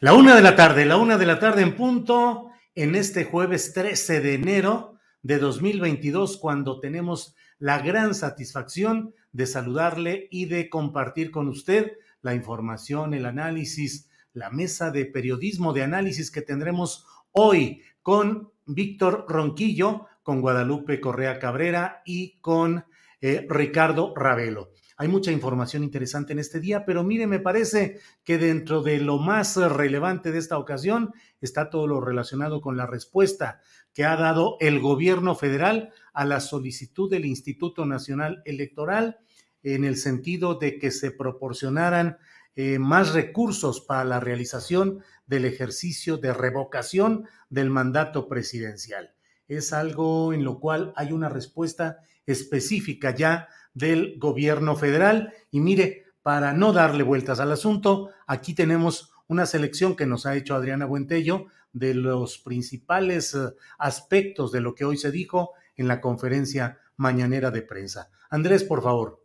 La una de la tarde, la una de la tarde en punto, en este jueves 13 de enero de 2022, cuando tenemos la gran satisfacción de saludarle y de compartir con usted la información, el análisis, la mesa de periodismo de análisis que tendremos hoy con Víctor Ronquillo, con Guadalupe Correa Cabrera y con eh, Ricardo Ravelo. Hay mucha información interesante en este día, pero mire, me parece que dentro de lo más relevante de esta ocasión está todo lo relacionado con la respuesta que ha dado el gobierno federal a la solicitud del Instituto Nacional Electoral en el sentido de que se proporcionaran eh, más recursos para la realización del ejercicio de revocación del mandato presidencial. Es algo en lo cual hay una respuesta específica ya del gobierno federal. Y mire, para no darle vueltas al asunto, aquí tenemos una selección que nos ha hecho Adriana Buentello de los principales eh, aspectos de lo que hoy se dijo en la conferencia mañanera de prensa. Andrés, por favor.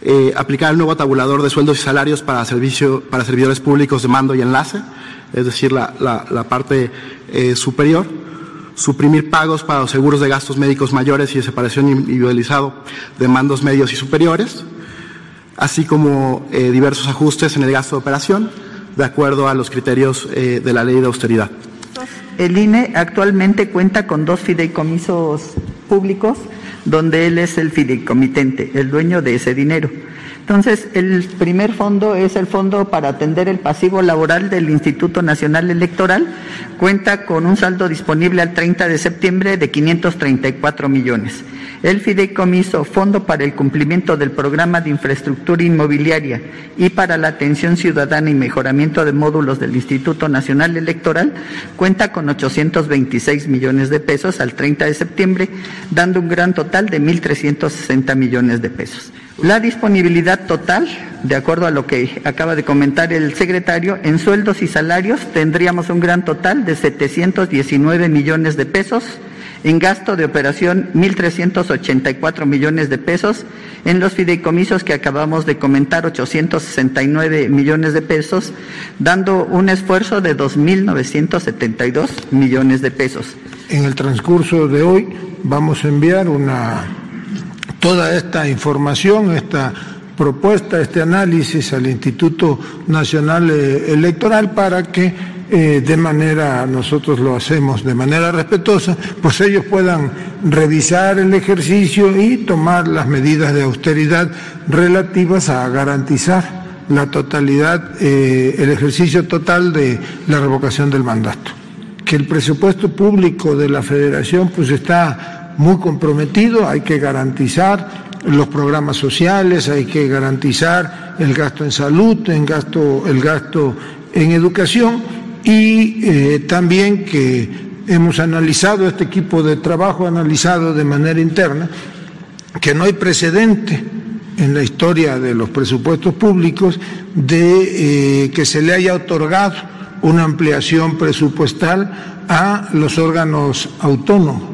Eh, aplicar el nuevo tabulador de sueldos y salarios para, servicio, para servidores públicos de mando y enlace, es decir, la, la, parte eh, superior suprimir pagos para los seguros de gastos médicos mayores y de separación individualizado de mandos medios y superiores, así como eh, diversos ajustes en el gasto de operación, de acuerdo a los criterios eh, de la ley de austeridad. El INE actualmente cuenta con dos fideicomisos públicos, donde él es el fideicomitente, el dueño de ese dinero. Entonces, el primer fondo es el fondo para atender el pasivo laboral del Instituto Nacional Electoral. Cuenta con un saldo disponible al 30 de septiembre de 534 millones. El fideicomiso Fondo para el Cumplimiento del Programa de Infraestructura Inmobiliaria y para la Atención Ciudadana y Mejoramiento de Módulos del Instituto Nacional Electoral cuenta con 826 millones de pesos al 30 de septiembre, dando un gran total de 1.360 millones de pesos. La disponibilidad total, de acuerdo a lo que acaba de comentar el secretario, en sueldos y salarios tendríamos un gran total de 719 millones de pesos, en gasto de operación 1.384 millones de pesos, en los fideicomisos que acabamos de comentar 869 millones de pesos, dando un esfuerzo de 2.972 millones de pesos. En el transcurso de hoy vamos a enviar una toda esta información, esta propuesta, este análisis al Instituto Nacional eh, Electoral para que eh, de manera, nosotros lo hacemos de manera respetuosa, pues ellos puedan revisar el ejercicio y tomar las medidas de austeridad relativas a garantizar la totalidad, eh, el ejercicio total de la revocación del mandato. Que el presupuesto público de la Federación pues está muy comprometido, hay que garantizar los programas sociales, hay que garantizar el gasto en salud, en gasto, el gasto en educación y eh, también que hemos analizado, este equipo de trabajo analizado de manera interna que no hay precedente en la historia de los presupuestos públicos de eh, que se le haya otorgado una ampliación presupuestal a los órganos autónomos.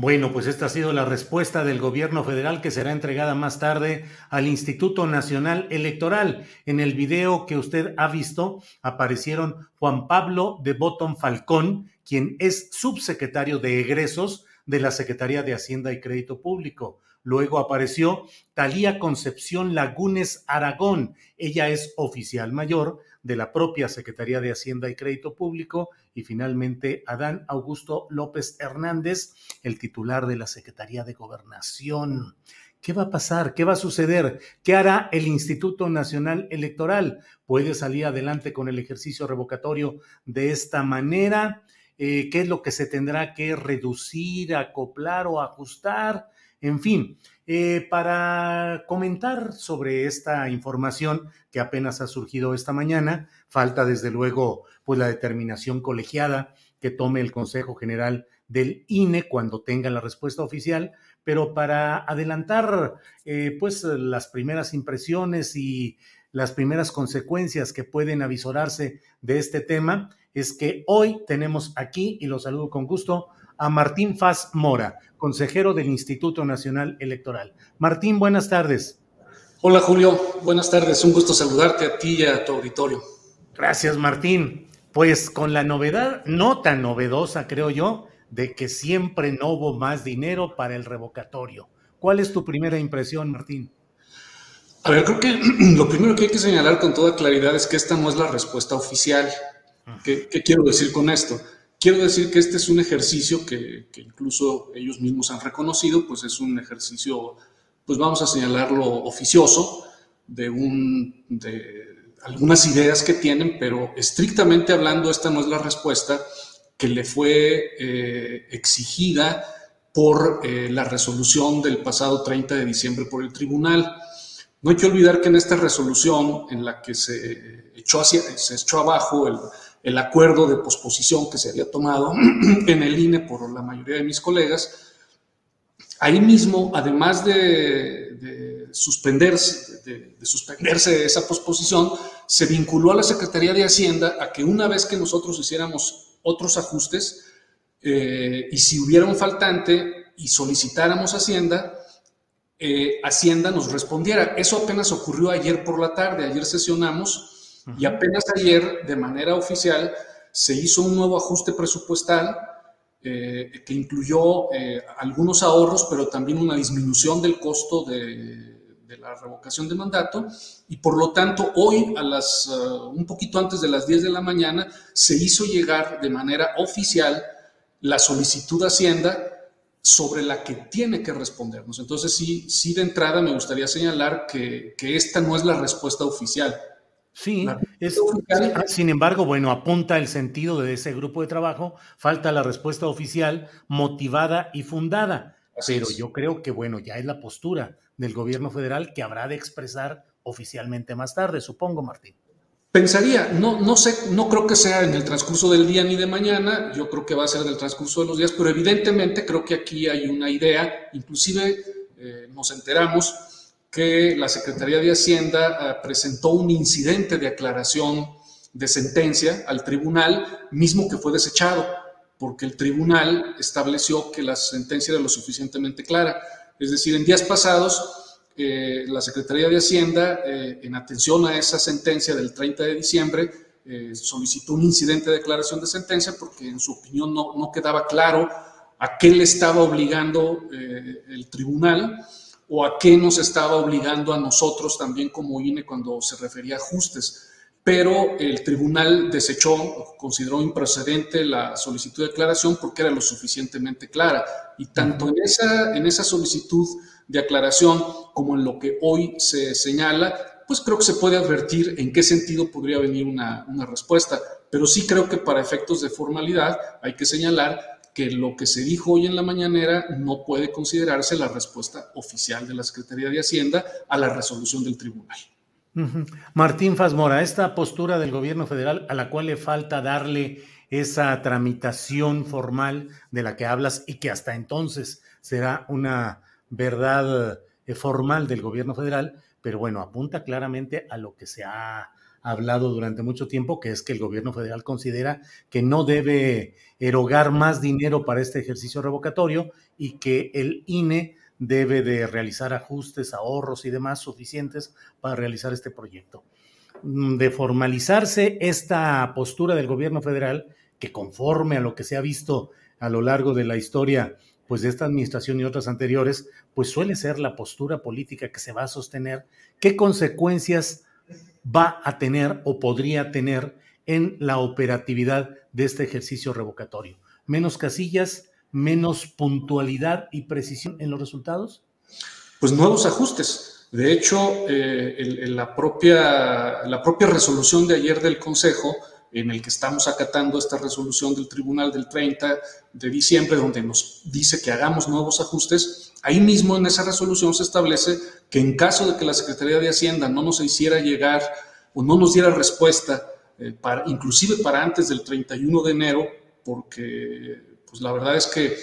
Bueno, pues esta ha sido la respuesta del gobierno federal que será entregada más tarde al Instituto Nacional Electoral. En el video que usted ha visto aparecieron Juan Pablo de Botón Falcón, quien es subsecretario de egresos de la Secretaría de Hacienda y Crédito Público. Luego apareció Talía Concepción Lagunes Aragón. Ella es oficial mayor de la propia Secretaría de Hacienda y Crédito Público y finalmente Adán Augusto López Hernández, el titular de la Secretaría de Gobernación. ¿Qué va a pasar? ¿Qué va a suceder? ¿Qué hará el Instituto Nacional Electoral? ¿Puede salir adelante con el ejercicio revocatorio de esta manera? Eh, ¿Qué es lo que se tendrá que reducir, acoplar o ajustar? En fin, eh, para comentar sobre esta información que apenas ha surgido esta mañana, falta desde luego pues la determinación colegiada que tome el Consejo General del INE cuando tenga la respuesta oficial, pero para adelantar eh, pues las primeras impresiones y las primeras consecuencias que pueden avisorarse de este tema, es que hoy tenemos aquí, y lo saludo con gusto, a Martín Faz Mora, consejero del Instituto Nacional Electoral. Martín, buenas tardes. Hola Julio, buenas tardes. Un gusto saludarte a ti y a tu auditorio. Gracias Martín. Pues con la novedad, no tan novedosa creo yo, de que siempre no hubo más dinero para el revocatorio. ¿Cuál es tu primera impresión, Martín? A ver, creo que lo primero que hay que señalar con toda claridad es que esta no es la respuesta oficial. ¿Qué, qué quiero decir con esto? Quiero decir que este es un ejercicio que, incluso ellos mismos han reconocido, pues es un ejercicio, pues vamos a señalarlo oficioso, de, un, algunas ideas que tienen, pero estrictamente hablando, esta no es la respuesta que le fue eh, exigida por eh, la resolución del pasado 30 de diciembre por el tribunal. No hay que olvidar que en esta resolución en la que se echó, se echó abajo el, el acuerdo de posposición que se había tomado en el INE por la mayoría de mis colegas, ahí mismo, además de, suspenderse, de, suspenderse esa posposición, se vinculó a la Secretaría de Hacienda a que una vez que nosotros hiciéramos otros ajustes eh, y si hubiera un faltante y solicitáramos Hacienda, eh, Hacienda nos respondiera. Eso apenas ocurrió ayer por la tarde, ayer sesionamos y apenas ayer, de manera oficial, se hizo un nuevo ajuste presupuestal eh, que incluyó eh, algunos ahorros, pero también una disminución del costo de, la revocación de mandato. Y por lo tanto, hoy, a las, uh, un poquito antes de las 10 de la mañana, se hizo llegar de manera oficial la solicitud de Hacienda sobre la que tiene que respondernos. Entonces, sí, sí de entrada me gustaría señalar que, que esta no es la respuesta oficial. Sí, es, sin embargo, bueno, apunta el sentido de ese grupo de trabajo, falta la respuesta oficial motivada y fundada, pero yo creo que, bueno, ya es la postura del gobierno federal que habrá de expresar oficialmente más tarde, supongo, Martín. Pensaría, no, no sé, no creo que sea en el transcurso del día ni de mañana, yo creo que va a ser en el transcurso de los días, pero evidentemente creo que aquí hay una idea, inclusive eh, nos enteramos que la Secretaría de Hacienda eh, presentó un incidente de aclaración de sentencia al tribunal, mismo que fue desechado, porque el tribunal estableció que la sentencia era lo suficientemente clara. Es decir, en días pasados, eh, la Secretaría de Hacienda, eh, en atención a esa sentencia del 30 de diciembre, solicitó un incidente de declaración de sentencia porque en su opinión no, no quedaba claro a qué le estaba obligando el tribunal o a qué nos estaba obligando a nosotros también como INE cuando se refería a ajustes. Pero el tribunal desechó, consideró improcedente la solicitud de aclaración porque era lo suficientemente clara. Y tanto en esa, en esa solicitud de aclaración como en lo que hoy se señala, pues creo que se puede advertir en qué sentido podría venir una, una respuesta. Pero sí creo que para efectos de formalidad hay que señalar que lo que se dijo hoy en la mañanera no puede considerarse la respuesta oficial de la Secretaría de Hacienda a la resolución del tribunal. Martín Fazmora, esta postura del gobierno federal a la cual le falta darle esa tramitación formal de la que hablas y que hasta entonces será una verdad eh, formal del gobierno federal, pero bueno, apunta claramente a lo que se ha hablado durante mucho tiempo, que es que el gobierno federal considera que no debe erogar más dinero para este ejercicio revocatorio y que el INE debe de realizar ajustes, ahorros y demás suficientes para realizar este proyecto. Mm, de formalizarse esta postura del gobierno federal, que conforme a lo que se ha visto a lo largo de la historia, pues de esta administración y otras anteriores, pues suele ser la postura política que se va a sostener, ¿qué consecuencias va a tener o podría tener en la operatividad de este ejercicio revocatorio? ¿Menos casillas, menos puntualidad y precisión en los resultados? Pues nuevos ajustes. De hecho, eh, la, propia, la propia resolución de ayer del Consejo, en el que estamos acatando esta resolución del Tribunal del 30 de diciembre, donde nos dice que hagamos nuevos ajustes, ahí mismo en esa resolución se establece que en caso de que la Secretaría de Hacienda no nos hiciera llegar o no nos diera respuesta, eh, inclusive para antes del 31 de enero, porque pues la verdad es que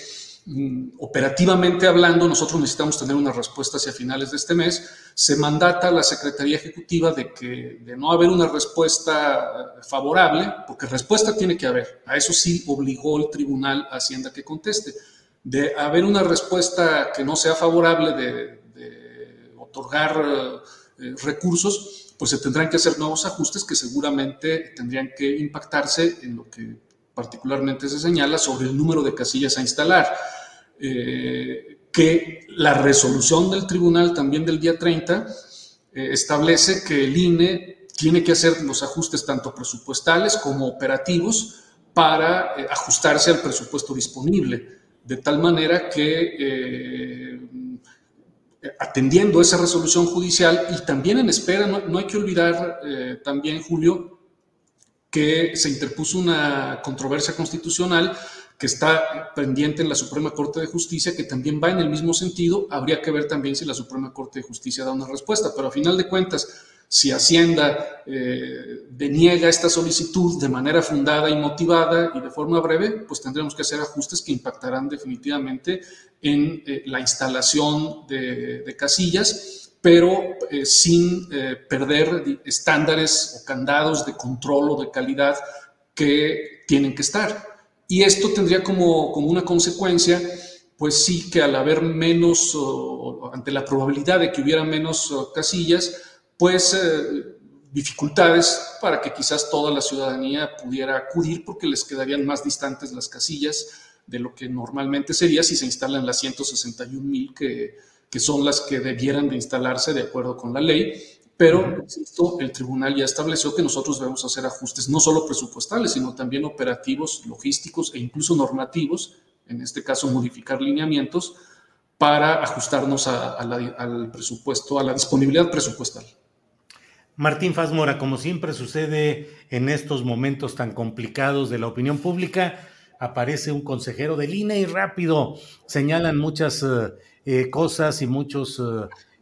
mm, operativamente hablando, nosotros necesitamos tener una respuesta hacia finales de este mes. Se mandata a la Secretaría Ejecutiva de que de no haber una respuesta eh, favorable, porque respuesta tiene que haber, a eso sí obligó el Tribunal Hacienda que conteste, de haber una respuesta que no sea favorable de, otorgar eh, recursos, pues se tendrán que hacer nuevos ajustes que seguramente tendrían que impactarse en lo que particularmente se señala sobre el número de casillas a instalar, eh, que la resolución del tribunal también del día 30 eh, establece que el INE tiene que hacer los ajustes tanto presupuestales como operativos para eh, ajustarse al presupuesto disponible, de tal manera que atendiendo esa resolución judicial y también en espera, no hay que olvidar también, Julio, que se interpuso una controversia constitucional que está pendiente en la Suprema Corte de Justicia, que también va en el mismo sentido. Habría que ver también si la Suprema Corte de Justicia da una respuesta, pero a final de cuentas, si Hacienda eh, deniega esta solicitud de manera fundada y motivada y de forma breve, pues tendremos que hacer ajustes que impactarán definitivamente en eh, la instalación de casillas pero eh, sin perder estándares o candados de control o de calidad que tienen que estar. Y esto tendría como, como una consecuencia, pues sí, que al haber menos, ante la probabilidad de que hubiera menos casillas, pues eh, dificultades para que quizás toda la ciudadanía pudiera acudir porque les quedarían más distantes las casillas de lo que normalmente sería si se instalan las 161 mil que que son las que debieran de instalarse de acuerdo con la ley, pero, insisto, el tribunal ya estableció que nosotros debemos hacer ajustes no solo presupuestales, sino también operativos, logísticos e incluso normativos, en este caso modificar lineamientos, para ajustarnos al presupuesto, a la disponibilidad presupuestal. Martín Fazmora, como siempre sucede en estos momentos tan complicados de la opinión pública, aparece un consejero del INE y rápido señalan muchas eh, eh, cosas y muchas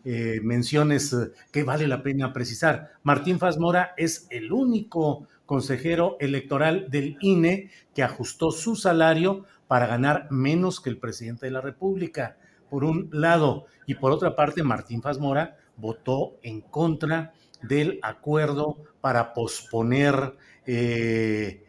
eh, menciones que vale la pena precisar. Martín Fazmora es el único consejero electoral del INE que ajustó su salario para ganar menos que el presidente de la República, por un lado. Y por otra parte, Martín Fazmora votó en contra del acuerdo para posponer em,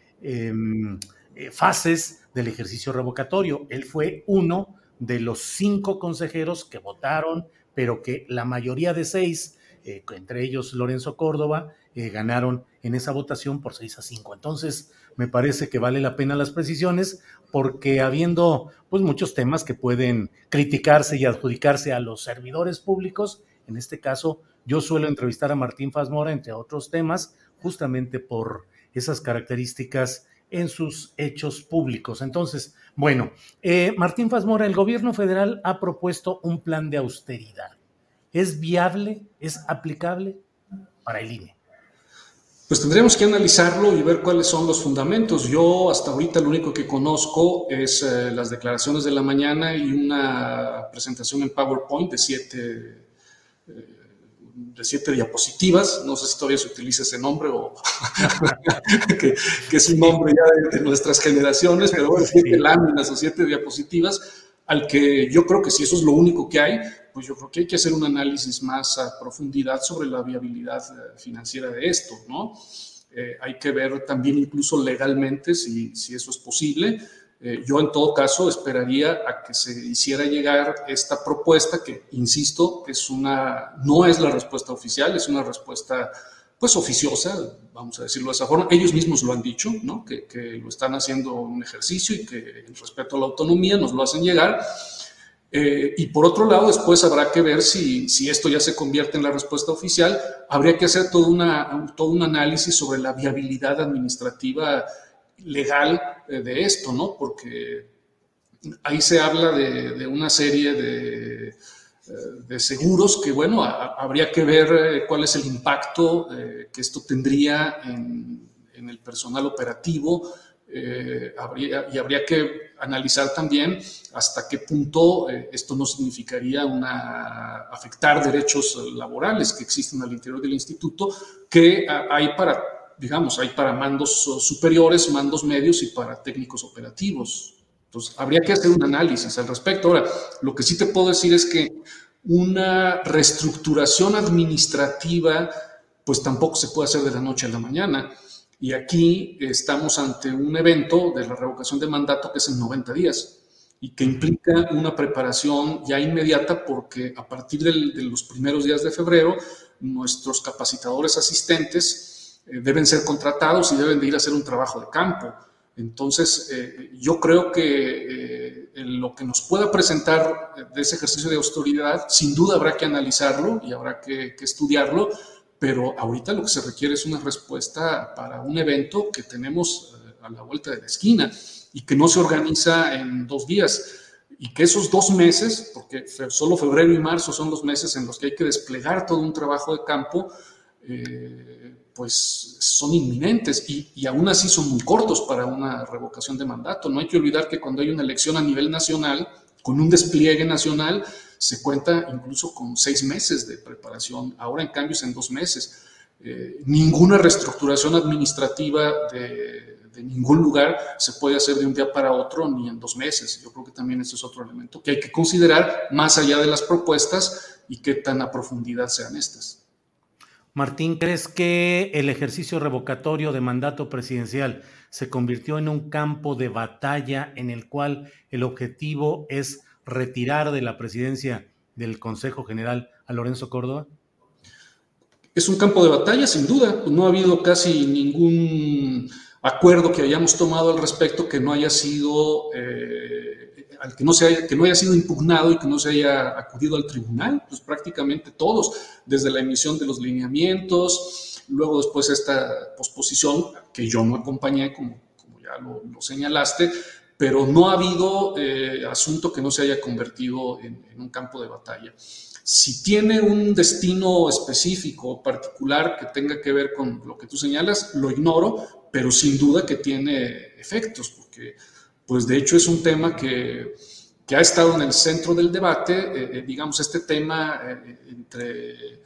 fases del ejercicio revocatorio. Él fue uno de los cinco consejeros que votaron, pero que la mayoría de seis, eh, entre ellos Lorenzo Córdoba, eh, ganaron en esa votación por seis a cinco. Entonces, me parece que vale la pena las precisiones, porque habiendo pues muchos temas que pueden criticarse y adjudicarse a los servidores públicos, en este caso, yo suelo entrevistar a Martín Fazmora, entre otros temas, justamente por esas características en sus hechos públicos. Entonces, bueno, eh, Martín Fazmora, el gobierno federal ha propuesto un plan de austeridad. ¿Es viable? ¿Es aplicable para el INE? Pues tendríamos que analizarlo y ver cuáles son los fundamentos. Yo hasta ahorita lo único que conozco es eh, las declaraciones de la mañana y una presentación en PowerPoint de siete, eh, de siete diapositivas, no sé si todavía se utiliza ese nombre o que, es un nombre ya de, nuestras generaciones, pero bueno, siete láminas o siete diapositivas, al que yo creo que si eso es lo único que hay, pues yo creo que hay que hacer un análisis más a profundidad sobre la viabilidad eh, financiera de esto, ¿no? Eh, hay que ver también incluso legalmente si, si eso es posible. Eh, yo en todo caso esperaría a que se hiciera llegar esta propuesta que, insisto, es una, no es la respuesta oficial, es una respuesta pues oficiosa, vamos a decirlo de esa forma. Ellos mismos lo han dicho, ¿no? que, lo están haciendo un ejercicio y que en respeto a la autonomía nos lo hacen llegar. Eh, y por otro lado, después habrá que ver si, si, esto ya se convierte en la respuesta oficial. Habría que hacer todo, una, todo un análisis sobre la viabilidad administrativa legal eh, de esto, ¿no? Porque ahí se habla de, una serie de, eh, de, seguros que, bueno, habría que ver cuál es el impacto que esto tendría en, el personal operativo eh, y habría que analizar también hasta qué punto eh, esto no significaría una, afectar derechos laborales que existen al interior del instituto, que hay para, digamos, hay para mandos superiores, mandos medios y para técnicos operativos. Entonces, habría que hacer un análisis al respecto. Ahora, lo que sí te puedo decir es que una reestructuración administrativa, pues tampoco se puede hacer de la noche a la mañana y aquí estamos ante un evento de la revocación de mandato que es en 90 días y que implica una preparación ya inmediata porque a partir de los primeros días de febrero nuestros capacitadores asistentes deben ser contratados y deben de ir a hacer un trabajo de campo. Entonces, eh, yo creo que eh, lo que nos pueda presentar de ese ejercicio de autoridad, sin duda habrá que analizarlo y habrá que, que estudiarlo, pero ahorita lo que se requiere es una respuesta para un evento que tenemos eh, a la vuelta de la esquina y que no se organiza en dos días y que esos dos meses, porque solo febrero y marzo son los meses en los que hay que desplegar todo un trabajo de campo, eh, pues son inminentes y, y, aún así son muy cortos para una revocación de mandato. No hay que olvidar que cuando hay una elección a nivel nacional, con un despliegue nacional, se cuenta incluso con seis meses de preparación, ahora en cambio es en dos meses. Eh, ninguna reestructuración administrativa de, ningún lugar se puede hacer de un día para otro ni en dos meses. Yo creo que también ese es otro elemento que hay que considerar más allá de las propuestas y qué tan a profundidad sean estas. Martín, ¿crees que el ejercicio revocatorio de mandato presidencial se convirtió en un campo de batalla en el cual el objetivo es retirar de la presidencia del Consejo General a Lorenzo Córdoba? Es un campo de batalla, sin duda. No ha habido casi ningún acuerdo que hayamos tomado al respecto que no haya sido, eh, que, no se haya, que no haya sido impugnado y que no se haya acudido al tribunal. Pues prácticamente todos, desde la emisión de los lineamientos, luego después esta posposición que yo no acompañé, como, como ya lo, lo señalaste, pero no ha habido eh, asunto que no se haya convertido en, un campo de batalla. Si tiene un destino específico, particular, que tenga que ver con lo que tú señalas, lo ignoro, pero sin duda que tiene efectos, porque pues de hecho es un tema que, ha estado en el centro del debate, eh, eh, digamos, este tema entre,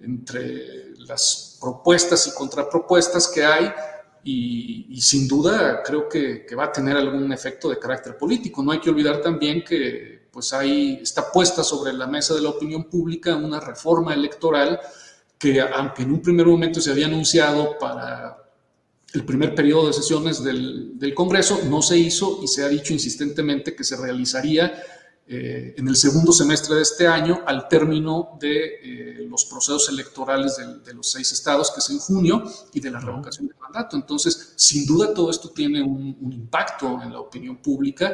entre las propuestas y contrapropuestas que hay, y, sin duda creo que, va a tener algún efecto de carácter político. No hay que olvidar también que pues hay, está puesta sobre la mesa de la opinión pública una reforma electoral que aunque en un primer momento se había anunciado para el primer periodo de sesiones del, del Congreso, no se hizo y se ha dicho insistentemente que se realizaría eh, en el segundo semestre de este año, al término de eh, los procesos electorales de, los seis estados, que es en junio, y de la revocación del mandato. Entonces, sin duda todo esto tiene un, impacto en la opinión pública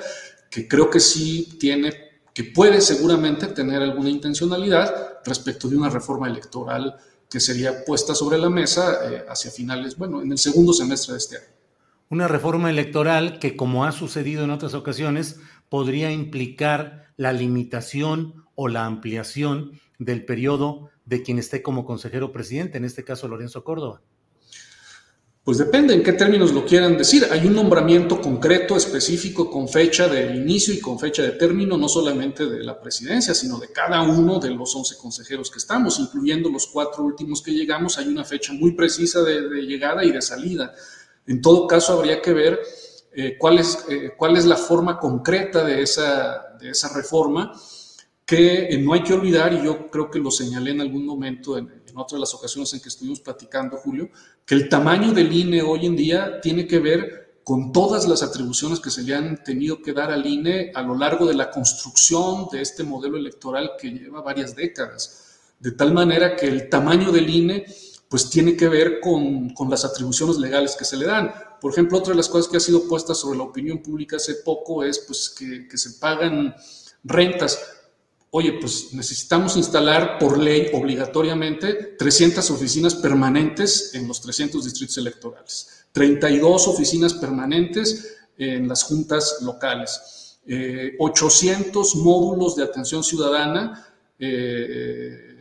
que creo que sí tiene, que puede seguramente tener alguna intencionalidad respecto de una reforma electoral que sería puesta sobre la mesa eh, hacia finales, bueno, en el segundo semestre de este año. Una reforma electoral que, como ha sucedido en otras ocasiones, podría implicar la limitación o la ampliación del periodo de quien esté como consejero presidente, en este caso Lorenzo Córdoba. Pues depende en qué términos lo quieran decir. Hay un nombramiento concreto, específico, con fecha de inicio y con fecha de término, no solamente de la presidencia, sino de cada uno de los 11 consejeros que estamos, incluyendo los cuatro últimos que llegamos. Hay una fecha muy precisa de, llegada y de salida. En todo caso, habría que ver eh, cuál, es, eh, cuál es la forma concreta de esa, de esa reforma que eh, no hay que olvidar, y yo creo que lo señalé en algún momento en, en otra de las ocasiones en que estuvimos platicando, Julio, que el tamaño del INE hoy en día tiene que ver con todas las atribuciones que se le han tenido que dar al INE a lo largo de la construcción de este modelo electoral que lleva varias décadas. De tal manera que el tamaño del INE pues tiene que ver con, con, las atribuciones legales que se le dan. Por ejemplo, otra de las cosas que ha sido puesta sobre la opinión pública hace poco es pues, que, que se pagan rentas oye, pues necesitamos instalar por ley obligatoriamente 300 oficinas permanentes en los 300 distritos electorales, 32 oficinas permanentes en las juntas locales, 800 eh, módulos de atención ciudadana. Eh,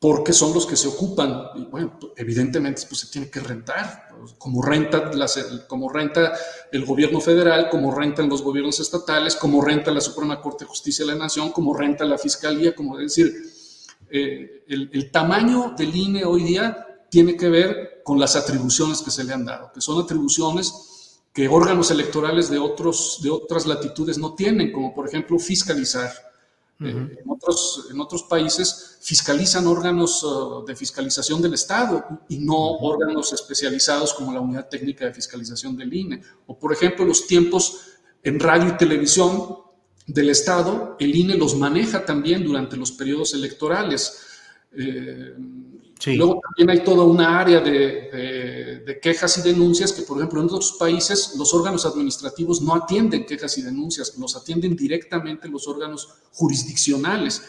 porque son los que se ocupan. Y bueno, evidentemente pues, se tiene que rentar, como renta, como renta el gobierno federal, como rentan los gobiernos estatales, como renta la Suprema Corte de Justicia de la Nación, como renta la Fiscalía, como decir, eh, el, el, tamaño del INE hoy día tiene que ver con las atribuciones que se le han dado, que son atribuciones que órganos electorales de, otros, de otras latitudes no tienen, como por ejemplo fiscalizar eh, en, otros, en otros países fiscalizan órganos uh, de fiscalización del Estado y no órganos especializados como la Unidad Técnica de Fiscalización del INE. O, por ejemplo, los tiempos en radio y televisión del Estado, el INE los maneja también durante los periodos electorales. Eh, Luego también hay toda una área de, quejas y denuncias que, por ejemplo, en otros países los órganos administrativos no atienden quejas y denuncias, los atienden directamente los órganos jurisdiccionales,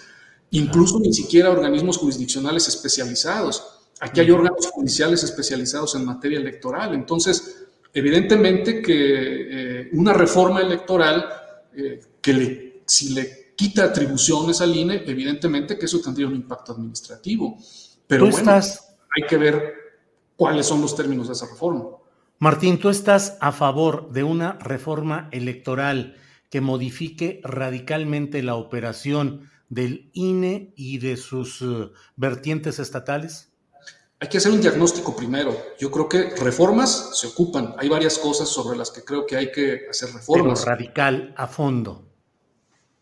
incluso ni siquiera organismos jurisdiccionales especializados. Aquí hay órganos judiciales especializados en materia electoral. Entonces, evidentemente que eh, una reforma electoral eh, que le, si le quita atribuciones al INE, evidentemente que eso tendría un impacto administrativo. Pero bueno, estás... hay que ver cuáles son los términos de esa reforma. Martín, tú estás a favor de una reforma electoral que modifique radicalmente la operación del INE y de sus uh, vertientes estatales? Hay que hacer un diagnóstico primero. Yo creo que reformas se ocupan. Hay varias cosas sobre las que creo que hay que hacer reformas. Pero radical a fondo.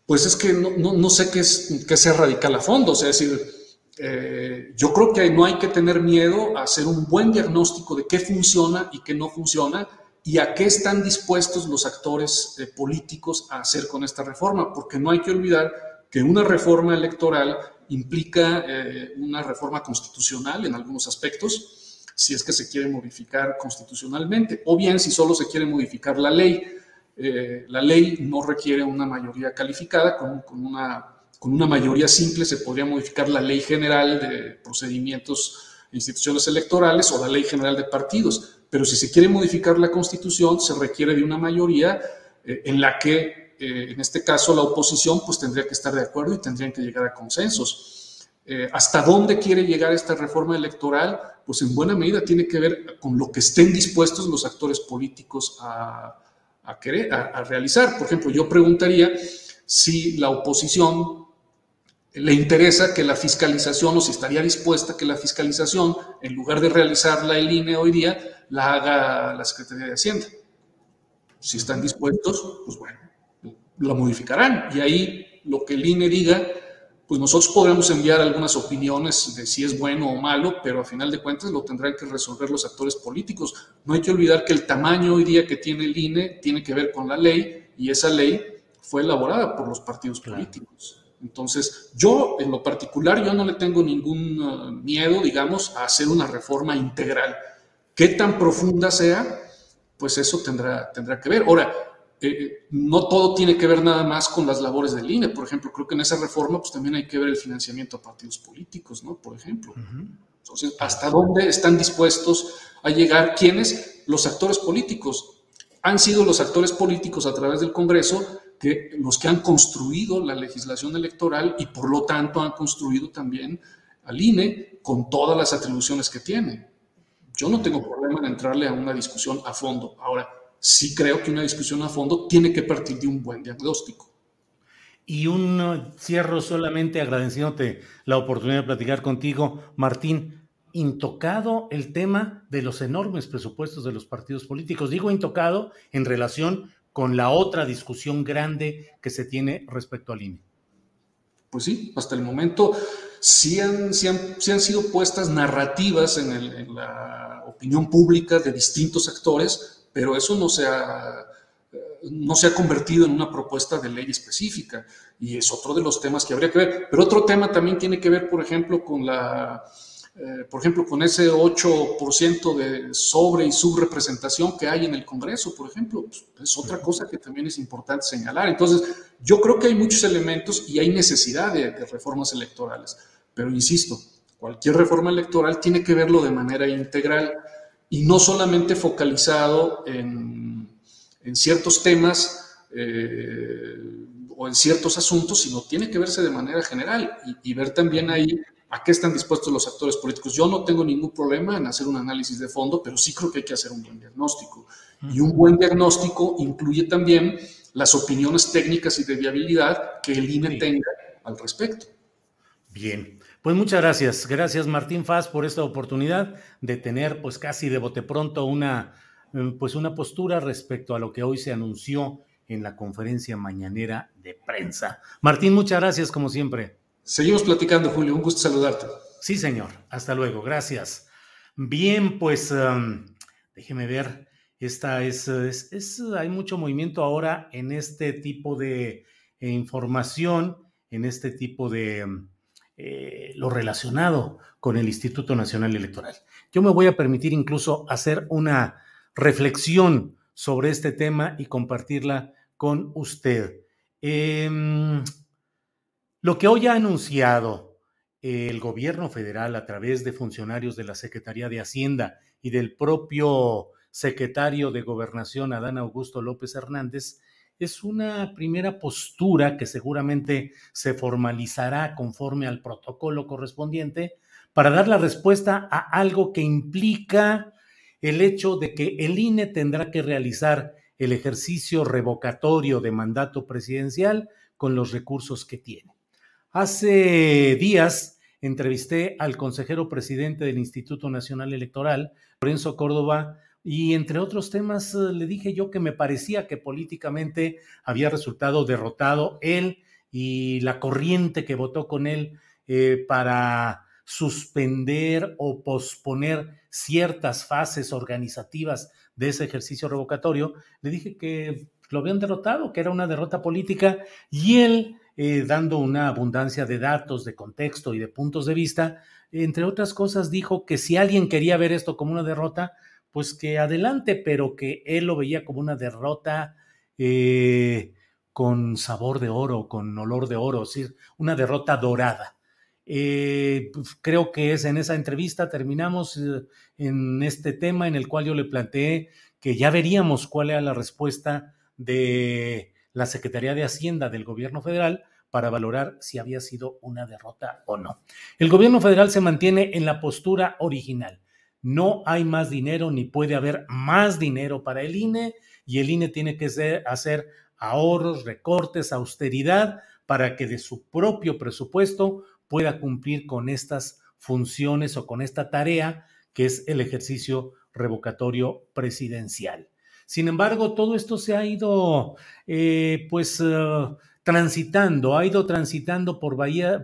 Pues es que no, no, sé qué es qué radical a fondo. O sea, es decir, eh, yo creo que no hay que tener miedo a hacer un buen diagnóstico de qué funciona y qué no funciona y a qué están dispuestos los actores eh, políticos a hacer con esta reforma, porque no hay que olvidar que una reforma electoral implica eh, una reforma constitucional en algunos aspectos, si es que se quiere modificar constitucionalmente, o bien si solo se quiere modificar la ley. la ley no requiere una mayoría calificada con, con una con una mayoría simple se podría modificar la ley general de procedimientos e instituciones electorales o la ley general de partidos. Pero si se quiere modificar la constitución, se requiere de una mayoría eh, en la que, eh, en este caso, la oposición pues tendría que estar de acuerdo y tendrían que llegar a consensos. Eh, ¿Hasta dónde quiere llegar esta reforma electoral? Pues en buena medida tiene que ver con lo que estén dispuestos los actores políticos a, querer, a realizar. Por ejemplo, yo preguntaría si la oposición le interesa que la fiscalización o si estaría dispuesta que la fiscalización, en lugar de realizarla el INE hoy día, la haga la Secretaría de Hacienda. Si están dispuestos, pues bueno, la modificarán. Y ahí lo que el INE diga, pues nosotros podremos enviar algunas opiniones de si es bueno o malo, pero a final de cuentas lo tendrán que resolver los actores políticos. No hay que olvidar que el tamaño hoy día que tiene el INE tiene que ver con la ley y esa ley fue elaborada por los partidos políticos. Entonces, yo en lo particular, yo no le tengo ningún uh, miedo, digamos, a hacer una reforma integral. ¿Qué tan profunda sea? Pues eso tendrá, tendrá que ver. Ahora, eh, eh, no todo tiene que ver nada más con las labores del INE. Por ejemplo, creo que en esa reforma pues también hay que ver el financiamiento a partidos políticos, ¿no? Por ejemplo. Entonces, ¿hasta dónde están dispuestos a llegar quiénes? Los actores políticos. Han sido los actores políticos a través del Congreso que los que han construido la legislación electoral y por lo tanto han construido también al INE con todas las atribuciones que tiene. Yo no tengo problema en entrarle a una discusión a fondo. Ahora, sí creo que una discusión a fondo tiene que partir de un buen diagnóstico. Y un cierro solamente agradeciéndote la oportunidad de platicar contigo, Martín. Intocado el tema de los enormes presupuestos de los partidos políticos. Digo intocado en relación con la otra discusión grande que se tiene respecto al INE. Pues sí, hasta el momento sí han, han, sido puestas narrativas en, en la opinión pública de distintos actores, pero eso no se ha no se ha convertido en una propuesta de ley específica y es otro de los temas que habría que ver. Pero otro tema también tiene que ver, por ejemplo, con la, eh, por ejemplo, con ese 8% de sobre y subrepresentación que hay en el Congreso, por ejemplo. Pues, es otra cosa que también es importante señalar. Entonces, yo creo que hay muchos elementos y hay necesidad de reformas electorales. Pero insisto, cualquier reforma electoral tiene que verlo de manera integral y no solamente focalizado en en ciertos temas eh, o en ciertos asuntos, sino tiene que verse de manera general y, ver también ahí a qué están dispuestos los actores políticos. Yo no tengo ningún problema en hacer un análisis de fondo, pero sí creo que hay que hacer un buen diagnóstico. Y un buen diagnóstico incluye también las opiniones técnicas y de viabilidad que el INE tenga al respecto. Bien, pues muchas gracias. Gracias Martín Faz por esta oportunidad de tener pues casi de bote pronto una eh, pues una postura respecto a lo que hoy se anunció en la conferencia mañanera de prensa. Martín, muchas gracias como siempre. Seguimos platicando, Julio. Un gusto saludarte. Sí, señor. Hasta luego. Gracias. Bien, pues um, déjeme ver. Esta es, es, hay mucho movimiento ahora en este tipo de eh, información, en este tipo de um, eh, lo relacionado con el Instituto Nacional Electoral. Yo me voy a permitir incluso hacer una reflexión sobre este tema y compartirla con usted. Em, lo que hoy ha anunciado el gobierno federal a través de funcionarios de la Secretaría de Hacienda y del propio secretario de Gobernación, Adán Augusto López Hernández, es una primera postura que seguramente se formalizará conforme al protocolo correspondiente para dar la respuesta a algo que implica el hecho de que el INE tendrá que realizar el ejercicio revocatorio de mandato presidencial con los recursos que tiene. Hace días entrevisté al consejero presidente del Instituto Nacional Electoral, Lorenzo Córdoba, y entre otros temas eh, le dije yo que me parecía que políticamente había resultado derrotado él y la corriente que votó con él eh, para suspender o posponer ciertas fases organizativas de ese ejercicio revocatorio, le dije que lo habían derrotado, que era una derrota política, y él, eh, dando una abundancia de datos, de contexto y de puntos de vista, entre otras cosas, dijo que si alguien quería ver esto como una derrota, pues que adelante, pero que él lo veía como una derrota eh, con sabor de oro, con olor de oro, es decir, una derrota dorada. Eh, pues, creo que es en esa entrevista terminamos en este tema en el cual yo le planteé que ya veríamos cuál era la respuesta de la Secretaría de Hacienda del gobierno federal para valorar si había sido una derrota o no. El gobierno federal se mantiene en la postura original. No hay más dinero ni puede haber más dinero para el INE y el INE tiene que hacer ahorros, recortes, austeridad para que de su propio presupuesto pueda cumplir con estas funciones o con esta tarea que es el ejercicio revocatorio presidencial. Sin embargo, todo esto se ha ido, eh, pues, eh, transitando, ha ido transitando por,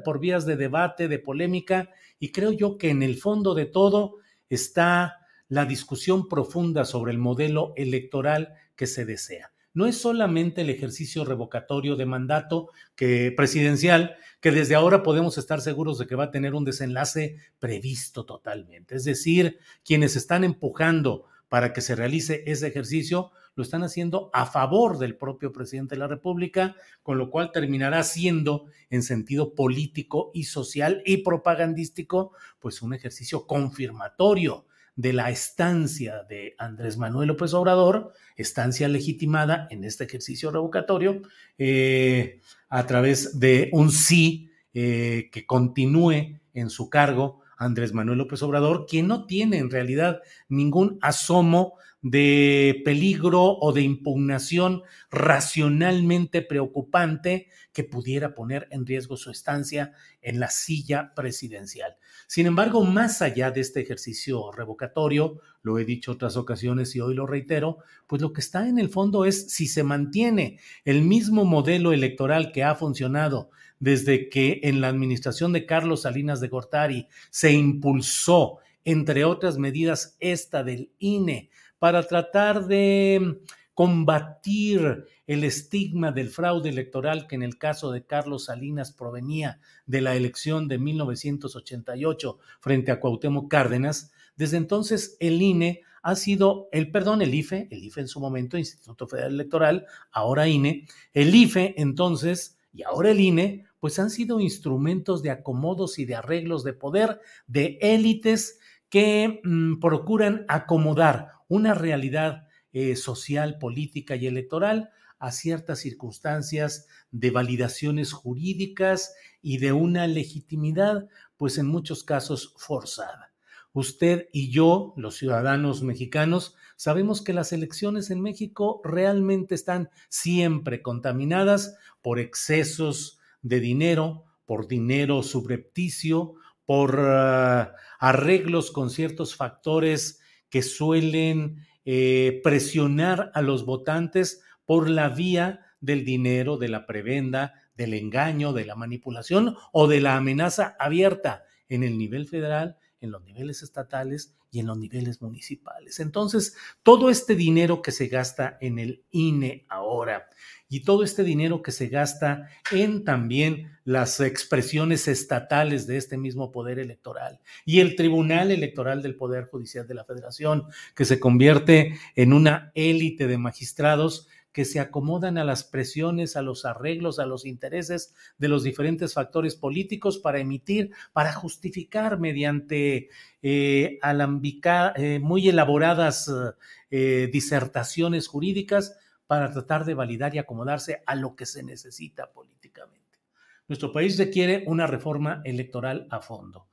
por vías de debate, de polémica, y creo yo que en el fondo de todo está la discusión profunda sobre el modelo electoral que se desea no es solamente el ejercicio revocatorio de mandato que, presidencial, que desde ahora podemos estar seguros de que va a tener un desenlace previsto totalmente. Es decir, quienes están empujando para que se realice ese ejercicio, lo están haciendo a favor del propio presidente de la República, con lo cual terminará siendo en sentido político y social y propagandístico, pues un ejercicio confirmatorio de la estancia de Andrés Manuel López Obrador, estancia legitimada en este ejercicio revocatorio, eh, a través de un sí eh, que continúe en su cargo Andrés Manuel López Obrador, quien no tiene en realidad ningún asomo de peligro o de impugnación racionalmente preocupante que pudiera poner en riesgo su estancia en la silla presidencial. Sin embargo, más allá de este ejercicio revocatorio, lo he dicho otras ocasiones y hoy lo reitero, pues lo que está en el fondo es si se mantiene el mismo modelo electoral que ha funcionado desde que en la administración de Carlos Salinas de Gortari se impulsó, entre otras medidas, esta del INE, para tratar de combatir el estigma del fraude electoral que en el caso de Carlos Salinas provenía de la elección de 1988 frente a Cuauhtémoc Cárdenas, desde entonces el INE ha sido, el perdón, el IFE, el IFE en su momento, Instituto Federal Electoral, ahora INE, el IFE entonces y ahora el INE, pues han sido instrumentos de acomodos y de arreglos de poder de élites que mm, procuran acomodar una realidad eh, social, política y electoral a ciertas circunstancias de validaciones jurídicas y de una legitimidad, pues en muchos casos forzada. Usted y yo, los ciudadanos mexicanos, sabemos que las elecciones en México realmente están siempre contaminadas por excesos de dinero, por dinero subrepticio, por uh, arreglos con ciertos factores que suelen eh, presionar a los votantes por la vía del dinero, de la prebenda, del engaño, de la manipulación o de la amenaza abierta en el nivel federal, en los niveles estatales y en los niveles municipales. Entonces, todo este dinero que se gasta en el INE ahora, y todo este dinero que se gasta en también las expresiones estatales de este mismo poder electoral y el Tribunal Electoral del Poder Judicial de la Federación, que se convierte en una élite de magistrados que se acomodan a las presiones, a los arreglos, a los intereses de los diferentes factores políticos para emitir, para justificar mediante eh, eh muy elaboradas eh, disertaciones jurídicas para tratar de validar y acomodarse a lo que se necesita políticamente. Nuestro país requiere una reforma electoral a fondo,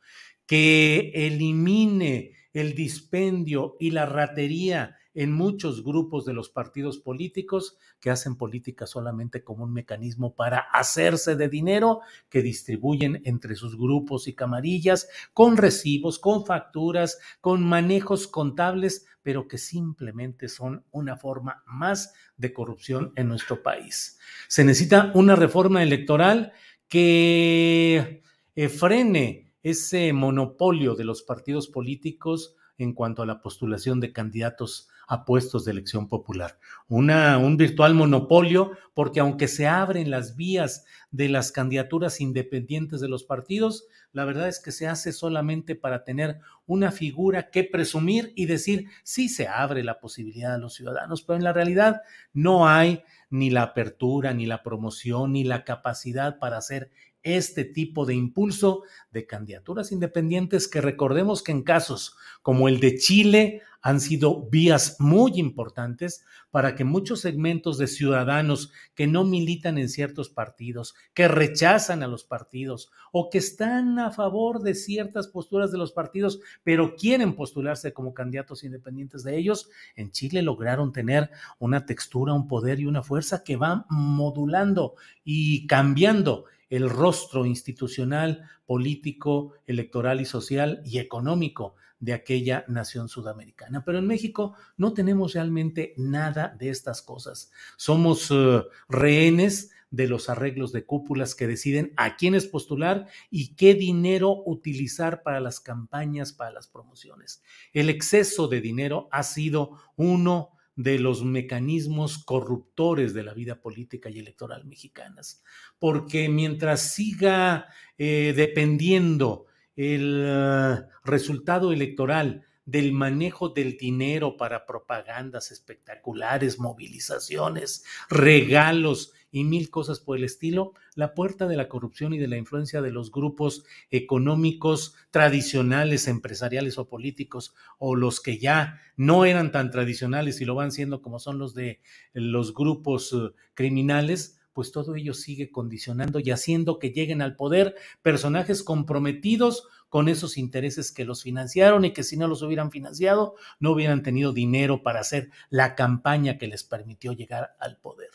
que elimine el dispendio y la ratería en muchos grupos de los partidos políticos que hacen política solamente como un mecanismo para hacerse de dinero que distribuyen entre sus grupos y camarillas con recibos, con facturas, con manejos contables, pero que simplemente son una forma más de corrupción en nuestro país. Se necesita una reforma electoral que eh, frene ese monopolio de los partidos políticos en cuanto a la postulación de candidatos a puestos de elección popular. Una, un virtual monopolio, porque aunque se abren las vías de las candidaturas independientes de los partidos, la verdad es que se hace solamente para tener una figura que presumir y decir, sí se abre la posibilidad a los ciudadanos, pero en la realidad no hay ni la apertura, ni la promoción, ni la capacidad para hacer este tipo de impulso de candidaturas independientes que recordemos que en casos como el de Chile han sido vías muy importantes para que muchos segmentos de ciudadanos que no militan en ciertos partidos, que rechazan a los partidos o que están a favor de ciertas posturas de los partidos, pero quieren postularse como candidatos independientes de ellos, en Chile lograron tener una textura, un poder y una fuerza que van modulando y cambiando el rostro institucional, político, electoral y social y económico de aquella nación sudamericana. Pero en México no tenemos realmente nada de estas cosas. Somos eh, rehenes de los arreglos de cúpulas que deciden a quiénes postular y qué dinero utilizar para las campañas, para las promociones. El exceso de dinero ha sido uno de los mecanismos corruptores de la vida política y electoral mexicanas. Porque mientras siga eh, dependiendo el eh, resultado electoral del manejo del dinero para propagandas espectaculares, movilizaciones, regalos y mil cosas por el estilo, la puerta de la corrupción y de la influencia de los grupos económicos tradicionales, empresariales o políticos, o los que ya no eran tan tradicionales y lo van siendo como son los de los grupos eh, criminales, pues todo ello sigue condicionando y haciendo que lleguen al poder personajes comprometidos con esos intereses que los financiaron y que si no los hubieran financiado no hubieran tenido dinero para hacer la campaña que les permitió llegar al poder.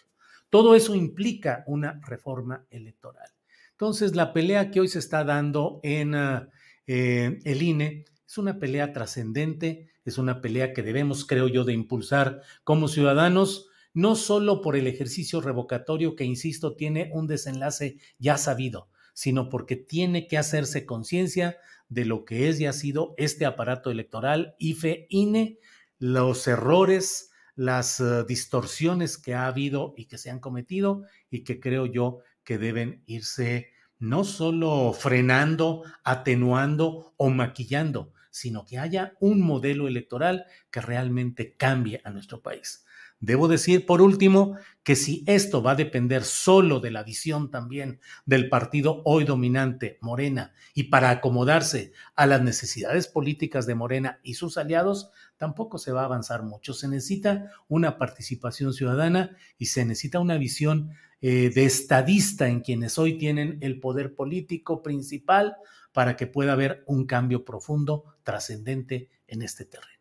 Todo eso implica una reforma electoral. Entonces, la pelea que hoy se está dando en ah, eh, el INE es una pelea trascendente, es una pelea que debemos, creo yo, de impulsar como ciudadanos, no solo por el ejercicio revocatorio que, insisto, tiene un desenlace ya sabido, sino porque tiene que hacerse conciencia de lo que es y ha sido este aparato electoral, IFE, INE, los errores, las uh, distorsiones que ha habido y que se han cometido y que creo yo que deben irse no solo frenando, atenuando o maquillando, sino que haya un modelo electoral que realmente cambie a nuestro país. Debo decir, por último, que si esto va a depender solo de la visión también del partido hoy dominante, Morena, y para acomodarse a las necesidades políticas de Morena y sus aliados, tampoco se va a avanzar mucho. Se necesita una participación ciudadana y se necesita una visión eh, de estadista en quienes hoy tienen el poder político principal para que pueda haber un cambio profundo, trascendente en este terreno.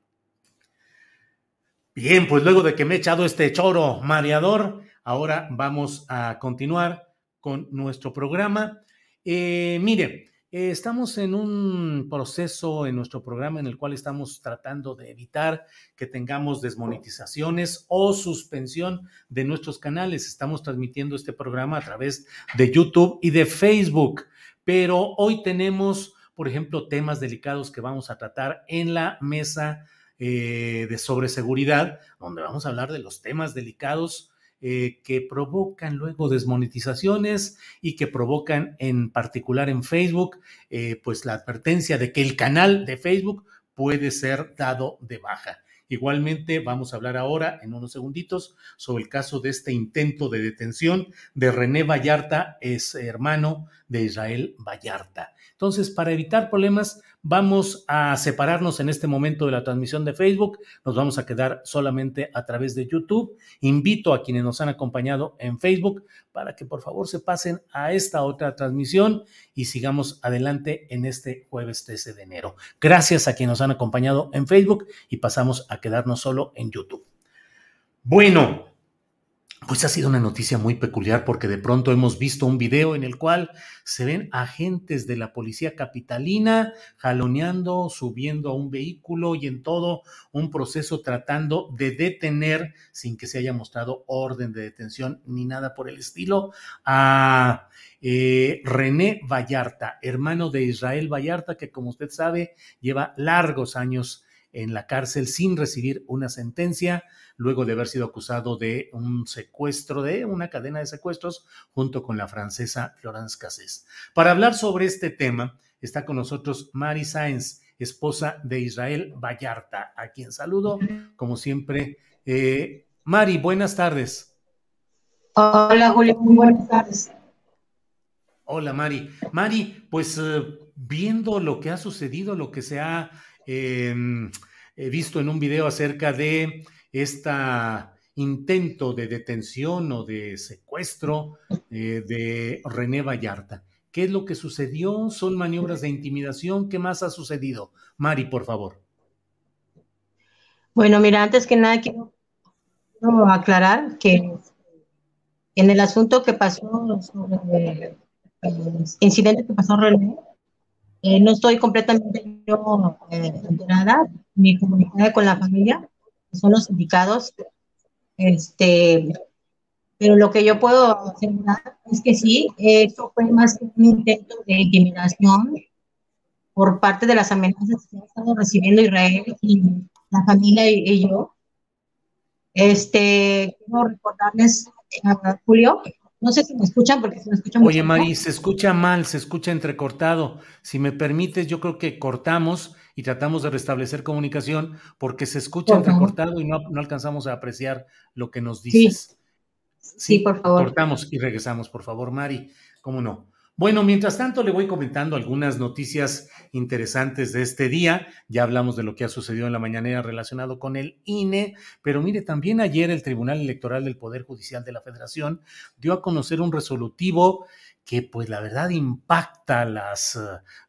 Bien, pues luego de que me he echado este choro mareador, ahora vamos a continuar con nuestro programa. Eh, mire, eh, estamos en un proceso en nuestro programa en el cual estamos tratando de evitar que tengamos desmonetizaciones o suspensión de nuestros canales. Estamos transmitiendo este programa a través de YouTube y de Facebook, pero hoy tenemos, por ejemplo, temas delicados que vamos a tratar en la mesa eh, de sobreseguridad, donde vamos a hablar de los temas delicados eh, que provocan luego desmonetizaciones y que provocan en particular en Facebook, eh, pues la advertencia de que el canal de Facebook puede ser dado de baja. Igualmente, vamos a hablar ahora, en unos segunditos, sobre el caso de este intento de detención de René Vallarta, es hermano de Israel Vallarta. Entonces, para evitar problemas, vamos a separarnos en este momento de la transmisión de Facebook. Nos vamos a quedar solamente a través de YouTube. Invito a quienes nos han acompañado en Facebook para que por favor se pasen a esta otra transmisión y sigamos adelante en este jueves 13 de enero. Gracias a quienes nos han acompañado en Facebook y pasamos a quedarnos solo en YouTube. Bueno, pues ha sido una noticia muy peculiar porque de pronto hemos visto un video en el cual se ven agentes de la policía capitalina jaloneando, subiendo a un vehículo y en todo un proceso tratando de detener, sin que se haya mostrado orden de detención ni nada por el estilo, a eh, René Vallarta, hermano de Israel Vallarta, que como usted sabe lleva largos años en la cárcel sin recibir una sentencia luego de haber sido acusado de un secuestro, de una cadena de secuestros, junto con la francesa Florence Cassés. Para hablar sobre este tema, está con nosotros Mari Sáenz, esposa de Israel Vallarta, a quien saludo, como siempre. Eh, Mari, buenas tardes. Hola, Julio, muy buenas tardes. Hola, Mari. Mari, pues eh, viendo lo que ha sucedido, lo que se ha em, visto en un video acerca de este intento de detención o de secuestro eh, de René Vallarta. ¿Qué es lo que sucedió? ¿Son maniobras de intimidación? ¿Qué más ha sucedido? Mari, por favor. Bueno, mira, antes que nada quiero, aclarar que en el asunto que pasó sobre el incidente que pasó René, eh, no estoy completamente yo, eh, enterada ni comunicada con la familia son los indicados. Este, pero lo que yo puedo asegurar es que sí, esto fue más que un intento de intimidación por parte de las amenazas que ha estado recibiendo Israel y la familia y, yo. Este, quiero recordarles a Julio, no sé si me escuchan porque se me escucha Oye, Mari, se escucha mal, se escucha entrecortado. Si me permites, yo creo que cortamos y tratamos de restablecer comunicación porque se escucha entrecortado y no, no, alcanzamos a apreciar lo que nos dices. Sí. sí, por favor. Cortamos y regresamos, por favor, Mari. ¿Cómo no? Bueno, mientras tanto le voy comentando algunas noticias interesantes de este día. Ya hablamos de lo que ha sucedido en la mañanera relacionado con el INE, pero mire, también ayer el Tribunal Electoral del Poder Judicial de la Federación dio a conocer un resolutivo que pues la verdad impacta las,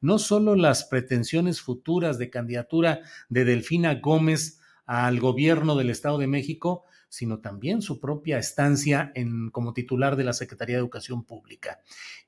no solo las pretensiones futuras de candidatura de Delfina Gómez al gobierno del Estado de México, sino también su propia estancia en, como titular de la Secretaría de Educación Pública.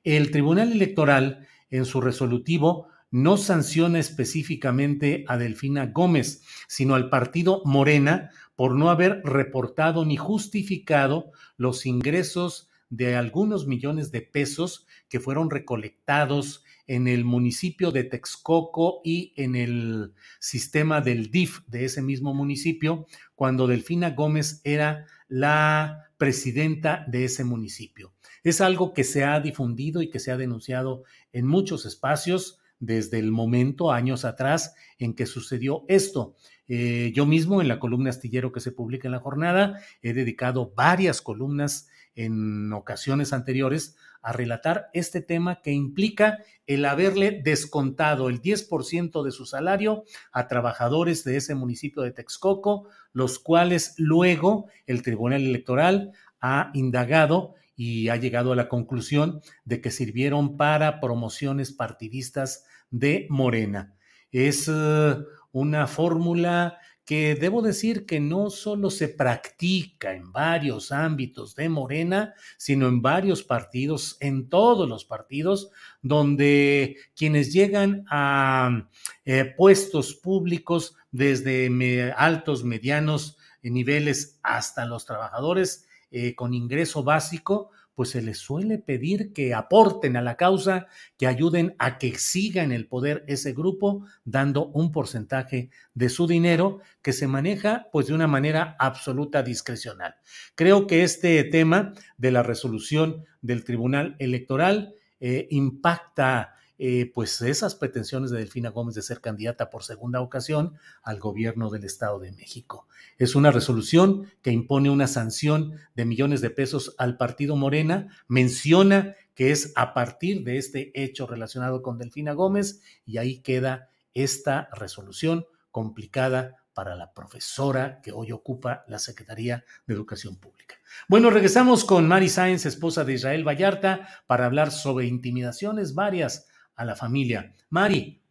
El Tribunal Electoral, en su resolutivo, no sanciona específicamente a Delfina Gómez, sino al partido Morena por no haber reportado ni justificado los ingresos de algunos millones de pesos que fueron recolectados en el municipio de Texcoco y en el sistema del DIF de ese mismo municipio, cuando Delfina Gómez era la presidenta de ese municipio. Es algo que se ha difundido y que se ha denunciado en muchos espacios desde el momento, años atrás, en que sucedió esto. Eh, yo mismo, en la columna astillero que se publica en la jornada, he dedicado varias columnas en ocasiones anteriores a relatar este tema que implica el haberle descontado el 10% de su salario a trabajadores de ese municipio de Texcoco, los cuales luego el Tribunal Electoral ha indagado y ha llegado a la conclusión de que sirvieron para promociones partidistas de Morena. Es uh, una fórmula que debo decir que no solo se practica en varios ámbitos de Morena, sino en varios partidos, en todos los partidos, donde quienes llegan a eh, puestos públicos desde altos, medianos niveles hasta los trabajadores eh, con ingreso básico, pues se les suele pedir que aporten a la causa, que ayuden a que siga en el poder ese grupo, dando un porcentaje de su dinero que se maneja pues de una manera absoluta discrecional. Creo que este tema de la resolución del Tribunal Electoral eh, impacta eh, pues esas pretensiones de Delfina Gómez de ser candidata por segunda ocasión al gobierno del Estado de México. Es una resolución que impone una sanción de millones de pesos al partido Morena, menciona que es a partir de este hecho relacionado con Delfina Gómez y ahí queda esta resolución complicada para la profesora que hoy ocupa la Secretaría de Educación Pública. Bueno, regresamos con Mari Sáenz, esposa de Israel Vallarta, para hablar sobre intimidaciones varias a la familia. Mari.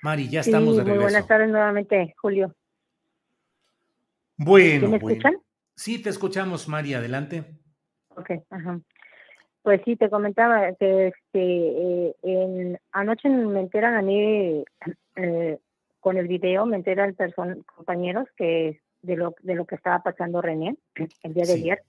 Mari, ya estamos de regreso. Muy buenas tardes nuevamente, Julio. Bueno, ¿Me escuchan? Sí, te escuchamos, Mari, adelante. Ok, ajá. Pues sí, te comentaba que este, eh, anoche me enteran a mí eh, con el video, me enteran person compañeros que de lo, de lo que estaba pasando René el día de ayer.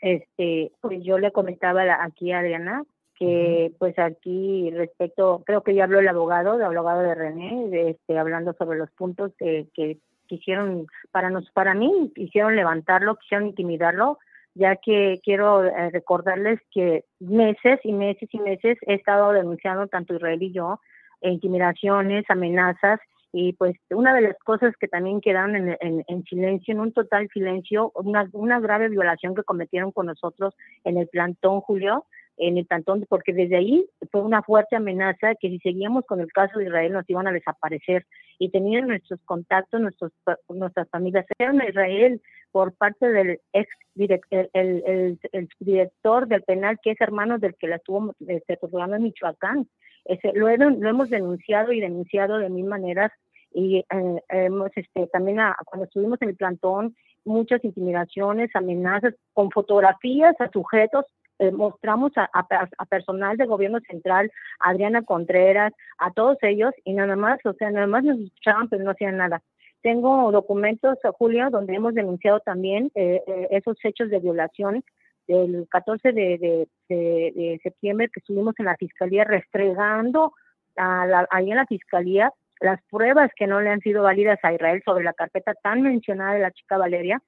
Este, pues yo le comentaba aquí a Adriana que pues aquí respecto, creo que ya habló el abogado, el abogado de René, este, hablando sobre los puntos que, que quisieron, para nos, para mí, quisieron levantarlo, quisieron intimidarlo, ya que quiero eh, recordarles que meses y meses y meses he estado denunciando tanto Israel y yo intimidaciones, amenazas y pues una de las cosas que también quedaron en, en, en, silencio, en un total silencio, una, una grave violación que cometieron con nosotros en el plantón, Julio, en el plantón, porque desde ahí fue una fuerte amenaza que si seguíamos con el caso de Israel nos iban a desaparecer y tenían nuestros contactos, nuestros, nuestras familias. Eran Israel por parte del ex director, el, el, director del penal, que es hermano del que la tuvo este, torturando en Michoacán. Ese, lo, lo hemos denunciado y denunciado de mil maneras y eh, hemos este, también cuando estuvimos en el plantón muchas intimidaciones, amenazas con fotografías a sujetos eh, mostramos a, a, personal del gobierno central, Adriana Contreras, a todos ellos, y nada más, o sea, nada más nos escuchaban, pero no hacían nada. Tengo documentos, Julio, donde hemos denunciado también eh, eh, esos hechos de violación del 14 de, de, septiembre que estuvimos en la fiscalía restregando a ahí en la fiscalía las pruebas que no le han sido válidas a Israel sobre la carpeta tan mencionada de la chica Valeria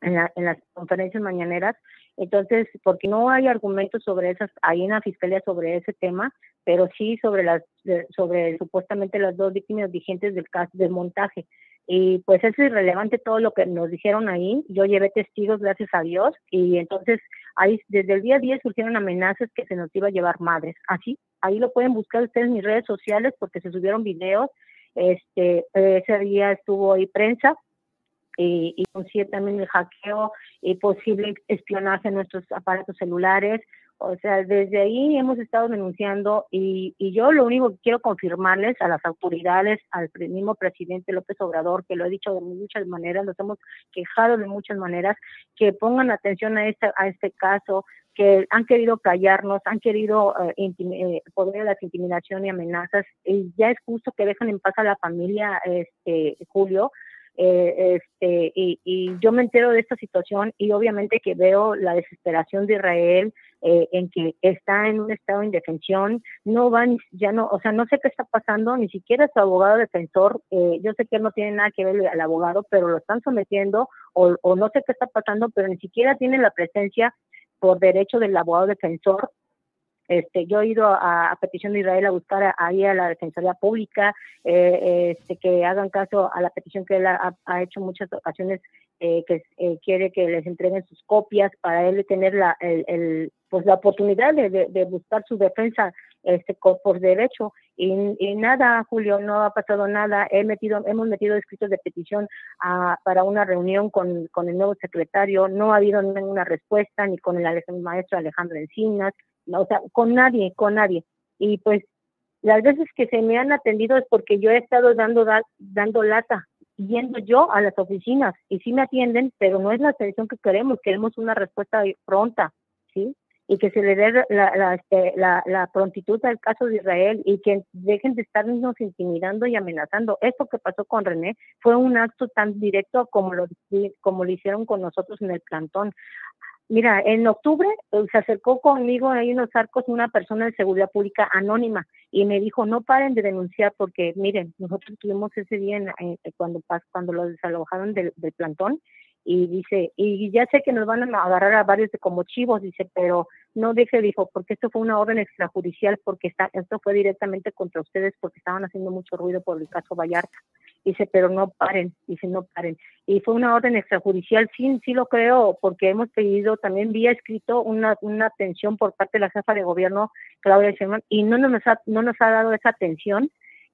en, en las conferencias mañaneras entonces, porque no hay argumentos sobre esas, ahí en la fiscalía sobre ese tema, pero sí sobre las, sobre supuestamente las dos víctimas vigentes del caso del montaje. y pues es irrelevante todo lo que nos dijeron ahí. Yo llevé testigos, gracias a Dios, y entonces ahí desde el día 10 surgieron amenazas que se nos iba a llevar madres. Así, ahí lo pueden buscar ustedes en mis redes sociales porque se subieron videos. Este, ese día estuvo ahí prensa y, y también el hackeo y posible espionaje en nuestros aparatos celulares. O sea, desde ahí hemos estado denunciando y, y yo lo único que quiero confirmarles a las autoridades, al mismo presidente López Obrador, que lo he dicho de muchas maneras, los hemos quejado de muchas maneras, que pongan atención a este, a este caso, que han querido callarnos, han querido eh, eh, las intimidación y amenazas, y ya es justo que dejen en paz a la familia, este Julio, eh, este, y, y, yo me entero de esta situación y obviamente que veo la desesperación de Israel eh, en que está en un estado de indefensión, no van, ya no, o sea, no sé qué está pasando, ni siquiera su abogado defensor, eh, yo sé que él no tiene nada que ver al abogado, pero lo están sometiendo o, o no sé qué está pasando, pero ni siquiera tiene la presencia por derecho del abogado defensor este, yo he ido a, petición de Israel a buscar ahí a la Defensoría Pública eh, este, que hagan caso a la petición que él ha, hecho muchas ocasiones, eh, que eh, quiere que les entreguen sus copias para él tener la, pues la oportunidad de, buscar su defensa este, por derecho. Y, nada, Julio, no ha pasado nada. He metido, hemos metido escritos de petición para una reunión con el nuevo secretario. No ha habido ninguna respuesta, ni con el maestro Alejandro Encinas o sea, con nadie, con nadie. Y pues las veces que se me han atendido es porque yo he estado dando, dando lata, yendo yo a las oficinas y sí me atienden, pero no es la atención que queremos, queremos una respuesta pronta, ¿sí? Y que se le dé la, la, este, la, la prontitud al caso de Israel y que dejen de estarnos intimidando y amenazando. Esto que pasó con René fue un acto tan directo como lo, como lo hicieron con nosotros en el plantón. Mira, en octubre eh, se acercó conmigo ahí en los arcos una persona de seguridad pública anónima y me dijo, no paren de denunciar porque, miren, nosotros tuvimos ese día en, cuando, cuando lo desalojaron del, del plantón y dice, y ya sé que nos van a agarrar a varios de como chivos, dice, pero no deje, dijo, porque esto fue una orden extrajudicial, porque está, esto fue directamente contra ustedes porque estaban haciendo mucho ruido por el caso Vallarta. Dice, pero no paren, dice, no paren. Y fue una orden extrajudicial, sí, sí lo creo, porque hemos pedido también vía escrito una, una atención por parte de la jefa de gobierno, Claudia Sheinbaum, y no nos ha, no nos ha dado esa atención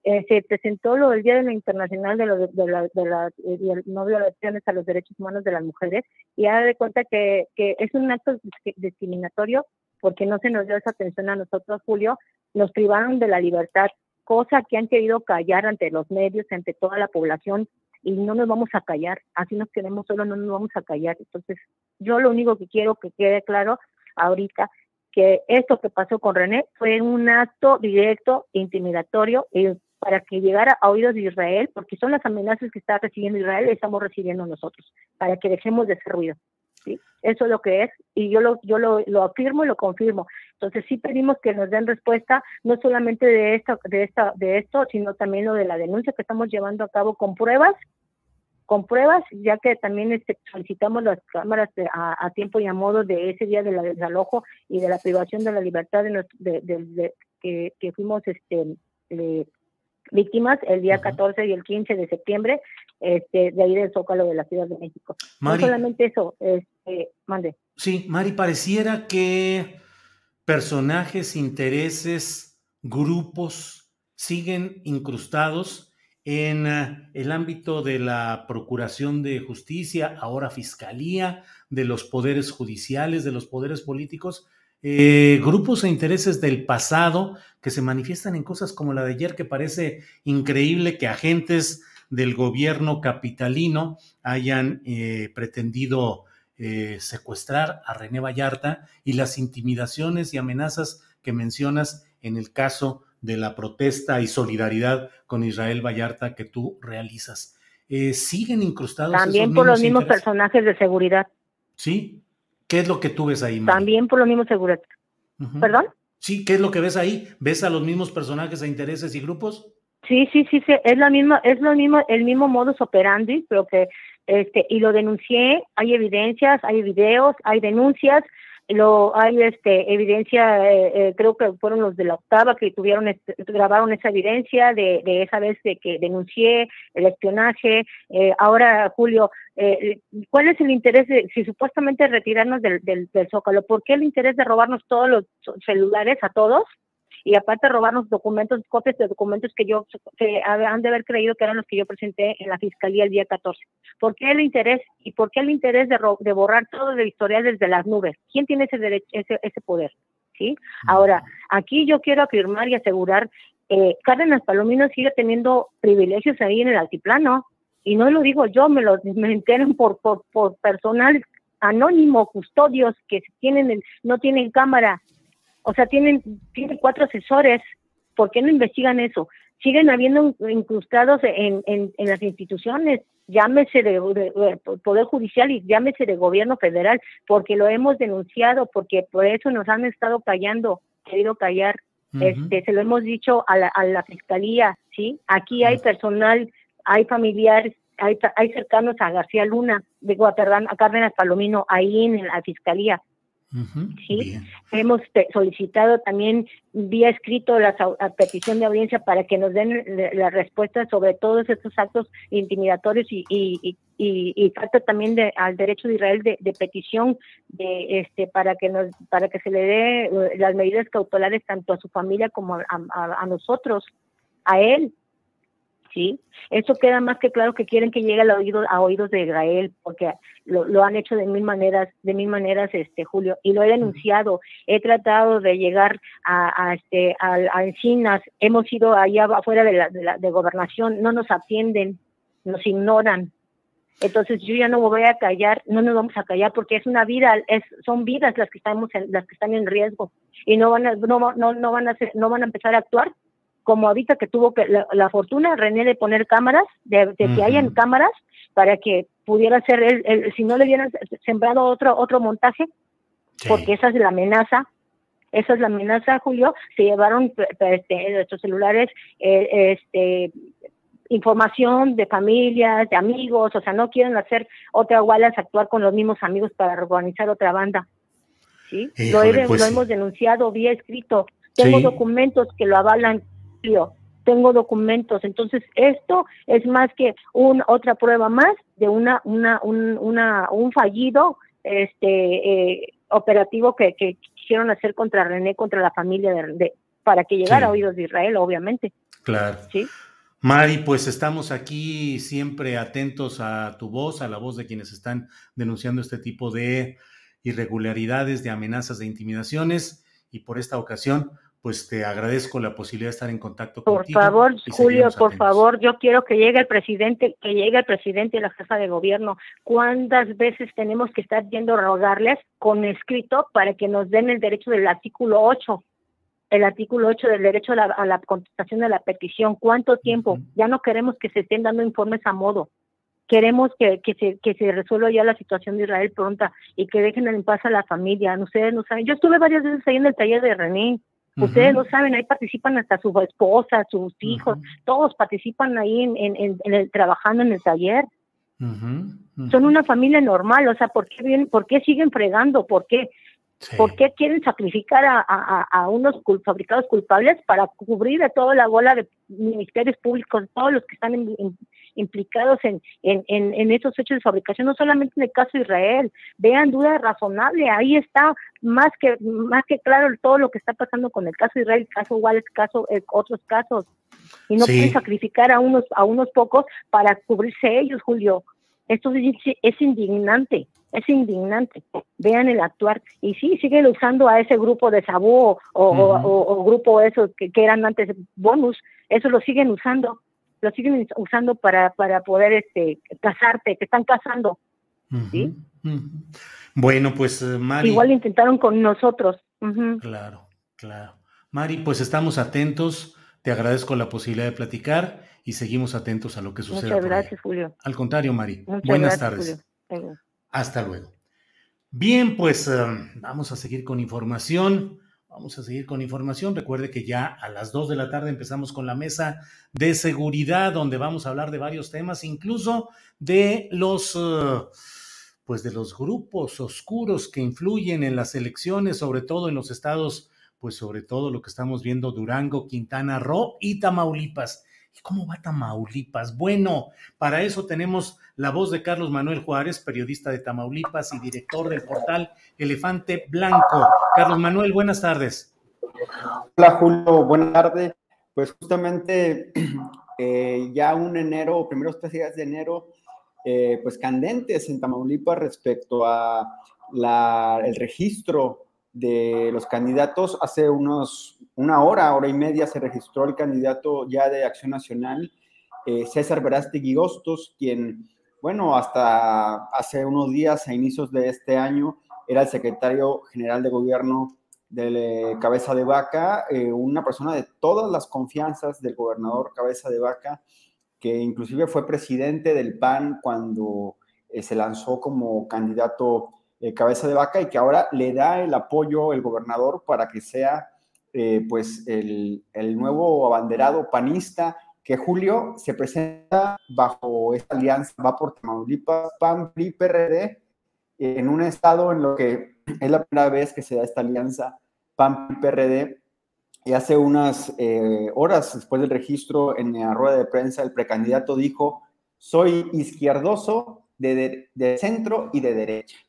eh, se presentó lo del Día de la Internacional de, la, de, la, de no violaciones a los derechos humanos de las mujeres y ha de cuenta que, que es un acto discriminatorio porque no se nos dio esa atención a nosotros, Julio, nos privaron de la libertad, cosa que han querido callar ante los medios, ante toda la población y no nos vamos a callar, así nos queremos solo, no nos vamos a callar. Entonces, yo lo único que quiero que quede claro ahorita que esto que pasó con René fue un acto directo, intimidatorio, y para que llegara a oídos de Israel, porque son las amenazas que está recibiendo Israel y estamos recibiendo nosotros, para que dejemos de hacer ruido. ¿sí? Eso es lo que es, y yo lo, yo lo, lo afirmo y lo confirmo. Entonces sí pedimos que nos den respuesta, no solamente de esta, de esta, de esto, sino también lo de la denuncia que estamos llevando a cabo con pruebas, con pruebas, ya que también este, solicitamos las cámaras a, tiempo y a modo de ese día del desalojo y de la privación de la libertad de, de, que, que, fuimos este, eh, víctimas el día 14 y el 15 de septiembre este, de ahí del Zócalo de la Ciudad de México. no solamente eso, este, mande. Sí, Mari, pareciera que personajes, intereses, grupos siguen incrustados en eh, el ámbito de la Procuración de Justicia, ahora Fiscalía, de los poderes judiciales, de los poderes políticos, eh, grupos e intereses del pasado que se manifiestan en cosas como la de ayer, que parece increíble que agentes del gobierno capitalino hayan eh, pretendido eh, secuestrar a René Vallarta y las intimidaciones y amenazas que mencionas en el caso de la protesta y solidaridad con Israel Vallarta que tú realizas. siguen incrustados. También por los mismos personajes de seguridad. Sí, ¿Qué es lo que tú ves ahí? También por lo mismo seguridad. ¿Perdón? Sí, ¿qué es lo que ves ahí? ¿Ves a los mismos personajes e intereses y grupos? Sí, sí, sí, sí, es la misma, es lo mismo, el mismo modus operandi, pero que, este, y lo denuncié, hay evidencias, hay videos, hay denuncias, lo hay este evidencia eh, eh, creo que fueron los de la octava que tuvieron este, grabaron esa evidencia de, de esa vez de que denuncié el espionaje. Eh, ahora Julio eh, cuál es el interés de si supuestamente retirarnos del, del, del zócalo por qué el interés de robarnos todos los celulares a todos y aparte robarnos documentos, copias de documentos que yo, que han de haber creído que eran los que yo presenté en la fiscalía el día 14. ¿Por qué el interés y por qué el interés de, de borrar todo el historial desde las nubes? ¿Quién tiene ese derecho, ese, ese poder? ¿Sí? Ahora, aquí yo quiero afirmar y asegurar, eh, Cárdenas Palomino sigue teniendo privilegios ahí en el altiplano, y no lo digo yo, me lo me enteran por, por, por personal anónimo, custodios que tienen el, no tienen cámara o sea, tienen, tienen cuatro asesores. ¿Por qué no investigan eso? Siguen habiendo incrustados en, en, en las instituciones, llámese de, Poder Judicial y llámese de Gobierno Federal, porque lo hemos denunciado, porque por eso nos han estado callando, querido callar. este, se lo hemos dicho a la, a la Fiscalía, ¿sí? Aquí hay personal, hay familiares, hay, hay cercanos a García Luna, digo, perdón, a Cárdenas Palomino, ahí en la Fiscalía. ¿Sí? Hemos solicitado también vía escrito la petición de audiencia para que nos den la respuesta sobre todos estos actos intimidatorios y, y, y, y falta también de, al derecho de Israel de, de, petición de este para que nos para que se le dé eh, las medidas cautelares tanto a su familia como a, a, a nosotros a él ¿sí? Eso queda más que claro que quieren que llegue al oído, a oídos de Israel, porque lo, lo, han hecho de mil maneras, de mil maneras, este Julio, y lo he denunciado. He tratado de llegar a, a este a, a, Encinas, hemos ido allá afuera de la, de la de gobernación, no nos atienden, nos ignoran. Entonces yo ya no voy a callar, no nos vamos a callar porque es una vida, es, son vidas las que estamos en, las que están en riesgo y no van a, no, no, no van a hacer, no van a empezar a actuar como ahorita que tuvo que la, la fortuna René de poner cámaras, de, de que uh -huh. hayan cámaras para que pudiera ser él, él, si no le hubieran sembrado otro otro montaje, sí. porque esa es la amenaza, esa es la amenaza, Julio, se llevaron este, nuestros celulares, eh, este información de familias, de amigos, o sea, no quieren hacer otra Wallace, actuar con los mismos amigos para organizar otra banda. ¿sí? Híjole, lo, he, pues, lo hemos denunciado vía escrito. Tengo sí. documentos que lo avalan tengo documentos. Entonces, esto es más que un, otra prueba más de una, una, un, una, un fallido este, eh, operativo que, que, quisieron hacer contra René, contra la familia de, de para que llegara sí. a oídos de Israel, obviamente. Claro. Sí. Mari, pues estamos aquí siempre atentos a tu voz, a la voz de quienes están denunciando este tipo de irregularidades, de amenazas, de intimidaciones, y por esta ocasión, pues te agradezco la posibilidad de estar en contacto por contigo. Por favor, Julio, por favor, yo quiero que llegue el presidente, que llegue el presidente y la jefa de gobierno. ¿Cuántas veces tenemos que estar yendo a rogarles con escrito para que nos den el derecho del artículo 8? El artículo 8 del derecho a la, a la contestación de la petición. ¿Cuánto tiempo? Uh -huh. Ya no queremos que se estén dando informes a modo queremos que, que, se, que se resuelva ya la situación de Israel pronta y que dejen en paz a la familia. Ustedes no saben. Yo estuve varias veces ahí en el taller de René. Ustedes lo saben, ahí participan hasta su esposa, sus hijos, uh -huh. todos participan ahí en, en, en, el, trabajando en el taller. Uh -huh. Son una familia normal, o sea, ¿por qué, vienen, ¿por qué siguen fregando? ¿Por qué? Sí. ¿Por qué quieren sacrificar a, a, a unos cul fabricados culpables para cubrir a toda la bola de ministerios públicos, todos los que están en, implicados en, en, en, en esos hechos de fabricación, no solamente en el caso de Israel, vean duda razonable, ahí está más que más que claro todo lo que está pasando con el caso de Israel, el caso Wallace, caso eh, otros casos, y no sí. pueden sacrificar a unos a unos pocos para cubrirse ellos, Julio. Esto es, es indignante, es indignante. Vean el actuar. Y sí, siguen usando a ese grupo de Sabú o, uh -huh. o, o, o, grupo esos que, que eran antes bonus, eso lo siguen usando lo siguen usando para, para poder este, casarte, te están casando. Uh -huh, ¿sí? uh -huh. Bueno, pues Mari. Igual intentaron con nosotros. Uh -huh. Claro, claro. Mari, pues estamos atentos. Te agradezco la posibilidad de platicar y seguimos atentos a lo que sucede. Muchas gracias, Julio. Al contrario, Mari. Muchas Buenas gracias, tardes. Hasta luego. Bien, pues um, vamos a seguir con información. Vamos a seguir con información. Recuerde que ya a las 2 de la tarde empezamos con la mesa de seguridad, donde vamos a hablar de varios temas, incluso de los, uh, pues de los grupos oscuros que influyen en las elecciones, sobre todo en los estados, pues sobre todo lo que estamos viendo Durango, Quintana Roo y Tamaulipas. ¿Y cómo va Tamaulipas? Bueno, para eso tenemos la voz de Carlos Manuel Juárez, periodista de Tamaulipas y director del portal Elefante Blanco. Carlos Manuel, buenas tardes. Hola Julio, buenas tardes. Pues justamente eh, ya un enero, primeros tres días de enero, eh, pues candentes en Tamaulipas respecto a el registro de los candidatos. Hace unos, una hora, hora y media se registró el candidato ya de Acción Nacional, eh, César Verástegui Hostos, quien, bueno, hasta hace unos días, a inicios de este año, era el secretario general de gobierno de Cabeza de Vaca, eh, una persona de todas las confianzas del gobernador Cabeza de Vaca, que inclusive fue presidente del PAN cuando eh, se lanzó como candidato eh, cabeza de vaca y que ahora le da el apoyo el gobernador para que sea eh, pues el, nuevo abanderado panista que Julio se presenta bajo esta alianza, va por Tamaulipas, PAN, PRI, PRD, en un estado en lo que es la primera vez que se da esta alianza PAN, PRI, PRD, y hace unas eh, horas después del registro en la rueda de prensa, el precandidato dijo, soy izquierdoso de, de centro y de derecha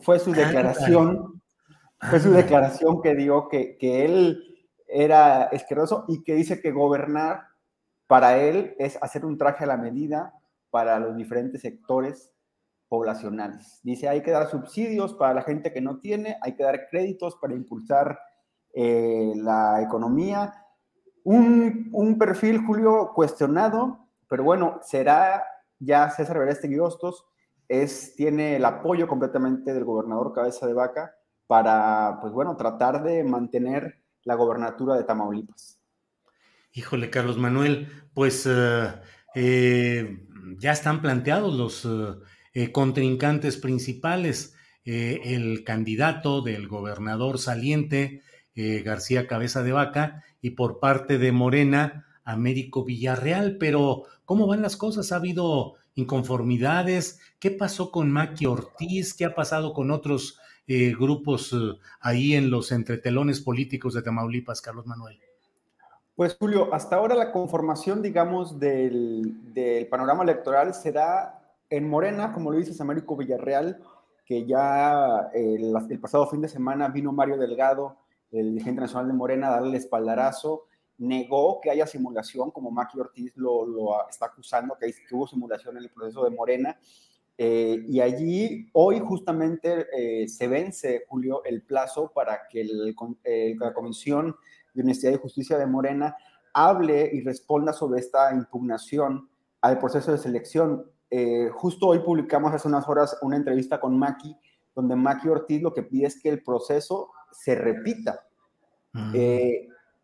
fue su declaración, fue su declaración que dio que, que él era izquierdoso y que dice que gobernar para él es hacer un traje a la medida para los diferentes sectores poblacionales. Dice, hay que dar subsidios para la gente que no tiene, hay que dar créditos para impulsar eh, la economía. Un, un, perfil, Julio, cuestionado, pero bueno, será ya César Bereste Hostos tiene el apoyo completamente del gobernador Cabeza de Vaca para, pues bueno, tratar de mantener la gobernatura de Tamaulipas. Híjole, Carlos Manuel, pues eh, eh, ya están planteados los eh, contrincantes principales. el candidato del gobernador saliente, García Cabeza de Vaca, y por parte de Morena, Américo Villarreal. Pero, ¿cómo van las cosas? ¿Ha habido inconformidades? ¿Qué pasó con Maki Ortiz? ¿Qué ha pasado con otros eh, grupos eh, ahí en los entretelones políticos de Tamaulipas, Carlos Manuel? Pues Julio, hasta ahora la conformación, digamos, del, panorama electoral se da en Morena, como lo dices, Américo Villarreal, que ya el, el, pasado fin de semana vino Mario Delgado, el dirigente nacional de Morena, a darle el espaldarazo negó que haya simulación, como Maki Ortiz lo, está acusando, que, hubo simulación en el proceso de Morena. Eh, y allí, hoy justamente eh, se vence, Julio, el plazo para que la Comisión de Honestidad y Justicia de Morena hable y responda sobre esta impugnación al proceso de selección. Eh, justo hoy publicamos hace unas horas una entrevista con Maki, donde Maki Ortiz lo que pide es que el proceso se repita.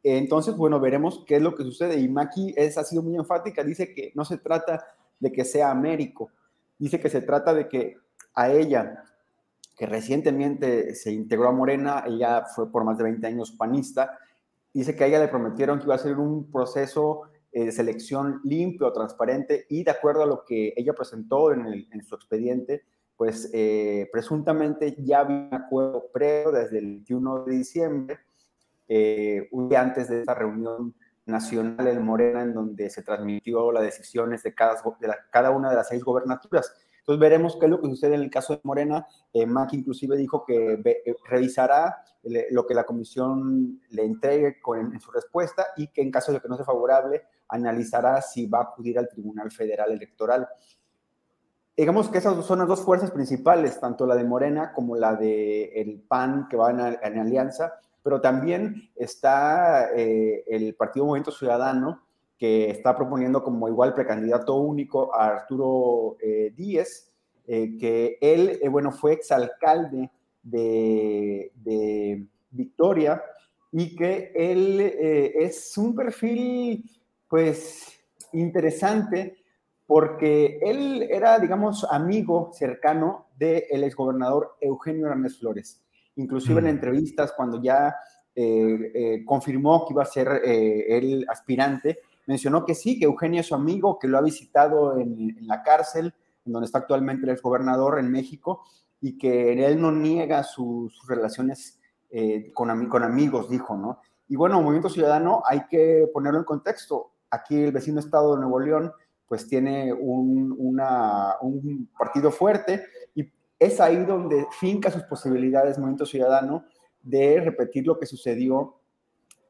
Entonces, bueno, veremos qué es lo que sucede. Y Maki es, ha sido muy enfática, dice que no se trata de que sea Américo, dice que se trata de que a ella, que recientemente se integró a Morena, ella fue por más de 20 años panista, dice que a ella le prometieron que iba a ser un proceso eh, de selección limpio, transparente y de acuerdo a lo que ella presentó en, su expediente, pues eh, presuntamente ya había un acuerdo previo desde el 21 de diciembre eh, un día antes de esta reunión nacional en Morena, en donde se transmitió las decisiones de cada, de cada una de las seis gobernaturas. Entonces veremos qué es lo que sucede en el caso de Morena. Eh, Mac inclusive dijo que eh, revisará lo que la comisión le entregue con, en su respuesta y que en caso de que no sea favorable, analizará si va a acudir al Tribunal Federal Electoral. Digamos que esas son las dos fuerzas principales, tanto la de Morena como la de el PAN que van en alianza, pero también está eh, el Partido Movimiento Ciudadano, que está proponiendo como igual precandidato único a Arturo eh, Díez, eh, que él, bueno, fue exalcalde de, de Victoria y que él es un perfil, pues, interesante porque él era, digamos, amigo cercano del exgobernador Eugenio Hernández Flores inclusive en entrevistas cuando ya eh, eh, confirmó que iba a ser eh, el aspirante, mencionó que sí, que Eugenio es su amigo, que lo ha visitado en, la cárcel, en donde está actualmente el gobernador en México, y que él no niega sus relaciones con, con amigos, dijo, ¿no? Y bueno, Movimiento Ciudadano hay que ponerlo en contexto. Aquí el vecino estado de Nuevo León, pues tiene un, un partido fuerte es ahí donde finca sus posibilidades Movimiento Ciudadano de repetir lo que sucedió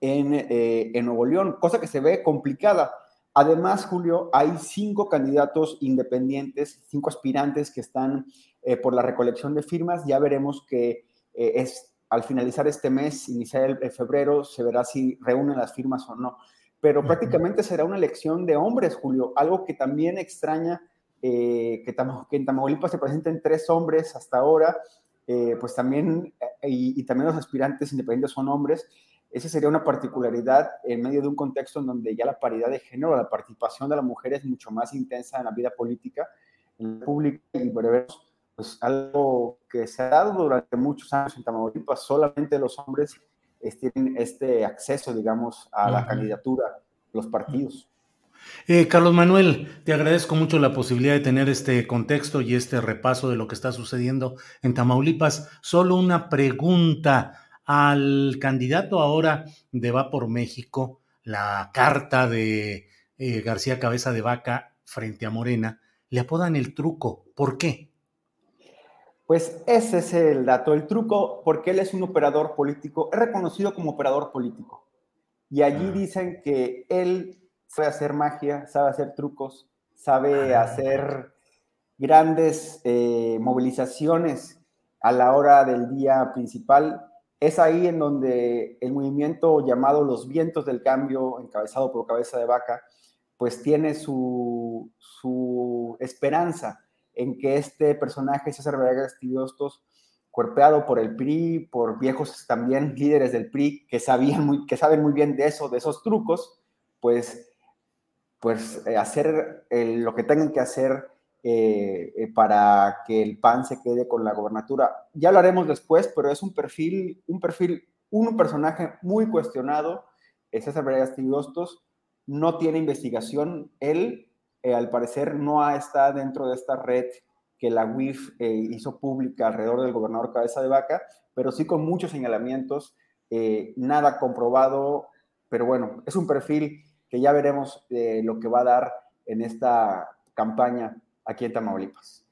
en, eh, en Nuevo León, cosa que se ve complicada. Además, Julio, hay cinco candidatos independientes, cinco aspirantes que están eh, por la recolección de firmas. Ya veremos que eh, es al finalizar este mes, iniciar el, febrero, se verá si reúnen las firmas o no. Pero prácticamente será una elección de hombres, Julio, algo que también extraña que, en Tamaulipas se presenten tres hombres hasta ahora, pues también, y, y, también los aspirantes independientes son hombres, esa sería una particularidad en medio de un contexto en donde ya la paridad de género, la participación de la mujer es mucho más intensa en la vida política, en la pública, y veremos pues, algo que se ha dado durante muchos años en Tamaulipas, solamente los hombres tienen este acceso, digamos, a la candidatura, los partidos. Eh, Carlos Manuel, te agradezco mucho la posibilidad de tener este contexto y este repaso de lo que está sucediendo en Tamaulipas. Solo una pregunta al candidato ahora de Va por México, la carta de eh, García Cabeza de Vaca frente a Morena, le apodan el truco. ¿Por qué? Pues ese es el dato, el truco, porque él es un operador político, es reconocido como operador político. Y allí ah. dicen que él sabe hacer magia, sabe hacer trucos, sabe ah. hacer grandes eh, movilizaciones a la hora del día principal es ahí en donde el movimiento llamado Los Vientos del Cambio, encabezado por Cabeza de Vaca, pues tiene su, esperanza en que este personaje, César Vega Tibiostos, cuerpeado por el PRI, por viejos también líderes del PRI que, sabían muy, que saben muy bien de eso, de esos trucos, pues, pues eh, hacer lo que tengan que hacer eh, eh, para que el PAN se quede con la gobernatura. Ya hablaremos después, pero es un perfil, un perfil, un personaje muy cuestionado. César Vargas Tibostos no tiene investigación. Él, al parecer, no está dentro de esta red que la UIF hizo pública alrededor del gobernador Cabeza de Vaca, pero sí con muchos señalamientos, nada comprobado, pero bueno, es un perfil que ya veremos lo que va a dar en esta campaña aquí en Tamaulipas.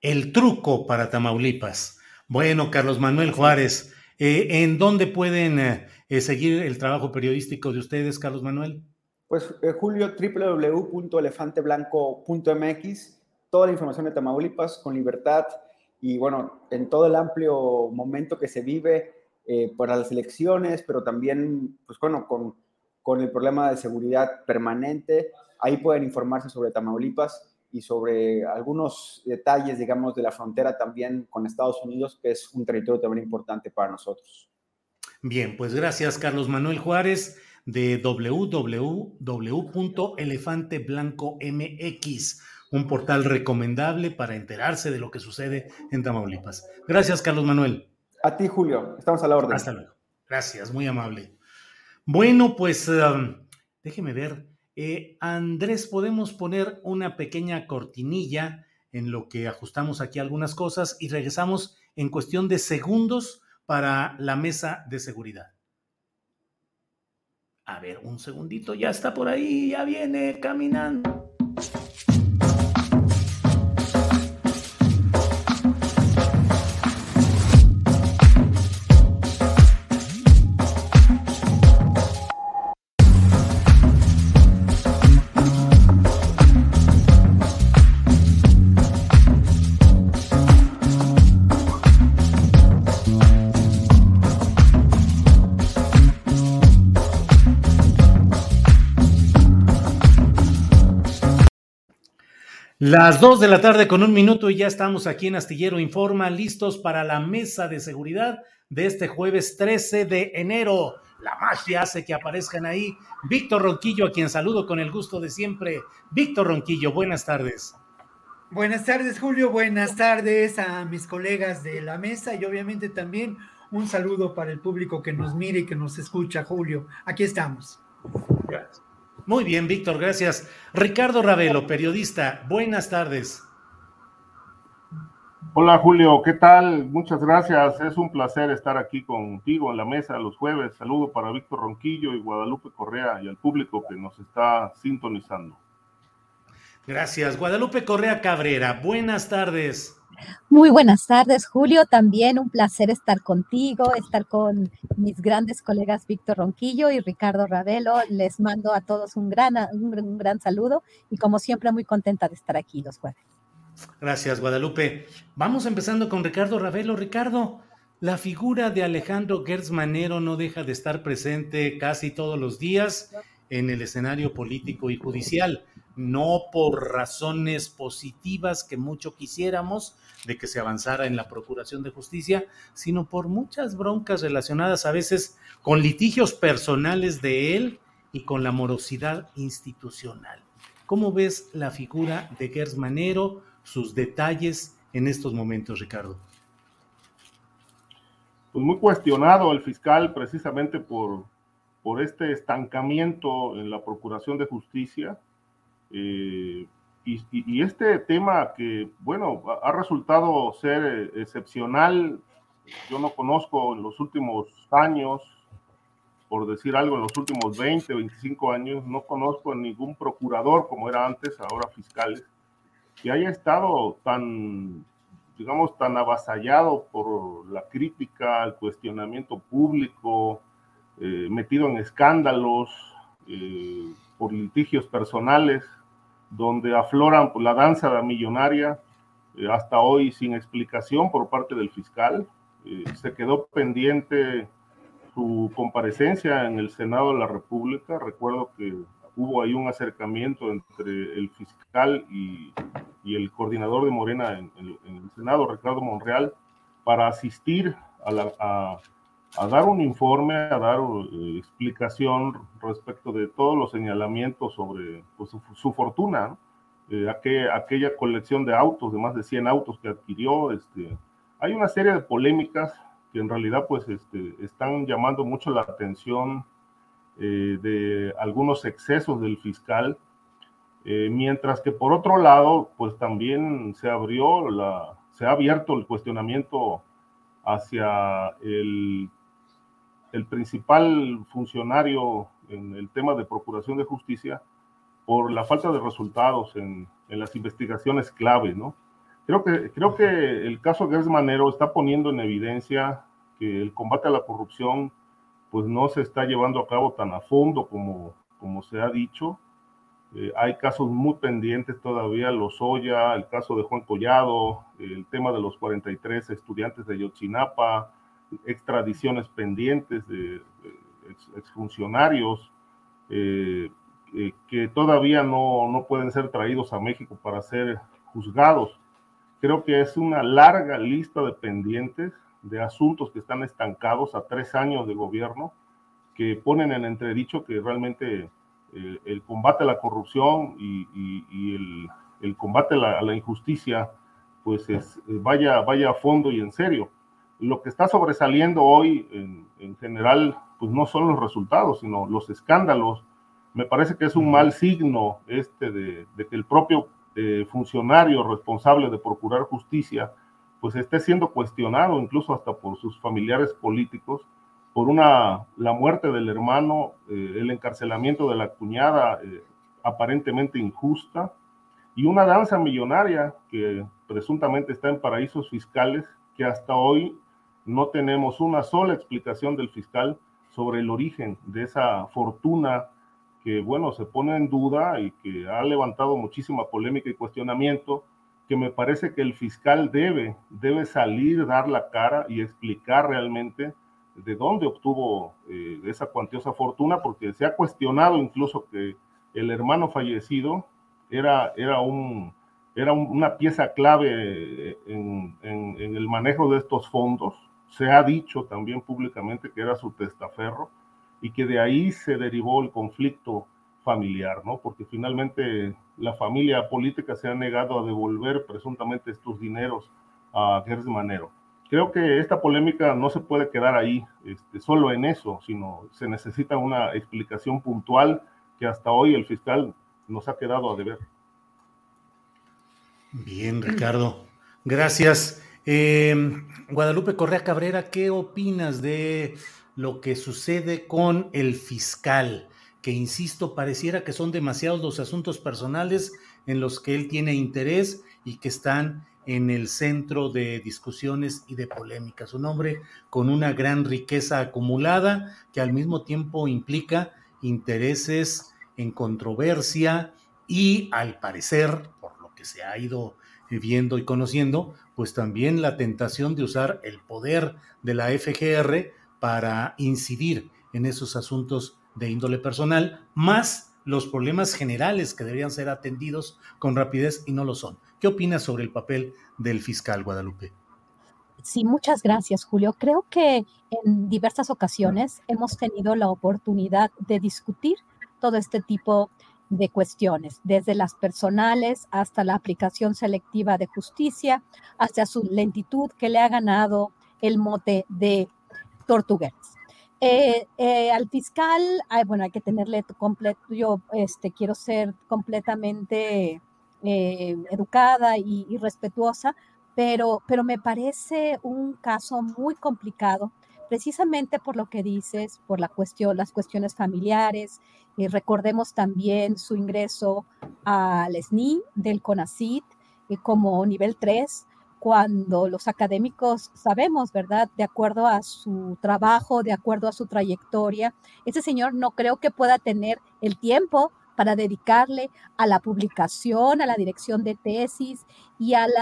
El truco para Tamaulipas. Bueno, Carlos Manuel Juárez, eh, ¿en dónde pueden eh, eh, seguir el trabajo periodístico de ustedes, Carlos Manuel? Pues Julio, www.elefanteblanco.mx, toda la información de Tamaulipas con libertad y bueno, en todo el amplio momento que se vive para las elecciones, pero también, pues bueno, con, con el problema de seguridad permanente, ahí pueden informarse sobre Tamaulipas y sobre algunos detalles, digamos, de la frontera también con Estados Unidos, que es un territorio también importante para nosotros. Bien, pues gracias Carlos Manuel Juárez de www.elefanteblanco.mx, un portal recomendable para enterarse de lo que sucede en Tamaulipas. Gracias Carlos Manuel. A ti Julio, estamos a la orden. Hasta luego. Gracias, muy amable. Bueno, pues um, déjeme ver. Eh, Andrés, podemos poner una pequeña cortinilla en lo que ajustamos aquí algunas cosas y regresamos en cuestión de segundos para la mesa de seguridad. A ver, un segundito, ya está por ahí, ya viene caminando. Las dos de la tarde con un minuto y ya estamos aquí en Astillero Informa, listos para la mesa de seguridad de este jueves 13 de enero. La magia hace que aparezcan ahí. Víctor Ronquillo, a quien saludo con el gusto de siempre. Víctor Ronquillo, buenas tardes. Buenas tardes, Julio. Buenas tardes a mis colegas de la mesa y obviamente también un saludo para el público que nos mire y que nos escucha, Julio. Aquí estamos. Gracias. Muy bien, Víctor, gracias. Ricardo Ravelo, periodista, buenas tardes. Hola Julio, ¿qué tal? Muchas gracias. Es un placer estar aquí contigo en la mesa los jueves. Saludo para Víctor Ronquillo y Guadalupe Correa y al público que nos está sintonizando. Gracias. Guadalupe Correa Cabrera, buenas tardes. Muy buenas tardes, Julio. También un placer estar contigo, estar con mis grandes colegas Víctor Ronquillo y Ricardo Ravelo. Les mando a todos un gran, un gran saludo y como siempre muy contenta de estar aquí los jueves. Gracias, Guadalupe. Vamos empezando con Ricardo Ravelo. Ricardo, la figura de Alejandro Gertz Manero no deja de estar presente casi todos los días en el escenario político y judicial, no por razones positivas que mucho quisiéramos de que se avanzara en la procuración de justicia, sino por muchas broncas relacionadas a veces con litigios personales de él y con la morosidad institucional. ¿Cómo ves la figura de Gertz Manero? sus detalles en estos momentos, Ricardo? Pues muy cuestionado el fiscal precisamente por, por este estancamiento en la Procuración de Justicia. Eh, y, este tema que, bueno, ha resultado ser excepcional, yo no conozco en los últimos años, por decir algo, en los últimos 20, 25 años, no conozco ningún procurador como era antes, ahora fiscales, que haya estado tan, digamos, tan avasallado por la crítica, el cuestionamiento público, eh, metido en escándalos, eh, por litigios personales, donde afloran la danza de millonaria, eh, hasta hoy sin explicación por parte del fiscal. se quedó pendiente su comparecencia en el Senado de la República. Recuerdo que hubo ahí un acercamiento entre el fiscal y, el coordinador de Morena en, el Senado, Ricardo Monreal, para asistir a, dar un informe, a dar eh, explicación respecto de todos los señalamientos sobre pues, su, fortuna, eh, aquella, colección de autos, de más de 100 autos que adquirió. Este, hay una serie de polémicas que en realidad pues, este, están llamando mucho la atención eh, de algunos excesos del fiscal, eh, mientras que por otro lado, pues también se abrió la, se ha abierto el cuestionamiento hacia el, el principal funcionario en el tema de procuración de justicia por la falta de resultados en, en las investigaciones clave, ¿no? Creo que, creo que el caso Gers Manero está poniendo en evidencia que el combate a la corrupción pues no se está llevando a cabo tan a fondo como, como se ha dicho. Eh, hay casos muy pendientes todavía, los Oya, el caso de Juan Collado, el tema de los 43 estudiantes de Yotzinapa, extradiciones pendientes de, exfuncionarios eh, eh, que todavía no, no pueden ser traídos a México para ser juzgados. Creo que es una larga lista de pendientes de asuntos que están estancados a tres años de gobierno, que ponen en entredicho que realmente eh, el combate a la corrupción y, el, combate a la, injusticia, pues es, vaya, vaya a fondo y en serio. Lo que está sobresaliendo hoy en, general, pues no son los resultados, sino los escándalos. Me parece que es un mal signo este de, que el propio eh, funcionario responsable de procurar justicia pues esté siendo cuestionado incluso hasta por sus familiares políticos por una la muerte del hermano, eh, el encarcelamiento de la cuñada eh, aparentemente injusta y una danza millonaria que presuntamente está en paraísos fiscales que hasta hoy no tenemos una sola explicación del fiscal sobre el origen de esa fortuna que, bueno, se pone en duda y que ha levantado muchísima polémica y cuestionamiento que me parece que el fiscal debe, debe salir, dar la cara y explicar realmente de dónde obtuvo eh, esa cuantiosa fortuna, porque se ha cuestionado incluso que el hermano fallecido era, era, un, era una pieza clave en, en, el manejo de estos fondos. Se ha dicho también públicamente que era su testaferro y que de ahí se derivó el conflicto familiar, ¿no? Porque finalmente la familia política se ha negado a devolver presuntamente estos dineros a Gers Manero. Creo que esta polémica no se puede quedar ahí, este, solo en eso, sino se necesita una explicación puntual que hasta hoy el fiscal nos ha quedado a deber. Bien, Ricardo. Gracias. Eh, Guadalupe Correa Cabrera, ¿qué opinas de lo que sucede con el fiscal? Que, insisto, pareciera que son demasiados los asuntos personales en los que él tiene interés y que están en el centro de discusiones y de polémicas. Un hombre con una gran riqueza acumulada que al mismo tiempo implica intereses en controversia y al parecer, por lo que se ha ido viendo y conociendo, pues también la tentación de usar el poder de la FGR para incidir en esos asuntos de índole personal, más los problemas generales que deberían ser atendidos con rapidez y no lo son. ¿Qué opinas sobre el papel del fiscal Guadalupe? Sí, muchas gracias, Julio. Creo que en diversas ocasiones hemos tenido la oportunidad de discutir todo este tipo de cuestiones, desde las personales hasta la aplicación selectiva de justicia, hasta su lentitud que le ha ganado el mote de tortugueras. Eh, eh, al fiscal, bueno, hay que tenerle completo, yo este, quiero ser completamente eh, educada y, respetuosa, pero, pero me parece un caso muy complicado, precisamente por lo que dices, por la cuestión, las cuestiones familiares. recordemos también su ingreso al SNI del CONACIT como nivel 3, cuando los académicos sabemos, ¿verdad? De acuerdo a su trabajo, de acuerdo a su trayectoria, ese señor no creo que pueda tener el tiempo para dedicarle a la publicación, a la dirección de tesis y al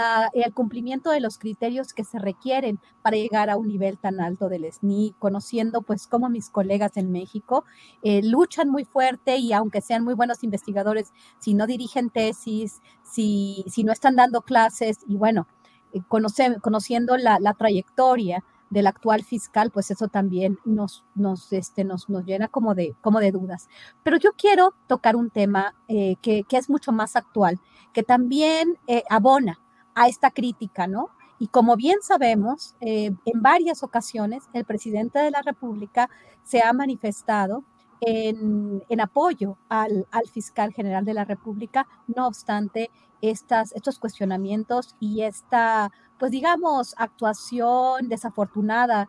cumplimiento de los criterios que se requieren para llegar a un nivel tan alto del SNI, conociendo pues cómo mis colegas en México eh, luchan muy fuerte y aunque sean muy buenos investigadores, si no dirigen tesis, si, si no están dando clases y bueno, eh, conociendo la, trayectoria del actual fiscal, pues eso también nos, nos, este, nos, nos llena como de, como de dudas. Pero yo quiero tocar un tema eh, que, es mucho más actual, que también eh, abona a esta crítica, ¿no? Y como bien sabemos, en varias ocasiones el presidente de la República se ha manifestado en, apoyo al, al, fiscal general de la República, no obstante, estas, estos cuestionamientos y esta, pues digamos, actuación desafortunada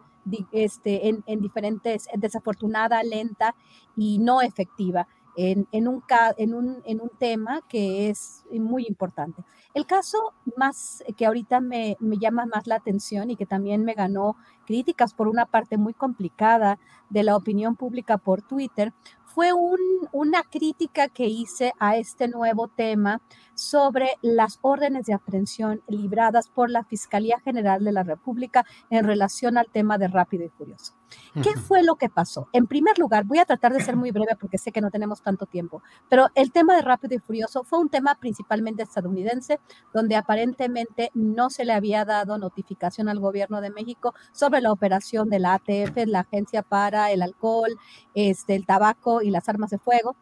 este, en, en diferentes, desafortunada, lenta y no efectiva. En, en, un, en, un, en, un, tema que es muy importante. El caso más que ahorita me, me, llama más la atención y que también me ganó críticas por una parte muy complicada de la opinión pública por Twitter fue un, una crítica que hice a este nuevo tema sobre las órdenes de aprehensión libradas por la Fiscalía General de la República en relación al tema de Rápido y Furioso. ¿Qué fue lo que pasó? En primer lugar, voy a tratar de ser muy breve porque sé que no tenemos tanto tiempo, pero el tema de Rápido y Furioso fue un tema principalmente estadounidense, donde aparentemente no se le había dado notificación al gobierno de México sobre la operación de la ATF, la Agencia para el Alcohol, este, el Tabaco y las Armas de Fuego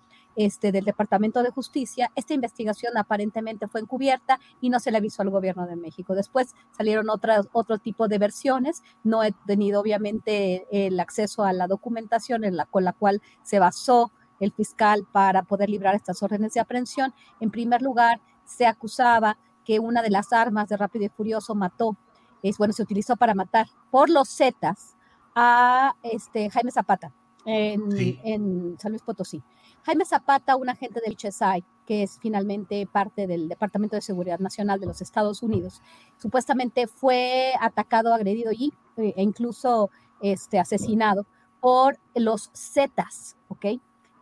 este, del Departamento de Justicia, esta investigación aparentemente fue encubierta y no se le avisó al gobierno de México. Después salieron otras, otro tipo de versiones. No he tenido obviamente el acceso a la documentación en la, con la cual se basó el fiscal para poder librar estas órdenes de aprehensión. En primer lugar, se acusaba que una de las armas de Rápido y Furioso mató, es bueno, se utilizó para matar por los Zetas a este, Jaime Zapata en, en San Luis Potosí. Jaime Zapata, un agente del CHESAI, que es finalmente parte del Departamento de Seguridad Nacional de los Estados Unidos, supuestamente fue atacado, agredido y, eh, e incluso este, asesinado por los Zetas, ¿ok?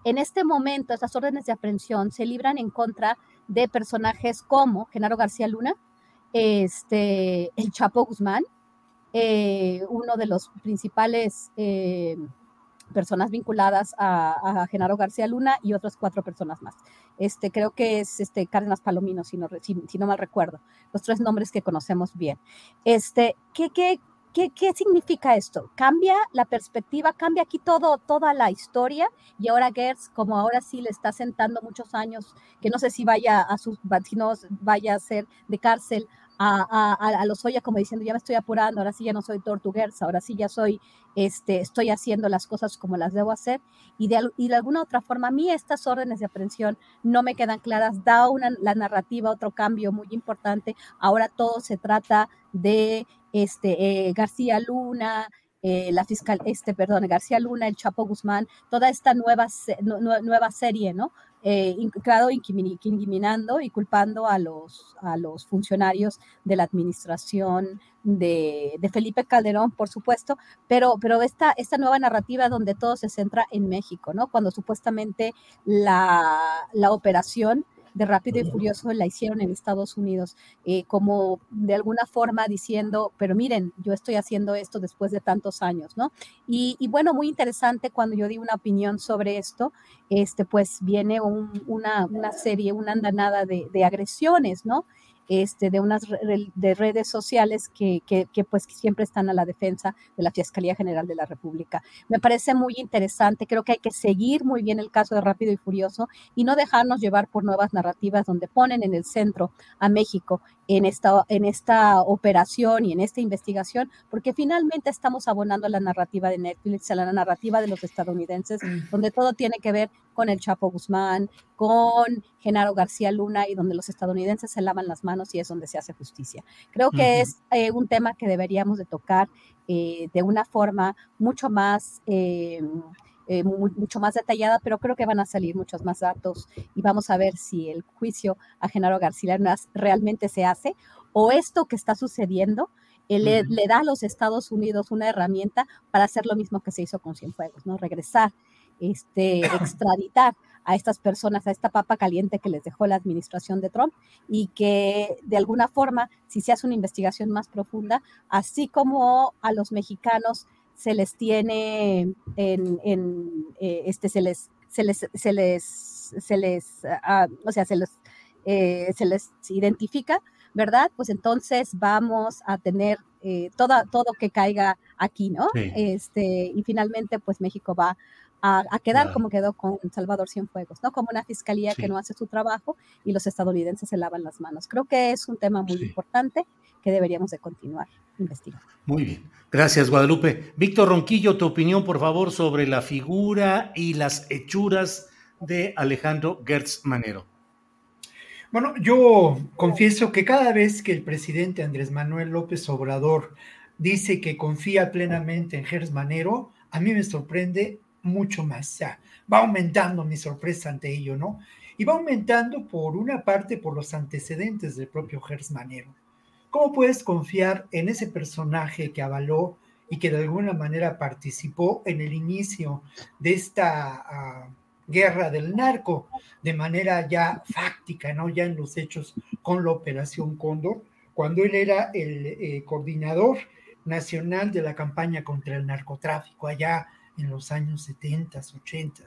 En este momento, estas órdenes de aprehensión se libran en contra de personajes como Genaro García Luna, este, el Chapo Guzmán, eh, uno de los principales eh, personas vinculadas a, Genaro García Luna y otras cuatro personas más. Este, creo que es este, Cárdenas Palomino, si no, si, no mal recuerdo, los tres nombres que conocemos bien. Este, ¿qué, qué, qué, qué significa esto? Cambia la perspectiva, cambia aquí todo, toda la historia y ahora Gertz, como ahora sí le está sentando muchos años, que no sé si vaya a, su, si no vaya a ser de cárcel a, a, los Oya como diciendo, ya me estoy apurando, ahora sí ya no soy tortuguerza, ahora sí ya soy, este, estoy haciendo las cosas como las debo hacer. Y de, y de alguna otra forma, a mí estas órdenes de aprehensión no me quedan claras, da una, la narrativa otro cambio muy importante. Ahora todo se trata de este, García Luna, eh, la fiscal, este, perdón, García Luna, el Chapo Guzmán, toda esta nueva, nueva serie, ¿no? Eh, incriminando y culpando a los, a los funcionarios de la administración de, de, Felipe Calderón, por supuesto, pero, pero esta, esta nueva narrativa donde todo se centra en México, ¿no? Cuando supuestamente la, la operación de Rápido y Furioso la hicieron en Estados Unidos, eh, como de alguna forma diciendo, pero miren, yo estoy haciendo esto después de tantos años, ¿no? Y, bueno, muy interesante cuando yo di una opinión sobre esto, este, pues viene una, una, serie, una andanada de, de agresiones, ¿no? Este, de unas de redes sociales que, que, pues siempre están a la defensa de la Fiscalía General de la República. Me parece muy interesante, creo que hay que seguir muy bien el caso de Rápido y Furioso y no dejarnos llevar por nuevas narrativas donde ponen en el centro a México en esta, en esta operación y en esta investigación, porque finalmente estamos abonando a la narrativa de Netflix, a la narrativa de los estadounidenses, donde todo tiene que ver con el Chapo Guzmán, con Genaro García Luna y donde los estadounidenses se lavan las manos y es donde se hace justicia. Creo que es eh, un tema que deberíamos de tocar eh, de una forma mucho más... Eh, eh, mucho más detallada, pero creo que van a salir muchos más datos y vamos a ver si el juicio a Genaro García realmente se hace o esto que está sucediendo eh, le, da a los Estados Unidos una herramienta para hacer lo mismo que se hizo con Cienfuegos, ¿no? Regresar, este, extraditar a estas personas, a esta papa caliente que les dejó la administración de Trump y que de alguna forma, si se hace una investigación más profunda, así como a los mexicanos se les tiene en, eh, este, se les, se les, se les, se les, ah, o sea, se les, eh, se les identifica, ¿verdad? Pues entonces vamos a tener eh, todo que caiga aquí, ¿no? Este, y finalmente, pues México va a, quedar como quedó con Salvador Cienfuegos, ¿no? Como una fiscalía que no hace su trabajo y los estadounidenses se lavan las manos. Creo que es un tema muy importante que deberíamos de continuar investigando. Muy bien. Gracias, Guadalupe. Víctor Ronquillo, tu opinión, por favor, sobre la figura y las hechuras de Alejandro Gertz Manero. Bueno, yo confieso que cada vez que el presidente Andrés Manuel López Obrador dice que confía plenamente en Gertz Manero, a mí me sorprende mucho más. O sea, va aumentando mi sorpresa ante ello, ¿no? Y va aumentando por una parte por los antecedentes del propio Gertz Manero. ¿Cómo puedes confiar en ese personaje que avaló y que de alguna manera participó en el inicio de esta ah, guerra del narco de manera ya fáctica, ¿no? Ya en los hechos con la Operación Cóndor, cuando él era el eh, coordinador nacional de la campaña contra el narcotráfico allá en los años 70, 80.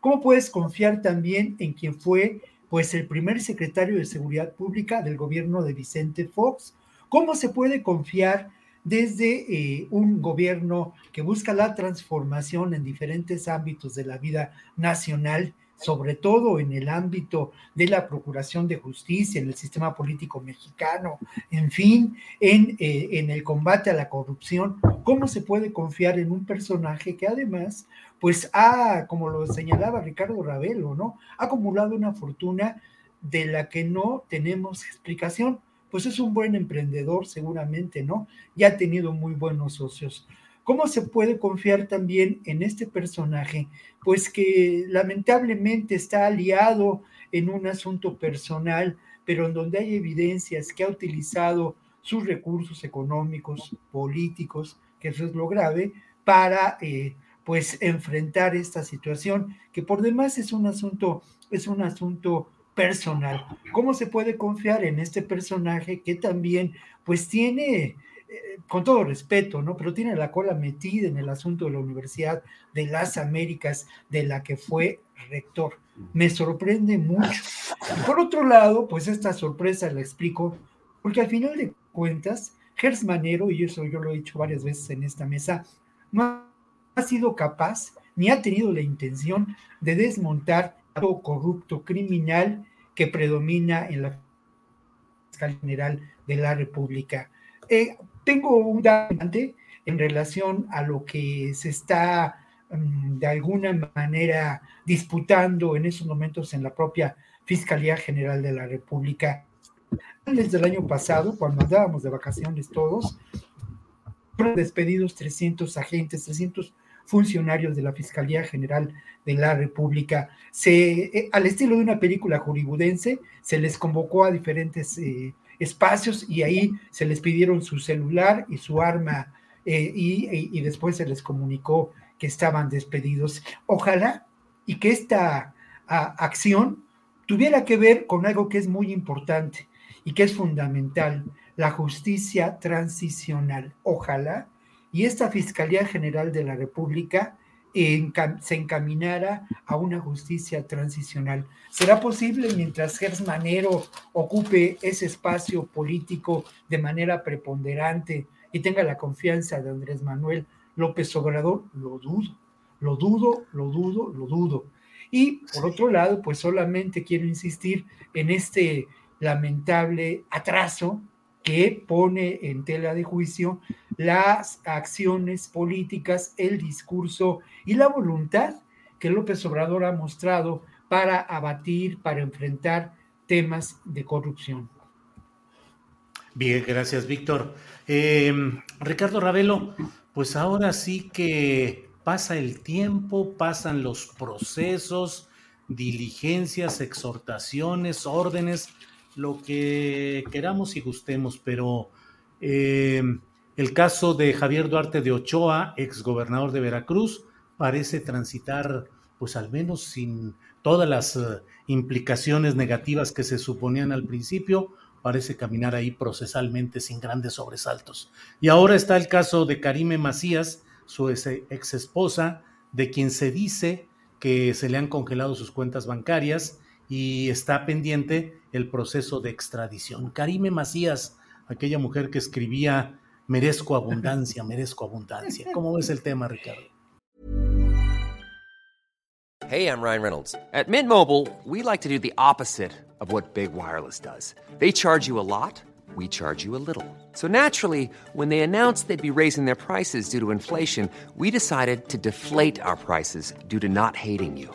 ¿Cómo puedes confiar también en quien fue pues el primer secretario de Seguridad Pública del gobierno de Vicente Fox? ¿Cómo se puede confiar desde eh, un gobierno que busca la transformación en diferentes ámbitos de la vida nacional sobre todo en el ámbito de la procuración de justicia, en el sistema político mexicano, en fin, en, eh, en, el combate a la corrupción, ¿cómo se puede confiar en un personaje que además, pues ha, como lo señalaba Ricardo Ravelo, ¿no? Ha acumulado una fortuna de la que no tenemos explicación. Pues es un buen emprendedor seguramente, ¿no? Ya ha tenido muy buenos socios. ¿Cómo se puede confiar también en este personaje? Pues que lamentablemente está aliado en un asunto personal, pero en donde hay evidencias que ha utilizado sus recursos económicos, políticos, que eso es lo grave, para eh, pues enfrentar esta situación, que por demás es un asunto, es un asunto personal. ¿Cómo se puede confiar en este personaje que también pues tiene eh, con todo respeto, ¿no? Pero tiene la cola metida en el asunto de la Universidad de las Américas, de la que fue rector. Me sorprende mucho. Por otro lado, pues esta sorpresa la explico, porque al final de cuentas, Gers Manero, y eso yo lo he dicho varias veces en esta mesa, no ha sido capaz ni ha tenido la intención de desmontar todo corrupto criminal que predomina en la Fiscalía General de la República. Eh, tengo un dato en relación a lo que se está mm, de alguna manera disputando en esos momentos en la propia Fiscalía General de la República. Desde el año pasado, cuando andábamos de vacaciones todos, fueron despedidos 300 agentes, 300 funcionarios de la Fiscalía General de la República. Se, eh, al estilo de una película hollywoodense, se les convocó a diferentes eh, espacios y ahí se les pidieron su celular y su arma eh, y, y, después se les comunicó que estaban despedidos. Ojalá y que esta acción tuviera que ver con algo que es muy importante y que es fundamental, la justicia transicional. Ojalá y esta Fiscalía General de la República se encaminara a una justicia transicional. ¿Será posible mientras Gers Manero ocupe ese espacio político de manera preponderante y tenga la confianza de Andrés Manuel López Obrador? Lo dudo, lo dudo, lo dudo, lo dudo. Y por otro lado, pues solamente quiero insistir en este lamentable atraso que pone en tela de juicio las acciones políticas, el discurso y la voluntad que López Obrador ha mostrado para abatir, para enfrentar temas de corrupción. Bien, gracias, Víctor. Em, Ricardo Ravelo, pues ahora sí que pasa el tiempo, pasan los procesos, diligencias, exhortaciones, órdenes, lo que queramos y gustemos, pero eh, el caso de Javier Duarte de Ochoa, exgobernador de Veracruz, parece transitar, pues al menos sin todas las uh, implicaciones negativas que se suponían al principio, parece caminar ahí procesalmente sin grandes sobresaltos. Y ahora está el caso de Karime Macías, su ex esposa, de quien se dice que se le han congelado sus cuentas bancarias y está pendiente el proceso de extradición. Karime Macías, aquella mujer que escribía merezco abundancia, merezco abundancia. ¿Cómo ves el tema, Ricardo? Hey, I'm Ryan Reynolds. At Mint Mobile, we like to do the opposite of what Big Wireless does. They charge you a lot, we charge you a little. So naturally, when they announced they'd be raising their prices due to inflation, we decided to deflate our prices due to not hating you.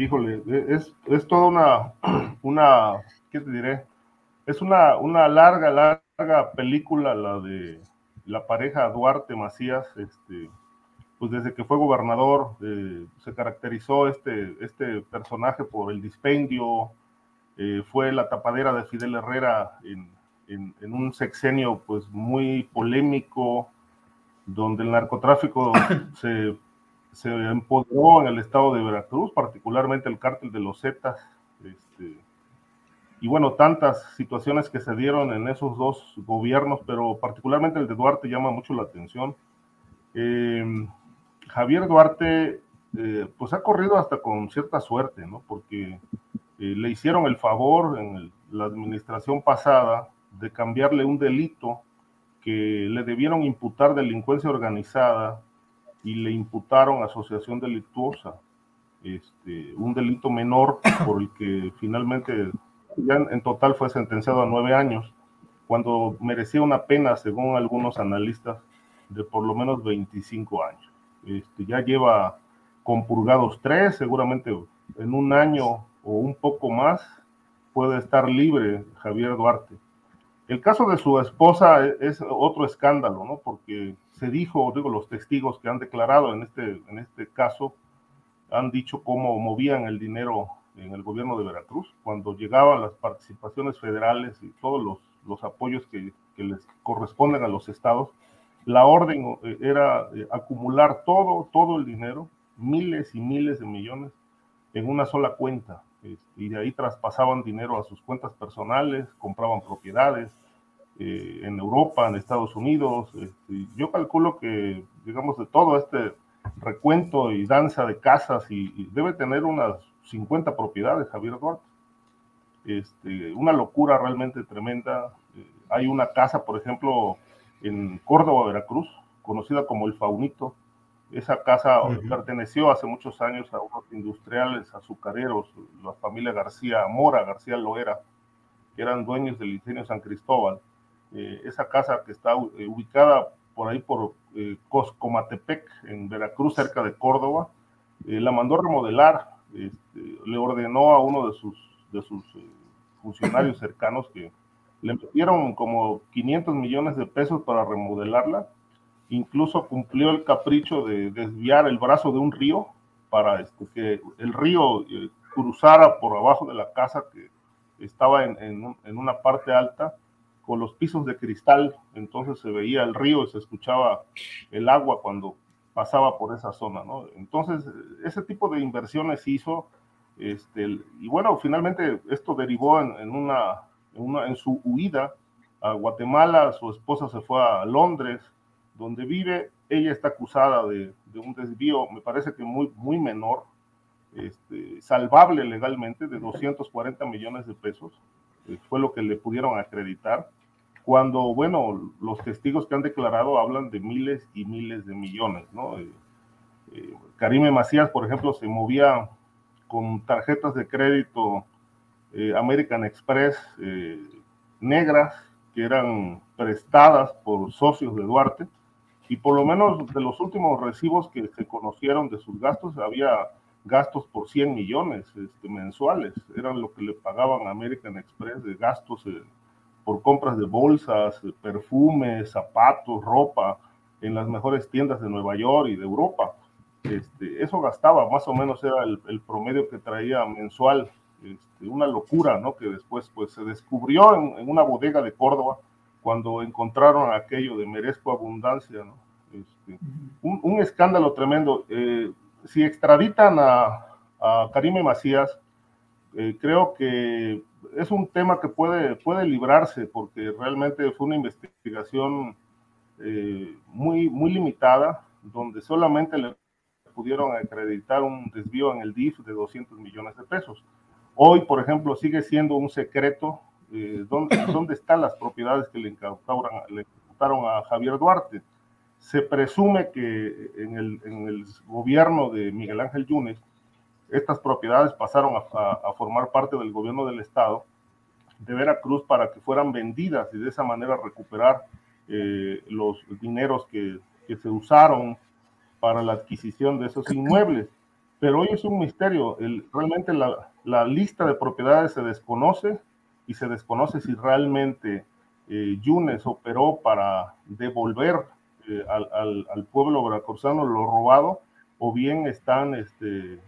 Híjole, es, es toda una, una, ¿qué te diré? Es una, una larga, larga película la de la pareja Duarte Macías, este, pues desde que fue gobernador eh, se caracterizó este, este personaje por el dispendio, eh, fue la tapadera de Fidel Herrera en, en, en, un sexenio pues muy polémico, donde el narcotráfico se se empoderó en el estado de Veracruz, particularmente el cártel de los Zetas, este, y bueno, tantas situaciones que se dieron en esos dos gobiernos, pero particularmente el de Duarte llama mucho la atención. Eh, Javier Duarte, eh, pues ha corrido hasta con cierta suerte, ¿no? Porque eh, le hicieron el favor en la administración pasada de cambiarle un delito que le debieron imputar delincuencia organizada y le imputaron asociación delictuosa, este, un delito menor por el que finalmente ya en total fue sentenciado a nueve años, cuando merecía una pena, según algunos analistas, de por lo menos 25 años. Este, ya lleva compurgados tres, seguramente en un año o un poco más puede estar libre Javier Duarte. El caso de su esposa es otro escándalo, ¿no? Porque se dijo, digo, los testigos que han declarado en este, en este caso han dicho cómo movían el dinero en el gobierno de Veracruz, cuando llegaban las participaciones federales y todos los, los apoyos que, que, les corresponden a los estados, la orden eh, era eh, acumular todo, todo el dinero, miles y miles de millones, en una sola cuenta. este, y de ahí traspasaban dinero a sus cuentas personales, compraban propiedades eh, en Europa, en Estados Unidos. Este, yo calculo que, digamos, de todo este recuento y danza de casas, y, debe tener unas 50 propiedades, Javier Duarte. Este, una locura realmente tremenda. Eh, hay una casa, por ejemplo, en Córdoba, Veracruz, conocida como el Faunito. Esa casa perteneció hace muchos años a unos industriales azucareros, la familia García Mora, García Loera, que eran dueños del ingenio San Cristóbal. Eh, esa casa que está eh, ubicada por ahí por eh, Coscomatepec, en Veracruz, cerca de Córdoba, la mandó remodelar, este, le ordenó a uno de sus, de sus funcionarios cercanos que le metieron como 500 millones de pesos para remodelarla. Incluso cumplió el capricho de desviar el brazo de un río para este, que el río cruzara por abajo de la casa que estaba en, en, una parte alta con los pisos de cristal. Entonces se veía el río y se escuchaba el agua cuando pasaba por esa zona. ¿no? Entonces ese tipo de inversiones hizo. Este, y bueno, finalmente esto derivó en, una en, su huida a Guatemala, su esposa se fue a Londres, donde vive, ella está acusada de, un desvío, me parece que muy, muy menor, este, salvable legalmente, de 240 millones de pesos, eh, fue lo que le pudieron acreditar, cuando, bueno, los testigos que han declarado hablan de miles y miles de millones, ¿no? Eh, eh, Karime Macías, por ejemplo, se movía con tarjetas de crédito eh, American Express eh, negras que eran prestadas por socios de Duarte y por lo menos de los últimos recibos que se conocieron de sus gastos había gastos por 100 millones este, mensuales, eran lo que le pagaban a American Express de gastos eh, por compras de bolsas, perfumes, zapatos, ropa en las mejores tiendas de Nueva York y de Europa. Este, eso gastaba, más o menos era el, el promedio que traía mensual este, una locura, ¿no? Que después pues se descubrió en, una bodega de Córdoba cuando encontraron aquello de merezco abundancia, ¿no? Este, un, escándalo tremendo. Eh, si extraditan a, a Karime Macías, eh, creo que es un tema que puede, puede librarse porque realmente fue una investigación eh, muy, muy limitada, donde solamente le pudieron acreditar un desvío en el DIF de 200 millones de pesos. Hoy, por ejemplo, sigue siendo un secreto eh, ¿dónde, dónde, están las propiedades que le incautaron, le a Javier Duarte. Se presume que en el, en el, gobierno de Miguel Ángel Yunes, estas propiedades pasaron a, formar parte del gobierno del Estado de Veracruz para que fueran vendidas y de esa manera recuperar eh, los dineros que, que se usaron para la adquisición de esos inmuebles. Pero hoy es un misterio. Realmente la, la lista de propiedades se desconoce y se desconoce si realmente eh, Yunes operó para devolver eh, al, al, pueblo veracruzano lo robado o bien están, este,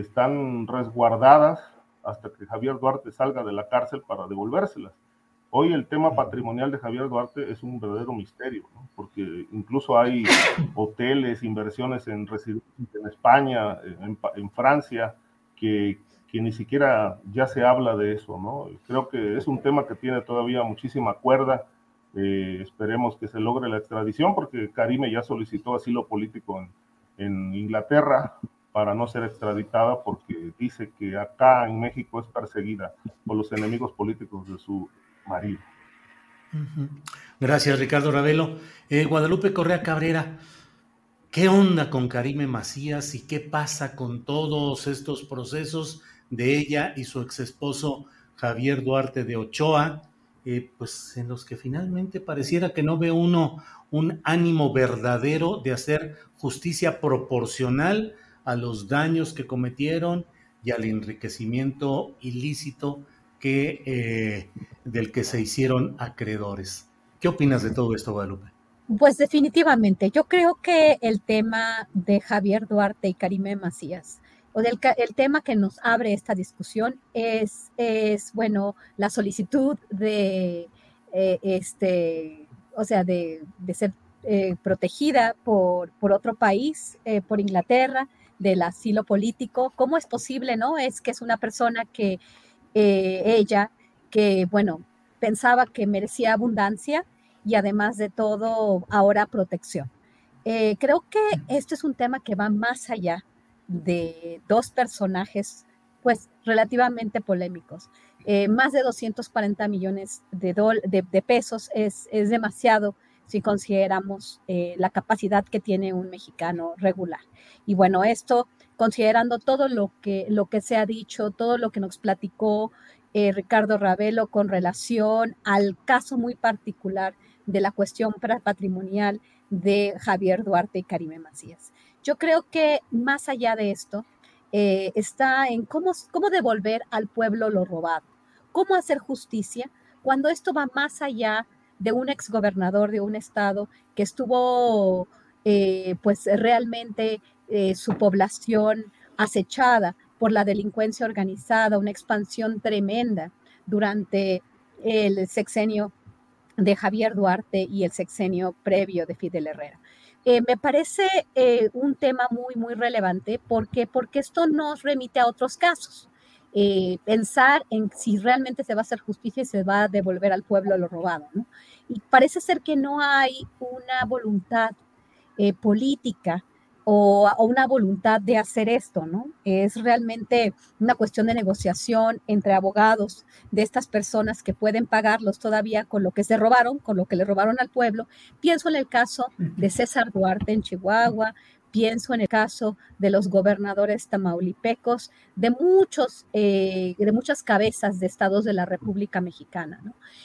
están resguardadas hasta que Javier Duarte salga de la cárcel para devolvérselas. Hoy el tema patrimonial de Javier Duarte es un verdadero misterio, porque incluso hay hoteles, inversiones en en España, en, en Francia, que, que ni siquiera ya se habla de eso, ¿no? Creo que es un tema que tiene todavía muchísima cuerda. Eh, esperemos que se logre la extradición porque Karime ya solicitó asilo político en, en, Inglaterra para no ser extraditada porque dice que acá en México es perseguida por los enemigos políticos de su marido. Gracias, Ricardo Ravelo. Eh, Guadalupe Correa Cabrera, ¿qué onda con Karime Macías y qué pasa con todos estos procesos? de ella y su ex esposo Javier Duarte de Ochoa, eh, pues en los que finalmente pareciera que no ve uno un ánimo verdadero de hacer justicia proporcional a los daños que cometieron y al enriquecimiento ilícito que, eh, del que se hicieron acreedores. ¿Qué opinas de todo esto, Guadalupe? Pues definitivamente, yo creo que el tema de Javier Duarte y Karime Macías o del el tema que nos abre esta discusión es, es bueno, la solicitud de, eh, este, o sea, de, ser eh, protegida por, por, otro país, eh, por Inglaterra, del asilo político. ¿Cómo es posible, no? Es que es una persona que eh, ella, que, bueno, pensaba que merecía abundancia y además de todo, ahora protección. Eh, creo que esto es un tema que va más allá de dos personajes, pues relativamente polémicos. Eh, más de 240 millones de, de, pesos es, es, demasiado si consideramos eh, la capacidad que tiene un mexicano regular. Y bueno, esto considerando todo lo que, lo que se ha dicho, todo lo que nos platicó Ricardo Ravelo con relación al caso muy particular de la cuestión patrimonial de Javier Duarte y Karime Macías. Yo creo que más allá de esto, eh, está en cómo, cómo devolver al pueblo lo robado, cómo hacer justicia cuando esto va más allá de un exgobernador de un estado que estuvo eh, pues realmente eh, su población acechada por la delincuencia organizada, una expansión tremenda durante el sexenio de Javier Duarte y el sexenio previo de Fidel Herrera. Eh, me parece un tema muy, muy relevante porque, porque esto nos remite a otros casos. Eh, pensar en si realmente se va a hacer justicia y se va a devolver al pueblo lo robado. ¿no? Y parece ser que no hay una voluntad política o, una voluntad de hacer esto, ¿no? Es realmente una cuestión de negociación entre abogados de estas personas que pueden pagarlos todavía con lo que se robaron, con lo que le robaron al pueblo. Pienso en el caso de César Duarte en Chihuahua, Pienso en el caso de los gobernadores tamaulipecos, de, muchos, eh, de muchas cabezas de estados de la República Mexicana.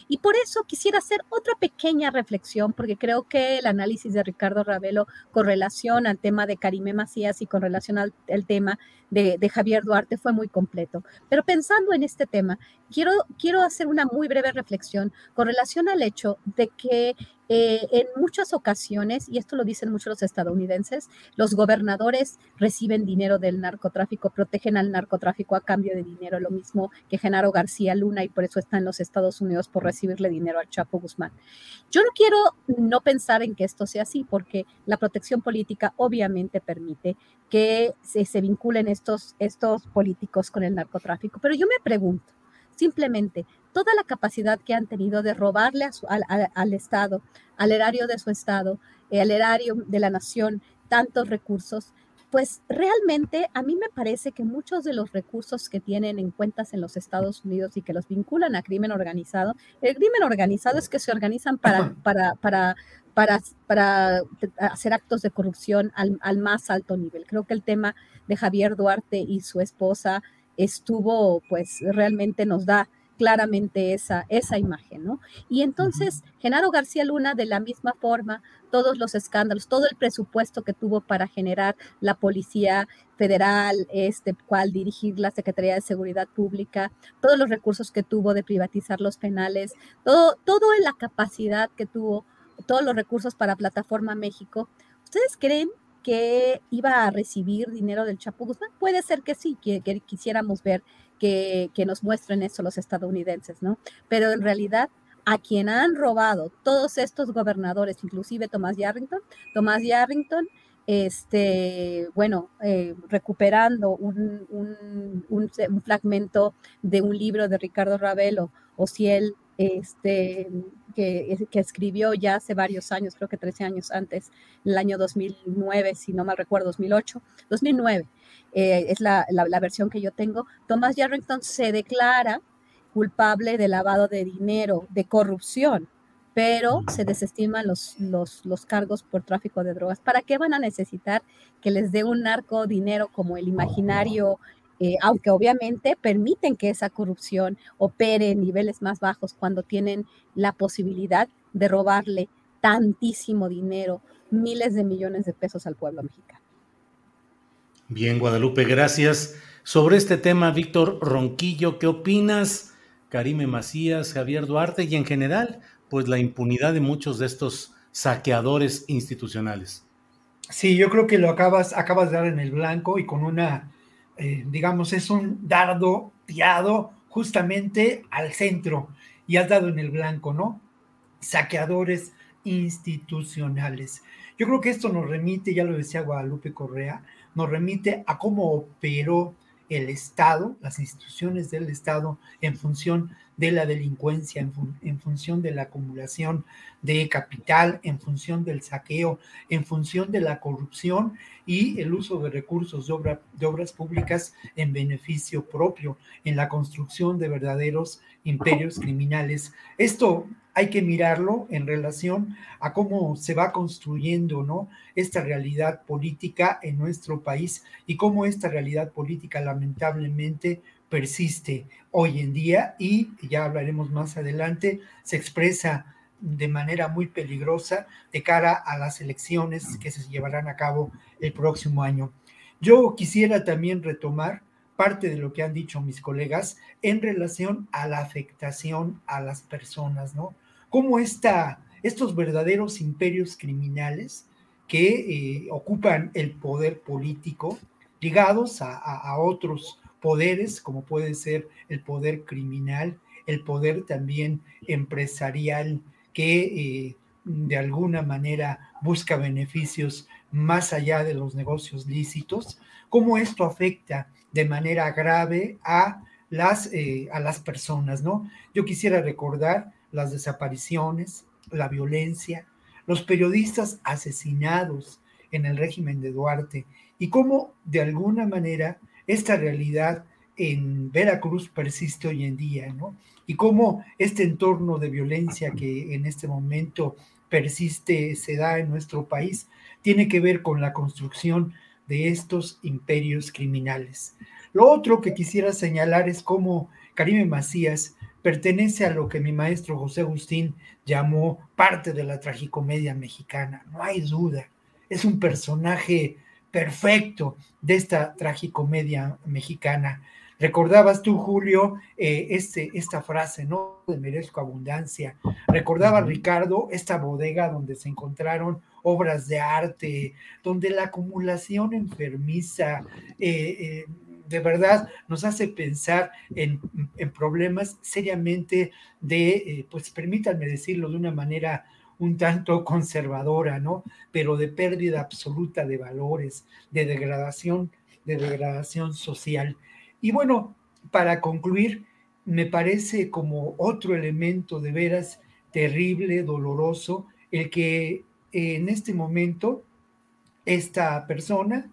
Y por eso quisiera hacer otra pequeña reflexión, porque creo que el análisis de Ricardo Ravelo con relación al tema de Karime Macías y con relación al, tema de, Javier Duarte fue muy completo. Pero pensando en este tema, quiero, quiero hacer una muy breve reflexión con relación al hecho de que eh, en muchas ocasiones, y esto lo dicen muchos los estadounidenses, los gobernadores reciben dinero del narcotráfico, protegen al narcotráfico a cambio de dinero, lo mismo que Genaro García Luna, y por eso está en los Estados Unidos por recibirle dinero al Chapo Guzmán. Yo no quiero no pensar en que esto sea así, porque la protección política obviamente permite que se, vinculen estos, estos políticos con el narcotráfico, pero yo me pregunto, simplemente toda la capacidad que han tenido de robarle al, Estado, al erario de su Estado, eh, al erario de la nación, tantos recursos, pues realmente a mí me parece que muchos de los recursos que tienen en cuentas en los Estados Unidos y que los vinculan a crimen organizado, el crimen organizado es que se organizan para, para, para, para, para hacer actos de corrupción al, al, más alto nivel. Creo que el tema de Javier Duarte y su esposa estuvo, pues realmente nos da claramente esa, esa imagen, ¿no? Y entonces, Genaro García Luna, de la misma forma, todos los escándalos, todo el presupuesto que tuvo para generar la Policía Federal, este, cual dirigir la Secretaría de Seguridad Pública, todos los recursos que tuvo de privatizar los penales, todo, todo en la capacidad que tuvo, todos los recursos para Plataforma México. ¿Ustedes creen que iba a recibir dinero del Chapo Guzmán? Puede ser que sí, que quisiéramos ver que, nos muestren eso los estadounidenses, ¿no? Pero en realidad a quien han robado todos estos gobernadores, inclusive Tomás Yarrington, Tomás Yarrington, este, bueno, eh, recuperando un, un, fragmento de un libro de Ricardo Ravelo, o si él este, que, que, escribió ya hace varios años, creo que 13 años antes, el año 2009, si no mal recuerdo, 2008, 2009, eh, es la, la, versión que yo tengo, Thomas Yarrington se declara culpable de lavado de dinero, de corrupción, pero se desestiman los, los, los, cargos por tráfico de drogas. ¿Para qué van a necesitar que les dé un narco dinero como el imaginario eh, aunque obviamente permiten que esa corrupción opere en niveles más bajos cuando tienen la posibilidad de robarle tantísimo dinero, miles de millones de pesos al pueblo mexicano. Bien, Guadalupe, gracias. Sobre este tema, Víctor Ronquillo, ¿qué opinas? Karime Macías, Javier Duarte y en general, pues la impunidad de muchos de estos saqueadores institucionales. Sí, yo creo que lo acabas, acabas de dar en el blanco y con una eh, digamos, es un dardo tirado justamente al centro y has dado en el blanco, ¿no? Saqueadores institucionales. Yo creo que esto nos remite, ya lo decía Guadalupe Correa, nos remite a cómo operó el Estado, las instituciones del Estado en función de la delincuencia, en, función de la acumulación de capital, en función del saqueo, en función de la corrupción y el uso de recursos de, de obras públicas en beneficio propio, en la construcción de verdaderos imperios criminales. Esto hay que mirarlo en relación a cómo se va construyendo ¿no? esta realidad política en nuestro país y cómo esta realidad política lamentablemente persiste hoy en día y ya hablaremos más adelante, se expresa de manera muy peligrosa de cara a las elecciones que se llevarán a cabo el próximo año. Yo quisiera también retomar parte de lo que han dicho mis colegas en relación a la afectación a las personas, ¿no? cómo estos verdaderos imperios criminales que eh, ocupan el poder político, ligados a, otros poderes, como puede ser el poder criminal, el poder también empresarial, que eh, de alguna manera busca beneficios más allá de los negocios lícitos, cómo esto afecta de manera grave a las, eh, a las personas, ¿no? Yo quisiera recordar las desapariciones, la violencia, los periodistas asesinados en el régimen de Duarte y cómo de alguna manera esta realidad en Veracruz persiste hoy en día, ¿no? Y cómo este entorno de violencia que en este momento persiste, se da en nuestro país, tiene que ver con la construcción de estos imperios criminales. Lo otro que quisiera señalar es cómo Karime Macías pertenece a lo que mi maestro José Agustín llamó parte de la tragicomedia mexicana, no hay duda. Es un personaje perfecto de esta tragicomedia mexicana. Recordabas tú, Julio, eh, este, esta frase, ¿no? De merezco abundancia. Recordaba Ricardo esta bodega donde se encontraron obras de arte, donde la acumulación enfermiza, eh, eh, de verdad nos hace pensar en, problemas seriamente de, pues permítanme decirlo de una manera un tanto conservadora, ¿no? Pero de pérdida absoluta de valores, de degradación, de degradación social. Y bueno, para concluir, me parece como otro elemento de veras terrible, doloroso, el que en este momento esta persona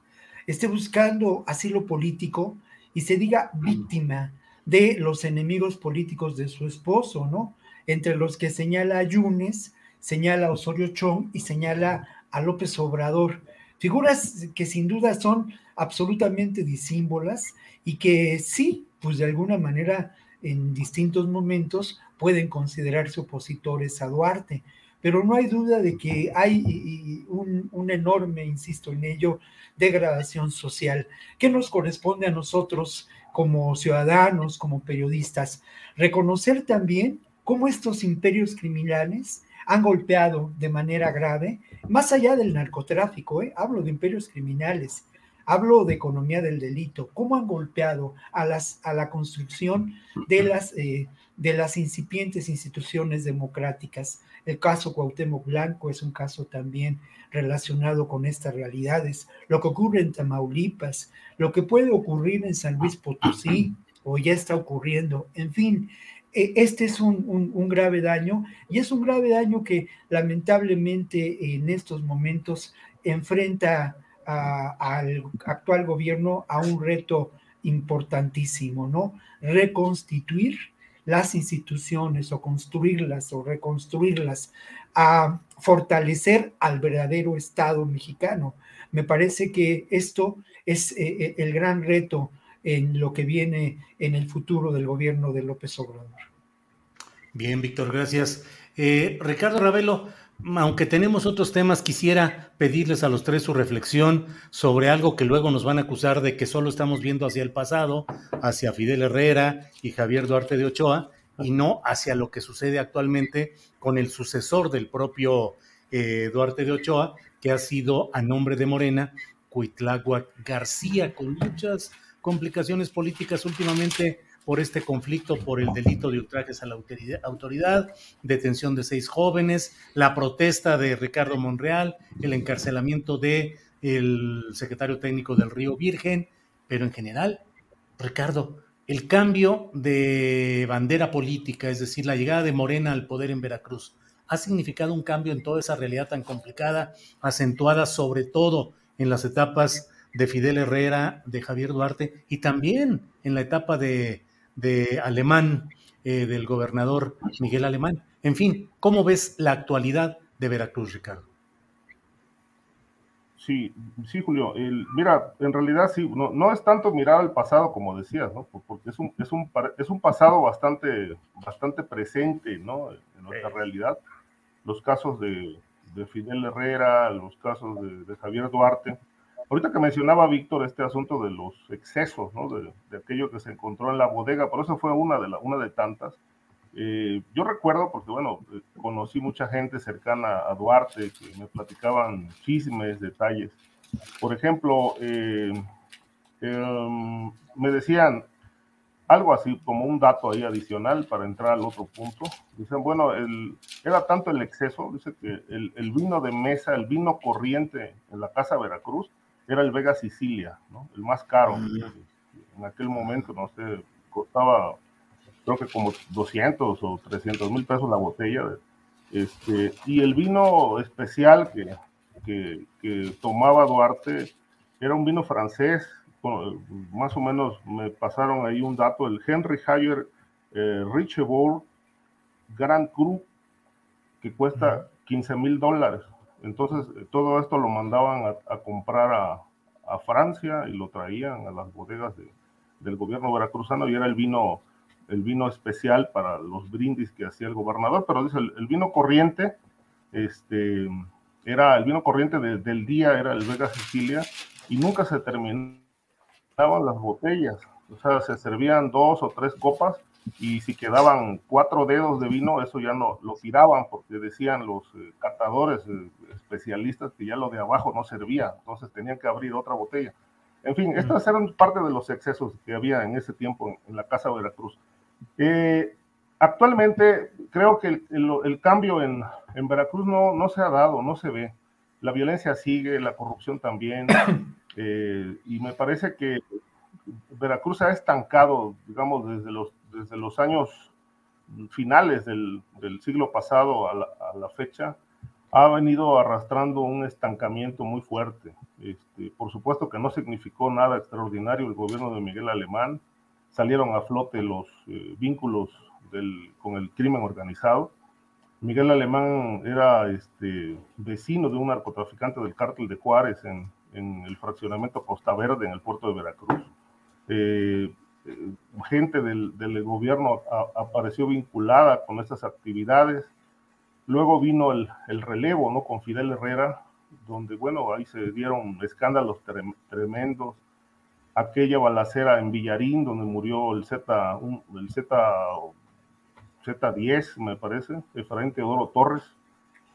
esté buscando asilo político y se diga víctima de los enemigos políticos de su esposo, ¿no? Entre los que señala a Yunes, señala a Osorio Chong y señala a López Obrador. Figuras que sin duda son absolutamente disímbolas y que sí, pues de alguna manera en distintos momentos pueden considerarse opositores a Duarte pero no hay duda de que hay un, enorme, insisto en ello, degradación social que nos corresponde a nosotros como ciudadanos, como periodistas, reconocer también cómo estos imperios criminales han golpeado de manera grave, más allá del narcotráfico, ¿eh? hablo de imperios criminales, hablo de economía del delito, cómo han golpeado a, las, a la construcción de las, eh, de las incipientes instituciones democráticas. El caso Cuauhtémoc Blanco es un caso también relacionado con estas realidades. Lo que ocurre en Tamaulipas, lo que puede ocurrir en San Luis Potosí o ya está ocurriendo, en fin, este es un, grave daño y es un grave daño que lamentablemente en estos momentos enfrenta al actual gobierno a un reto importantísimo, ¿no? Reconstituir las instituciones o construirlas o reconstruirlas, a fortalecer al verdadero Estado mexicano. Me parece que esto es eh, eh, el gran reto en lo que viene en el futuro del gobierno de López Obrador. Bien, Víctor, gracias. Eh, Ricardo Ravelo, aunque tenemos otros temas, quisiera pedirles a los tres su reflexión sobre algo que luego nos van a acusar de que solo estamos viendo hacia el pasado, hacia Fidel Herrera y Javier Duarte de Ochoa, y no hacia lo que sucede actualmente con el sucesor del propio eh, Duarte de Ochoa, que ha sido a nombre de Morena, Cuitláhuac García, con muchas complicaciones políticas últimamente por este conflicto por el delito de ultrajes a la autoridad, detención de seis jóvenes, la protesta de Ricardo Monreal, el encarcelamiento de el secretario técnico del Río Virgen, pero en general, Ricardo, el cambio de bandera política, es decir, la llegada de Morena al poder en Veracruz, ha significado un cambio en toda esa realidad tan complicada, acentuada sobre todo en las etapas de Fidel Herrera, de Javier Duarte y también en la etapa de, Alemán, eh, del gobernador Miguel Alemán. En fin, ¿cómo ves la actualidad de Veracruz, Ricardo? Sí, sí, Julio. mira, en realidad sí, no, es tanto mirar al pasado como decías, ¿no? Porque es un, es un, es un pasado bastante, bastante presente, ¿no? En nuestra realidad. Los casos de, Fidel Herrera, los casos de, Javier Duarte. Ahorita que mencionaba Víctor este asunto de los excesos, ¿no? De, aquello que se encontró en la bodega, por eso fue una de, la, una de tantas. Eh, yo recuerdo, porque bueno, eh, conocí mucha gente cercana a Duarte que me platicaban chismes, detalles. Por ejemplo, eh, em, me decían algo así como un dato ahí adicional para entrar al otro punto. Dicen, bueno, el, era tanto el exceso, dice que el, el, vino de mesa, el vino corriente en la Casa Veracruz era el Vega Sicilia, ¿no? el más caro. En aquel momento, no sé, costaba creo que como 200 o 300 mil pesos la botella. Este, y el vino especial que, que, tomaba Duarte era un vino francés, más o menos me pasaron ahí un dato, el Henry Hayer eh, Richebourg Grand Cru, que cuesta 15 mil dólares. Entonces, todo esto lo mandaban a, comprar a, a, Francia y lo traían a las bodegas del gobierno veracruzano y era el vino el vino especial para los brindis que hacía el gobernador, pero dice, el, vino corriente, este, era el vino corriente del día, era el Vega Sicilia, y nunca se terminaban las botellas, o sea, se servían dos o tres copas, y si quedaban cuatro dedos de vino, eso ya no lo tiraban, porque decían los eh, catadores eh, especialistas que ya lo de abajo no servía, entonces tenían que abrir otra botella. En fin, estas eran parte de los excesos que había en ese tiempo en, en la Casa Veracruz. Eh, actualmente creo que el, cambio en, Veracruz no, no, se ha dado, no se ve. La violencia sigue, la corrupción también, eh, y me parece que Veracruz ha estancado, digamos, desde los, desde los años finales del, siglo pasado a la, fecha, ha venido arrastrando un estancamiento muy fuerte. Este, por supuesto que no significó nada extraordinario el gobierno de Miguel Alemán, salieron a flote los eh, vínculos con el crimen organizado. Miguel Alemán era este, vecino de un narcotraficante del cártel de Juárez en, el fraccionamiento Costa Verde, en el puerto de Veracruz. Eh, gente del, gobierno apareció vinculada con estas actividades. Luego vino el, relevo, ¿no? Con Fidel Herrera, donde, bueno, ahí se dieron escándalos tremendos aquella balacera en Villarín, donde murió el Z, el Z, Z10, me parece, Efraín Teodoro Torres,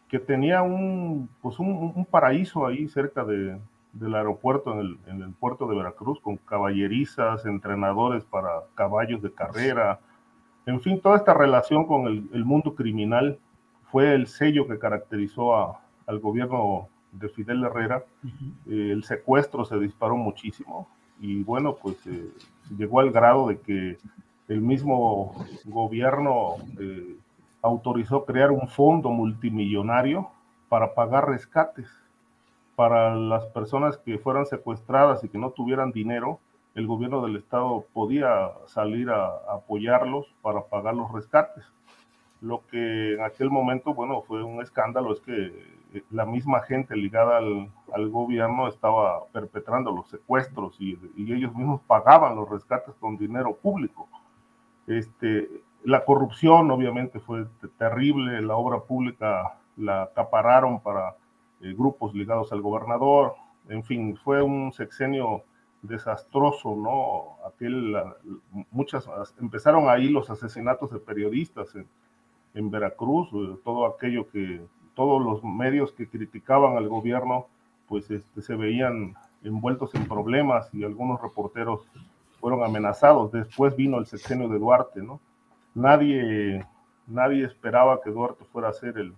que tenía un, pues un, paraíso ahí cerca de, del aeropuerto, en el, en el, puerto de Veracruz, con caballerizas, entrenadores para caballos de carrera, en fin, toda esta relación con el, mundo criminal fue el sello que caracterizó a, al gobierno de Fidel Herrera. Eh, el secuestro se disparó muchísimo, y bueno, pues eh, llegó al grado de que el mismo gobierno eh, autorizó crear un fondo multimillonario para pagar rescates para las personas que fueran secuestradas y que no tuvieran dinero, el gobierno del estado podía salir a, apoyarlos para pagar los rescates. Lo que en aquel momento, bueno, fue un escándalo es que la misma gente ligada al, gobierno estaba perpetrando los secuestros y, ellos mismos pagaban los rescates con dinero público. Este, la corrupción obviamente fue terrible, la obra pública la acapararon para eh, grupos ligados al gobernador, en fin, fue un sexenio desastroso, ¿no? Aquel, muchas, empezaron ahí los asesinatos de periodistas en, Veracruz, eh, todo aquello que todos los medios que criticaban al gobierno, pues este, se veían envueltos en problemas y algunos reporteros fueron amenazados. Después vino el sexenio de Duarte, ¿no? Nadie, nadie esperaba que Duarte fuera a ser el,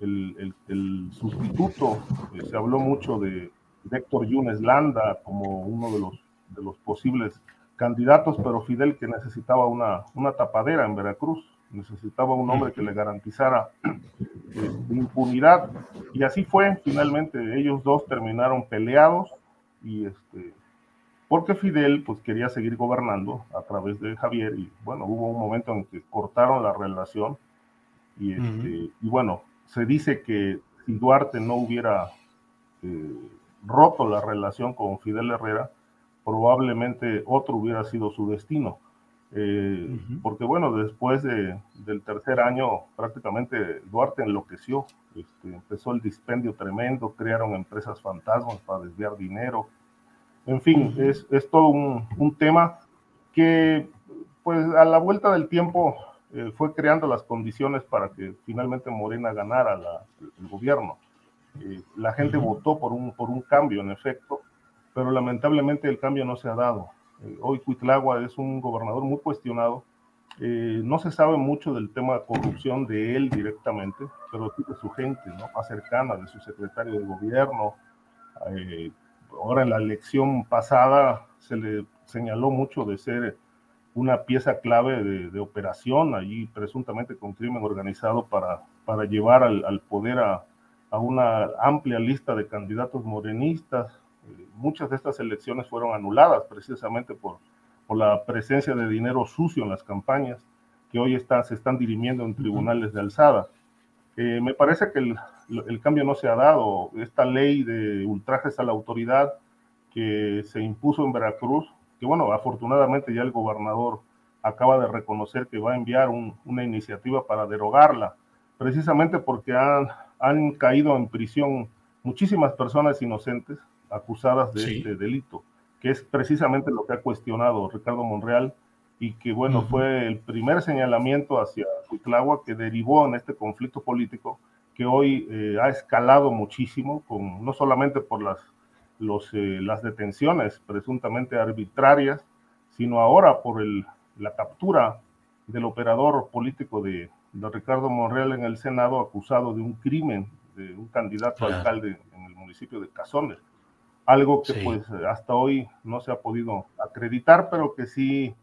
el, sustituto. Eh, se habló mucho de, Héctor Yunes Landa como uno de los, de los posibles candidatos, pero Fidel que necesitaba una, una tapadera en Veracruz, necesitaba un hombre que le garantizara este, impunidad. Y así fue, finalmente ellos dos terminaron peleados y este, porque Fidel pues quería seguir gobernando a través de Javier y bueno, hubo un momento en que cortaron la relación y, este, y bueno, se dice que si Duarte no hubiera eh, roto la relación con Fidel Herrera, probablemente otro hubiera sido su destino. Eh, porque bueno, después de, del tercer año prácticamente Duarte enloqueció, este, empezó el dispendio tremendo, crearon empresas fantasmas para desviar dinero, en fin, es, es, todo un, un, tema que pues a la vuelta del tiempo eh, fue creando las condiciones para que finalmente Morena ganara la, el gobierno. Eh, la gente votó por un, por un cambio, en efecto, pero lamentablemente el cambio no se ha dado. Eh, hoy Cuitlagua es un gobernador muy cuestionado. no se sabe mucho del tema de corrupción de él directamente, pero sí de su gente, ¿no? más cercana, de su secretario de gobierno. ahora en la elección pasada se le señaló mucho de ser una pieza clave de, operación allí presuntamente con crimen organizado para, para llevar al, al poder a, a una amplia lista de candidatos morenistas. Eh, muchas de estas elecciones fueron anuladas precisamente por, por la presencia de dinero sucio en las campañas que hoy está, se están dirimiendo en tribunales de alzada. Eh, me parece que el, el, cambio no se ha dado. Esta ley de ultrajes a la autoridad que se impuso en Veracruz, que bueno, afortunadamente ya el gobernador acaba de reconocer que va a enviar un, una iniciativa para derogarla, precisamente porque han, han caído en prisión muchísimas personas inocentes acusadas de este delito, que es precisamente lo que ha cuestionado Ricardo Monreal y que, bueno, fue el primer señalamiento hacia Cuitlagua que derivó en este conflicto político que hoy eh, ha escalado muchísimo, con, no solamente por las, los, eh, las detenciones presuntamente arbitrarias, sino ahora por el, la captura del operador político de, de Ricardo Monreal en el Senado acusado de un crimen de un candidato alcalde en el municipio de Cazones. Algo que pues hasta hoy no se ha podido acreditar, pero que sí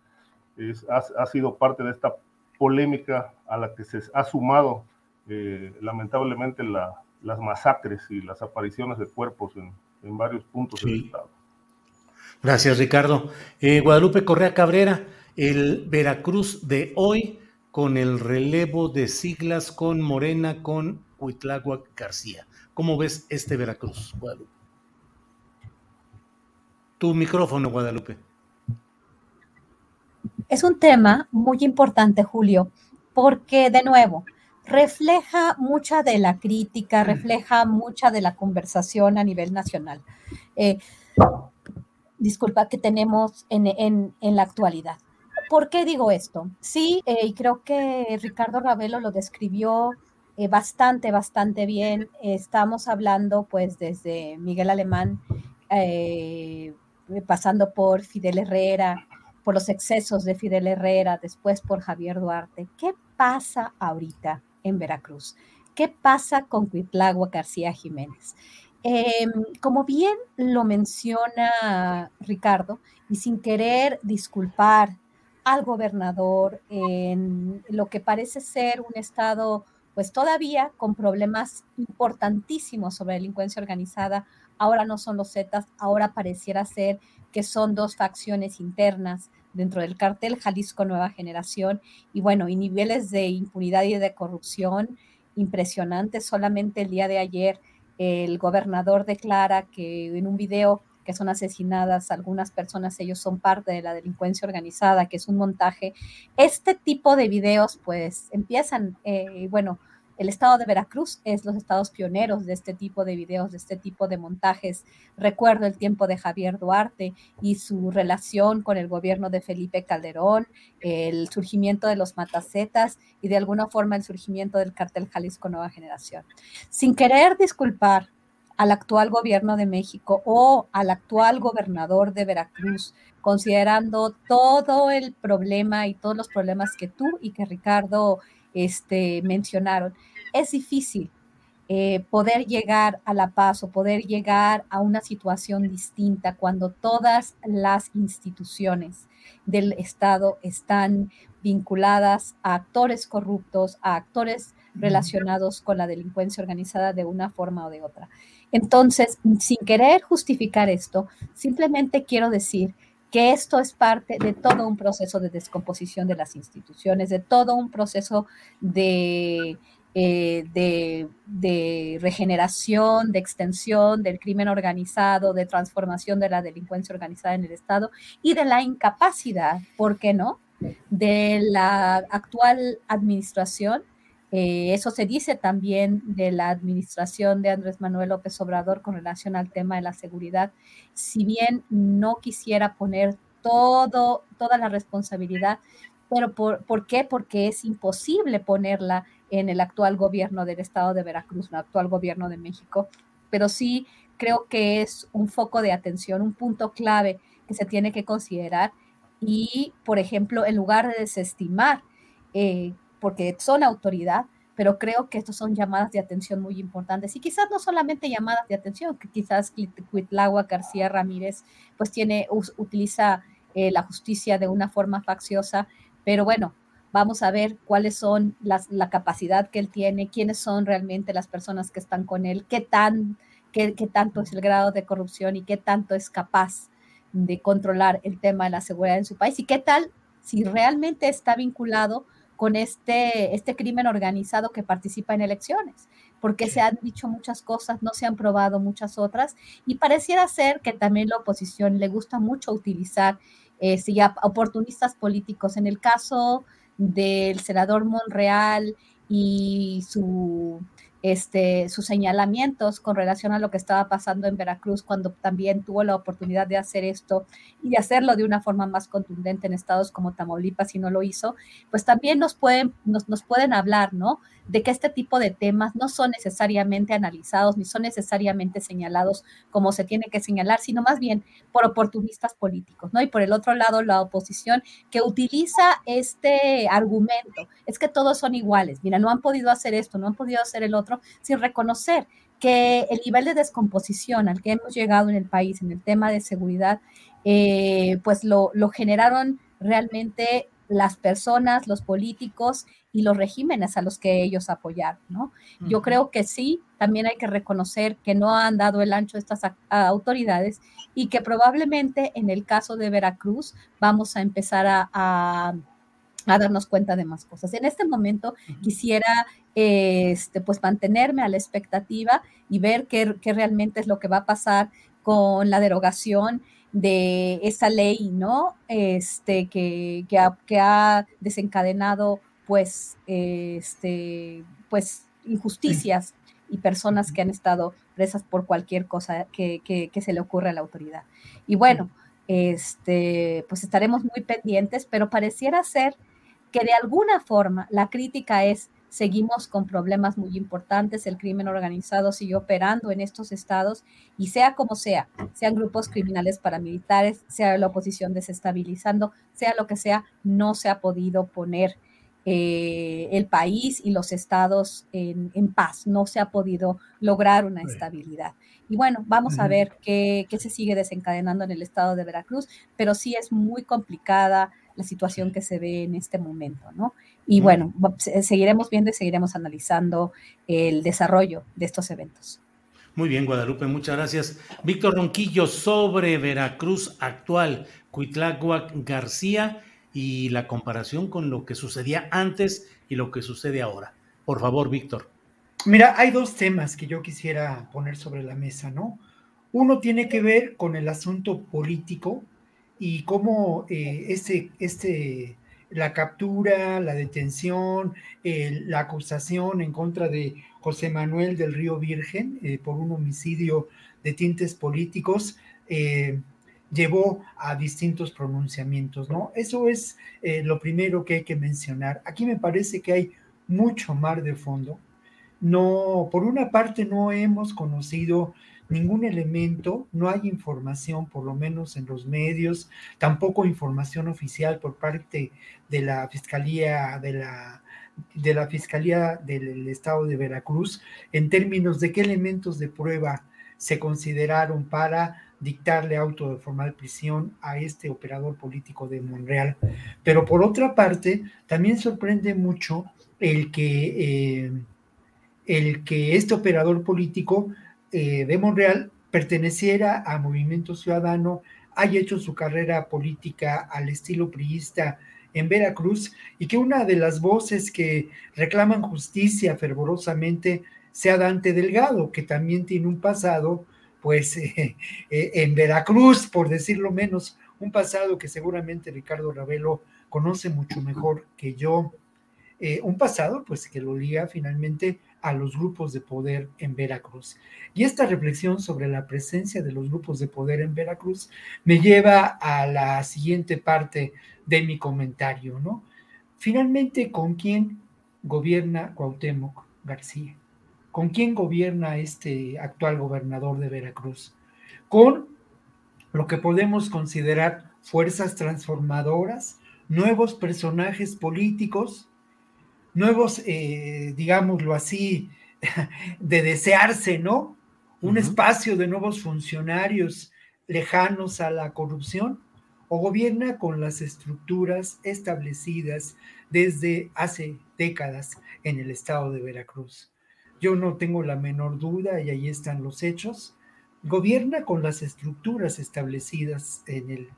es, ha, sido parte de esta polémica a la que se ha sumado eh, lamentablemente la, las masacres y las apariciones de cuerpos en, en varios puntos del estado. Gracias, Ricardo. Eh, Guadalupe Correa Cabrera, el Veracruz de hoy con el relevo de siglas con Morena, con Huitlagua García. ¿Cómo ves este Veracruz, Guadalupe? Tu micrófono, Guadalupe. Es un tema muy importante, Julio, porque de nuevo, refleja mucha de la crítica, refleja mucha de la conversación a nivel nacional. Eh, disculpa, que tenemos en la actualidad. ¿Por qué digo esto? Sí, eh, y creo que Ricardo Ravelo lo describió eh, bastante, bastante bien. Estamos hablando pues desde Miguel Alemán, pasando por Fidel Herrera, por los excesos de Fidel Herrera, después por Javier Duarte. ¿Qué pasa ahorita en Veracruz? ¿Qué pasa con Cuitlagua García Jiménez? Em, como bien lo menciona Ricardo, y sin querer disculpar al gobernador en lo que parece ser un estado pues todavía con problemas importantísimos sobre delincuencia organizada. Ahora no son los Zetas, ahora pareciera ser que son dos facciones internas dentro del cartel Jalisco Nueva Generación y bueno, y niveles de impunidad y de corrupción impresionantes. Solamente el día de ayer el gobernador declara que en un video que son asesinadas algunas personas, ellos son parte de la delincuencia organizada, que es un montaje. Este tipo de videos pues empiezan, eh, bueno, el estado de Veracruz es los estados pioneros de este tipo de videos, de este tipo de montajes. Recuerdo el tiempo de Javier Duarte y su relación con el gobierno de Felipe Calderón, el surgimiento de los matacetas y de alguna forma el surgimiento del cartel Jalisco Nueva Generación. Sin querer disculpar al actual gobierno de México o al actual gobernador de Veracruz, considerando todo el problema y todos los problemas que tú y que Ricardo este, mencionaron, es difícil eh, poder llegar a la paz o poder llegar a una situación distinta cuando todas las instituciones del Estado están vinculadas a actores corruptos, a actores relacionados con la delincuencia organizada de una forma o de otra. Entonces, sin querer justificar esto, simplemente quiero decir que esto es parte de todo un proceso de descomposición de las instituciones, de todo un proceso de, eh, de, regeneración, de extensión del crimen organizado, de transformación de la delincuencia organizada en el Estado y de la incapacidad, ¿por qué no?, de la actual administración. Eh, eso se dice también de la administración de Andrés Manuel López Obrador con relación al tema de la seguridad. Si bien no quisiera poner todo, toda la responsabilidad, pero ¿por qué? Porque es imposible ponerla en el actual gobierno del estado de Veracruz, el actual gobierno de México, pero sí creo que es un foco de atención, un punto clave que se tiene que considerar y, por ejemplo, en lugar de desestimar, eh, porque son autoridad, pero creo que estos son llamadas de atención muy importantes. Y quizás no solamente llamadas de atención, que quizás Cuitlagua García Ramírez pues tiene, utiliza eh, la justicia de una forma facciosa, pero bueno, vamos a ver cuáles son las, la capacidad que él tiene, quiénes son realmente las personas que están con él, qué, tan, qué, qué tanto es el grado de corrupción y qué tanto es capaz de controlar el tema de la seguridad en su país y qué tal si realmente está vinculado con este, este crimen organizado que participa en elecciones, porque se han dicho muchas cosas, no se han probado muchas otras, y pareciera ser que también la oposición le gusta mucho utilizar eh, oportunistas políticos. En el caso del senador Monreal y su, este, sus señalamientos con relación a lo que estaba pasando en Veracruz cuando también tuvo la oportunidad de hacer esto y de hacerlo de una forma más contundente en estados como Tamaulipas y no lo hizo, pues también nos pueden, nos, nos pueden hablar, ¿no? De que este tipo de temas no son necesariamente analizados ni son necesariamente señalados como se tiene que señalar, sino más bien por oportunistas políticos, ¿no? Y por el otro lado, la oposición que utiliza este argumento, es que todos son iguales, mira, no han podido hacer esto, no han podido hacer el otro, sin reconocer que el nivel de descomposición al que hemos llegado en el país en el tema de seguridad, eh, pues lo, lo generaron realmente las personas, los políticos y los regímenes a los que ellos apoyaron, ¿no? Yo creo que sí, también hay que reconocer que no han dado el ancho estas autoridades y que probablemente en el caso de Veracruz vamos a empezar a, a, darnos cuenta de más cosas. En este momento quisiera este, pues mantenerme a la expectativa y ver qué, qué realmente es lo que va a pasar con la derogación de esa ley, ¿no? Este, que, que, ha, que ha, desencadenado, pues, este, pues, injusticias y personas que han estado presas por cualquier cosa que, que, que, se le ocurra a la autoridad. Y bueno, este, pues estaremos muy pendientes, pero pareciera ser que de alguna forma la crítica es seguimos con problemas muy importantes, el crimen organizado sigue operando en estos estados y sea como sea, sean grupos criminales paramilitares, sea la oposición desestabilizando, sea lo que sea, no se ha podido poner eh, el país y los estados en, en, paz, no se ha podido lograr una estabilidad. Y bueno, vamos a ver qué, qué se sigue desencadenando en el estado de Veracruz, pero sí es muy complicada la situación que se ve en este momento, ¿no? Y bueno, seguiremos viendo y seguiremos analizando el desarrollo de estos eventos. Muy bien, Guadalupe, muchas gracias. Víctor Ronquillo, sobre Veracruz actual, Cuitláhuac García y la comparación con lo que sucedía antes y lo que sucede ahora. Por favor, Víctor. Mira, hay dos temas que yo quisiera poner sobre la mesa, ¿no? Uno tiene que ver con el asunto político y cómo eh, este, este, la captura, la detención, la acusación en contra de José Manuel del Río Virgen eh, por un homicidio de tintes políticos eh, llevó a distintos pronunciamientos, ¿no? Eso es lo primero que hay que mencionar. Aquí me parece que hay mucho mar de fondo. no, por una parte no hemos conocido ningún elemento, no hay información, por lo menos en los medios, tampoco información oficial por parte de la Fiscalía de la de la Fiscalía del Estado de Veracruz en términos de qué elementos de prueba se consideraron para dictarle auto de formal prisión a este operador político de Monreal. Pero por otra parte, también sorprende mucho el que, eh, el que este operador político eh, de Monreal perteneciera a Movimiento Ciudadano, haya hecho su carrera política al estilo priista en Veracruz y que una de las voces que reclaman justicia fervorosamente sea Dante Delgado, que también tiene un pasado, pues, eh, eh, en Veracruz, por decirlo menos, un pasado que seguramente Ricardo Ravelo conoce mucho mejor que yo, un pasado, pues, que lo liga finalmente a los grupos de poder en Veracruz. Y esta reflexión sobre la presencia de los grupos de poder en Veracruz me lleva a la siguiente parte de mi comentario, ¿no? Finalmente, ¿con quién gobierna Cuauhtémoc García? ¿Con quién gobierna este actual gobernador de Veracruz? Con lo que podemos considerar fuerzas transformadoras, nuevos personajes políticos, nuevos, eh, digámoslo así, de desearse, ¿no? Un espacio de nuevos funcionarios lejanos a la corrupción, o gobierna con las estructuras establecidas desde hace décadas en el estado de Veracruz. Yo no tengo la menor duda, y ahí están los hechos, gobierna con las estructuras establecidas en el,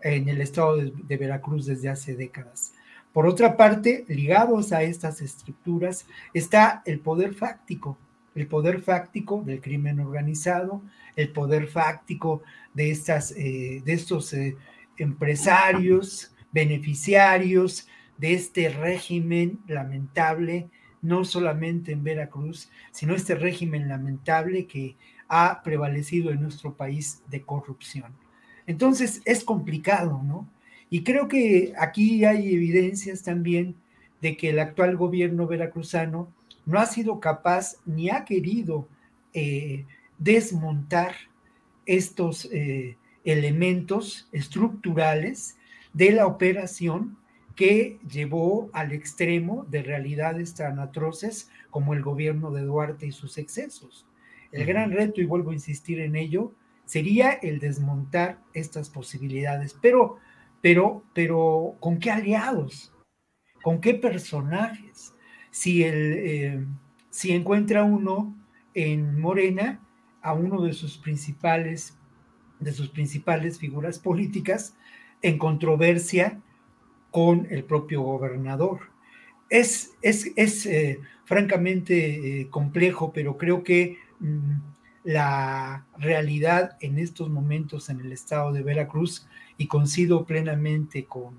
en el estado de Veracruz desde hace décadas. Por otra parte, ligados a estas estructuras está el poder fáctico, el poder fáctico del crimen organizado, el poder fáctico de, estas, eh, de estos eh, empresarios, beneficiarios de este régimen lamentable, no solamente en Veracruz, sino este régimen lamentable que ha prevalecido en nuestro país de corrupción. Entonces es complicado, ¿no? Y creo que aquí hay evidencias también de que el actual gobierno veracruzano no ha sido capaz ni ha querido eh, desmontar estos eh, elementos estructurales de la operación que llevó al extremo de realidades tan atroces como el gobierno de Duarte y sus excesos. El gran reto, y vuelvo a insistir en ello, sería el desmontar estas posibilidades. Pero pero, pero ¿con qué aliados? ¿Con qué personajes? Si, el, eh, si encuentra uno en Morena a uno de sus principales, de sus principales figuras políticas en controversia con el propio gobernador. Es, es, es eh, francamente eh, complejo, pero creo que mm, la realidad en estos momentos en el estado de Veracruz y coincido plenamente con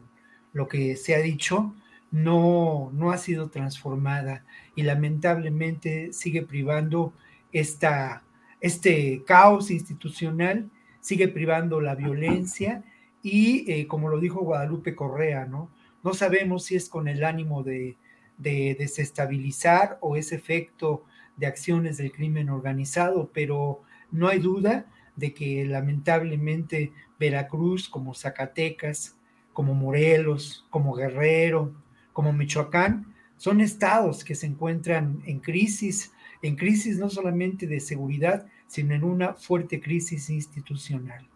lo que se ha dicho, no, no ha sido transformada y lamentablemente sigue privando esta, este caos institucional, sigue privando la violencia y, eh, como lo dijo Guadalupe Correa, ¿no? No sabemos si es con el ánimo de, de desestabilizar o ese efecto de acciones del crimen organizado, pero no hay duda de que lamentablemente Veracruz, como Zacatecas, como Morelos, como Guerrero, como Michoacán, son estados que se encuentran en crisis, en crisis no solamente de seguridad, sino en una fuerte crisis institucional.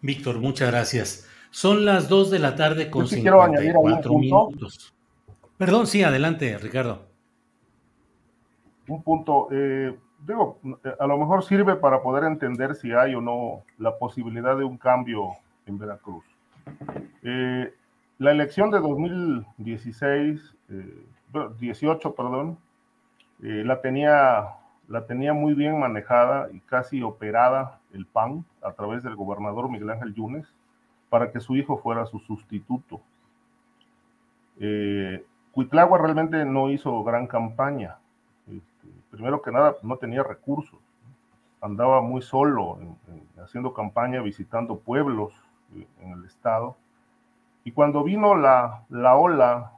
Víctor, muchas gracias. Son las dos de la tarde con 54 minutos. Perdón, sí, adelante, Ricardo. Un punto. Eh, digo, a lo mejor sirve para poder entender si hay o no la posibilidad de un cambio en Veracruz. Eh, la elección de 2016, 18, eh, perdón, eh, la, tenía, la tenía muy bien manejada y casi operada el PAN a través del gobernador Miguel Ángel Yunes para que su hijo fuera su sustituto. Eh, realmente no hizo gran campaña primero que nada, no tenía recursos. Andaba muy solo haciendo campaña, visitando pueblos eh, en el estado. Y cuando vino la, la ola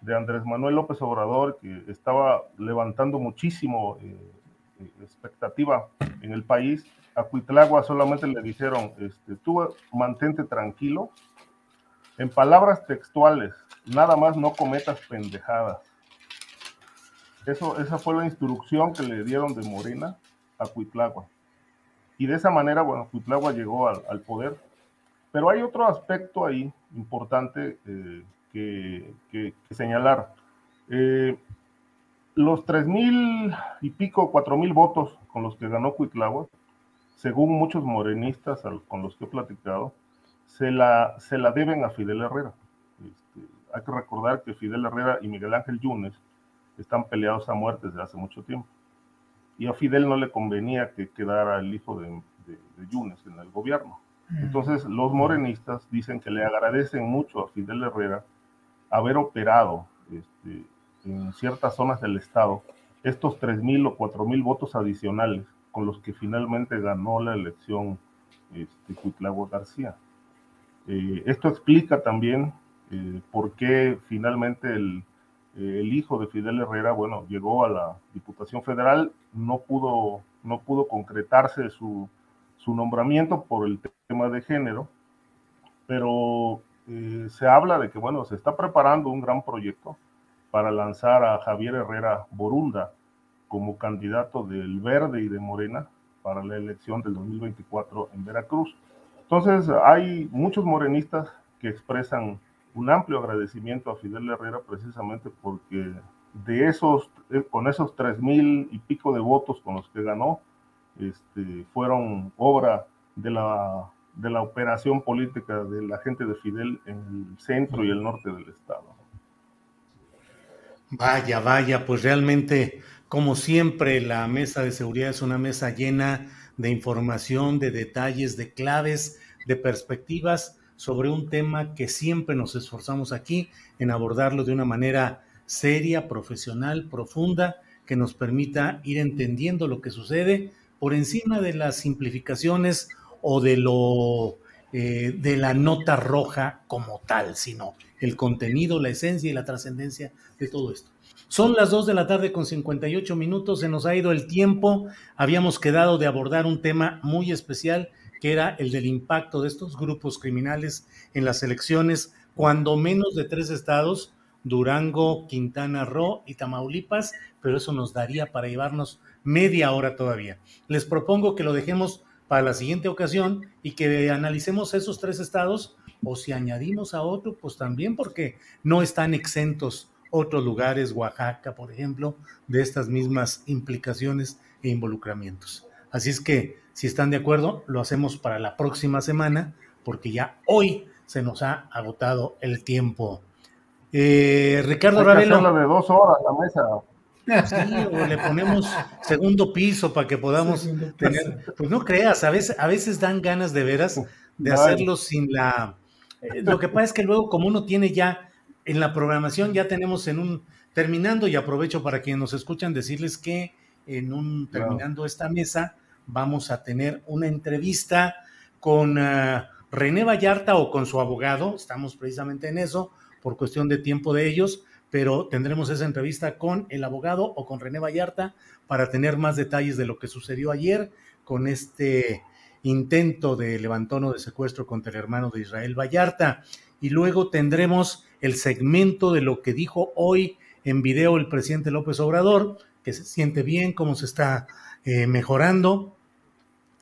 de Andrés Manuel López Obrador, que estaba levantando muchísimo eh, expectativa en el país, a Cuitlagua solamente le dijeron, este, tú mantente tranquilo, en palabras textuales, nada más no cometas pendejadas. Eso, esa fue la instrucción que le dieron de Morena a Cuitlagua. Y de esa manera, bueno, Cuitlagua llegó al, poder. Pero hay otro aspecto ahí importante eh, que, señalar. Eh, los tres mil y pico, cuatro mil votos con los que ganó Cuitlagua, según muchos morenistas con los que he platicado, se la, se la deben a Fidel Herrera. Este, hay que recordar que Fidel Herrera y Miguel Ángel Yunes están peleados a muerte desde hace mucho tiempo. Y a Fidel no le convenía que quedara el hijo de, de, Yunes en el gobierno. Entonces los morenistas dicen que le agradecen mucho a Fidel Herrera haber operado este, en ciertas zonas del estado estos 3.000 o 4.000 votos adicionales con los que finalmente ganó la elección este, García. Eh, esto explica también eh, por qué finalmente el, eh, el, hijo de Fidel Herrera, bueno, llegó a la Diputación Federal, no pudo, no pudo concretarse su, su nombramiento por el tema de género, pero se habla de que, bueno, se está preparando un gran proyecto para lanzar a Javier Herrera Borunda como candidato del Verde y de Morena para la elección del 2024 en Veracruz. Entonces, hay muchos morenistas que expresan un amplio agradecimiento a Fidel Herrera precisamente porque de esos, eh, con esos tres mil y pico de votos con los que ganó, este, fueron obra de la, de la operación política de la gente de Fidel en el centro y el norte del estado. Vaya, vaya, pues realmente, como siempre, la mesa de seguridad es una mesa llena de información, de detalles, de claves, de perspectivas sobre un tema que siempre nos esforzamos aquí en abordarlo de una manera seria, profesional, profunda, que nos permita ir entendiendo lo que sucede por encima de las simplificaciones o de lo eh, de la nota roja como tal, sino el contenido, la esencia y la trascendencia de todo esto. Son las 2 de la tarde con 58 minutos, se nos ha ido el tiempo, habíamos quedado de abordar un tema muy especial era el del impacto de estos grupos criminales en las elecciones, cuando menos de tres estados, Durango, Quintana Roo y Tamaulipas, pero eso nos daría para llevarnos media hora todavía. Les propongo que lo dejemos para la siguiente ocasión y que analicemos esos tres estados o si añadimos a otro, pues también porque no están exentos otros lugares, Oaxaca, por ejemplo, de estas mismas implicaciones e involucramientos. Así es que, si están de acuerdo, lo hacemos para la próxima semana, porque ya hoy se nos ha agotado el tiempo. Eh, Ricardo Hay de dos horas la mesa. Sí, o le ponemos segundo piso para que podamos tener. Pues no creas, a veces, a veces dan ganas de veras de hacerlo sin la. Eh, lo que pasa es que luego, como uno tiene ya en la programación ya tenemos en un, terminando y aprovecho para quienes nos escuchan decirles que en un, terminando esta mesa, vamos a tener una entrevista con uh, René Vallarta o con su abogado, estamos precisamente en eso, por cuestión de tiempo de ellos, pero tendremos esa entrevista con el abogado o con René Vallarta para tener más detalles de lo que sucedió ayer con este intento de levantón o de secuestro contra el hermano de Israel Vallarta. Y luego tendremos el segmento de lo que dijo hoy en video el presidente López Obrador, que se siente bien, cómo se está eh, mejorando,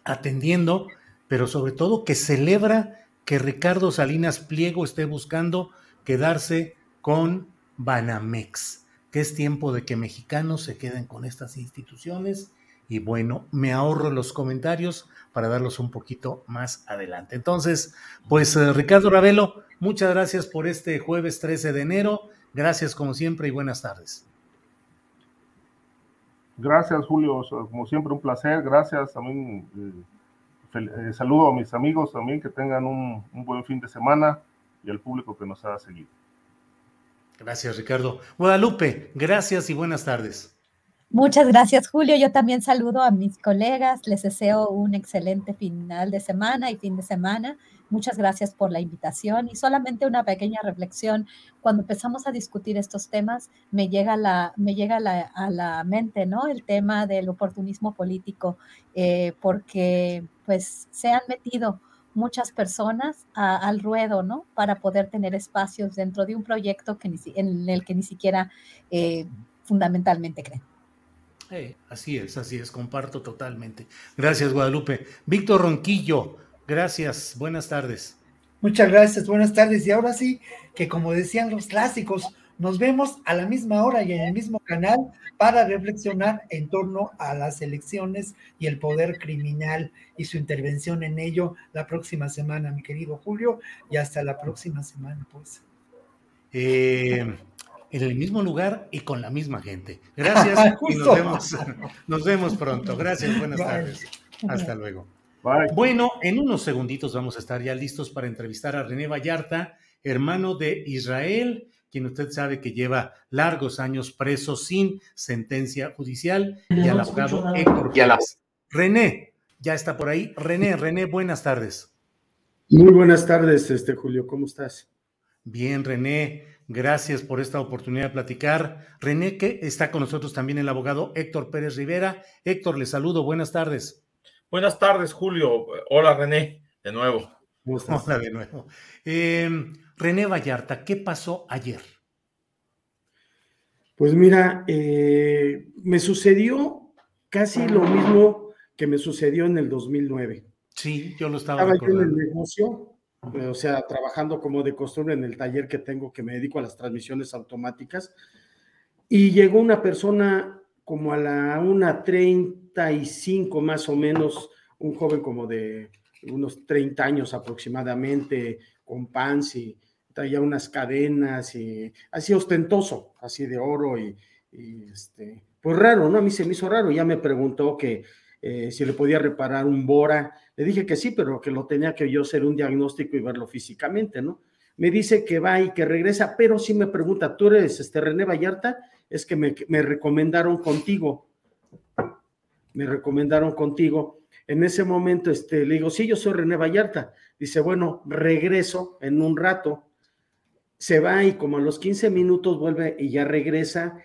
atendiendo, pero sobre todo que celebra que Ricardo Salinas Pliego esté buscando quedarse con Banamex, que es tiempo de que mexicanos se queden con estas instituciones. Y bueno, me ahorro los comentarios para darlos un poquito más adelante. Entonces, pues eh, Ricardo Ravelo, Muchas gracias por este jueves 13 de enero. Gracias como siempre y buenas tardes. Gracias Julio, como siempre un placer. Gracias también. Eh, eh, saludo a mis amigos también que tengan un, buen fin de semana y al público que nos ha seguido. Gracias Ricardo. Guadalupe, gracias y buenas tardes. Muchas gracias, Julio. Yo también saludo a mis colegas. Les deseo un excelente final de semana y fin de semana. Muchas gracias por la invitación y solamente una pequeña reflexión. Cuando empezamos a discutir estos temas, me llega, la, me llega la, a la mente, ¿no? El tema del oportunismo político, eh, porque pues se han metido muchas personas al ruedo, ¿no? Para poder tener espacios dentro de un proyecto que en el que ni siquiera eh, fundamentalmente creen. Eh, así es, así es, comparto totalmente. Gracias, Guadalupe. Víctor Ronquillo, gracias, buenas tardes. Muchas gracias, buenas tardes. Y ahora sí, que como decían los clásicos, nos vemos a la misma hora y en el mismo canal para reflexionar en torno a las elecciones y el poder criminal y su intervención en ello la próxima semana, mi querido Julio, y hasta la próxima semana, pues. Eh, en el mismo lugar y con la misma gente. Gracias y nos vemos, nos vemos pronto. Gracias, buenas tardes. Hasta luego. Bueno, en unos segunditos vamos a estar ya listos para entrevistar a René Vallarta, hermano de Israel, quien usted sabe que lleva largos años preso sin sentencia judicial, y al abogado Héctor. René, ya está por ahí. René, René, buenas tardes. Muy buenas tardes, este Julio, ¿cómo estás? Bien, René. Gracias por esta oportunidad de platicar. René, que está con nosotros también el abogado Héctor Pérez Rivera. Héctor, le saludo. Buenas tardes. Buenas tardes, Julio. Hola, René, de nuevo. Hola, de nuevo. Em, René Vallarta, ¿qué pasó ayer? Pues mira, eh, me sucedió casi lo mismo que me sucedió en el 2009. Sí, yo lo estaba, estaba en el negocio o sea, trabajando como de costumbre en el taller que tengo que me dedico a las transmisiones automáticas. Y llegó una persona como a la 1.35 más o menos, un joven como de unos 30 años aproximadamente, con pants y traía unas cadenas y así ostentoso, así de oro y, este, pues raro, ¿no? A mí se me hizo raro, ya me preguntó que eh, si le podía reparar un Bora. Le dije que sí, pero que lo tenía que yo hacer un diagnóstico y verlo físicamente, ¿no? Me dice que va y que regresa, pero sí me pregunta, ¿tú eres este René Vallarta? Es que me, me recomendaron contigo. Me recomendaron contigo. En ese momento este, le digo, sí, yo soy René Vallarta. Dice, bueno, regreso en un rato. Se va y como a los 15 minutos vuelve y ya regresa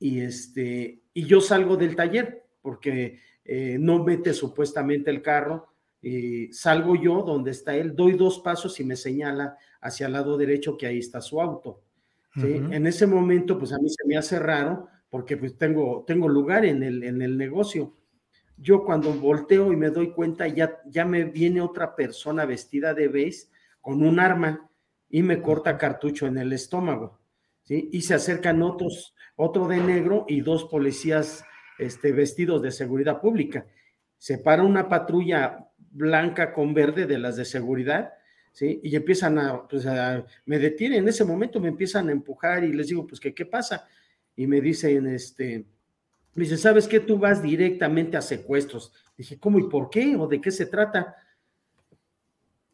y este y yo salgo del taller porque eh, no mete supuestamente el carro, y salgo yo donde está él, doy dos pasos y me señala hacia el lado derecho que ahí está su auto. En ese momento, pues a mí se me hace raro porque pues tengo, tengo lugar en el, en el negocio. Yo cuando volteo y me doy cuenta, ya, ya me viene otra persona vestida de beige con un arma y me corta cartucho en el estómago. ¿sí? Y se acercan otros, otro de negro y dos policías este, vestidos de seguridad pública. Se para una patrulla blanca con verde de las de seguridad, ¿sí? Y empiezan a, pues me detienen, en ese momento me empiezan a empujar y les digo, pues, ¿qué, pasa? Y me dicen, este, me ¿sabes qué? Tú vas directamente a secuestros. Dije, ¿cómo y por qué? ¿O de qué se trata?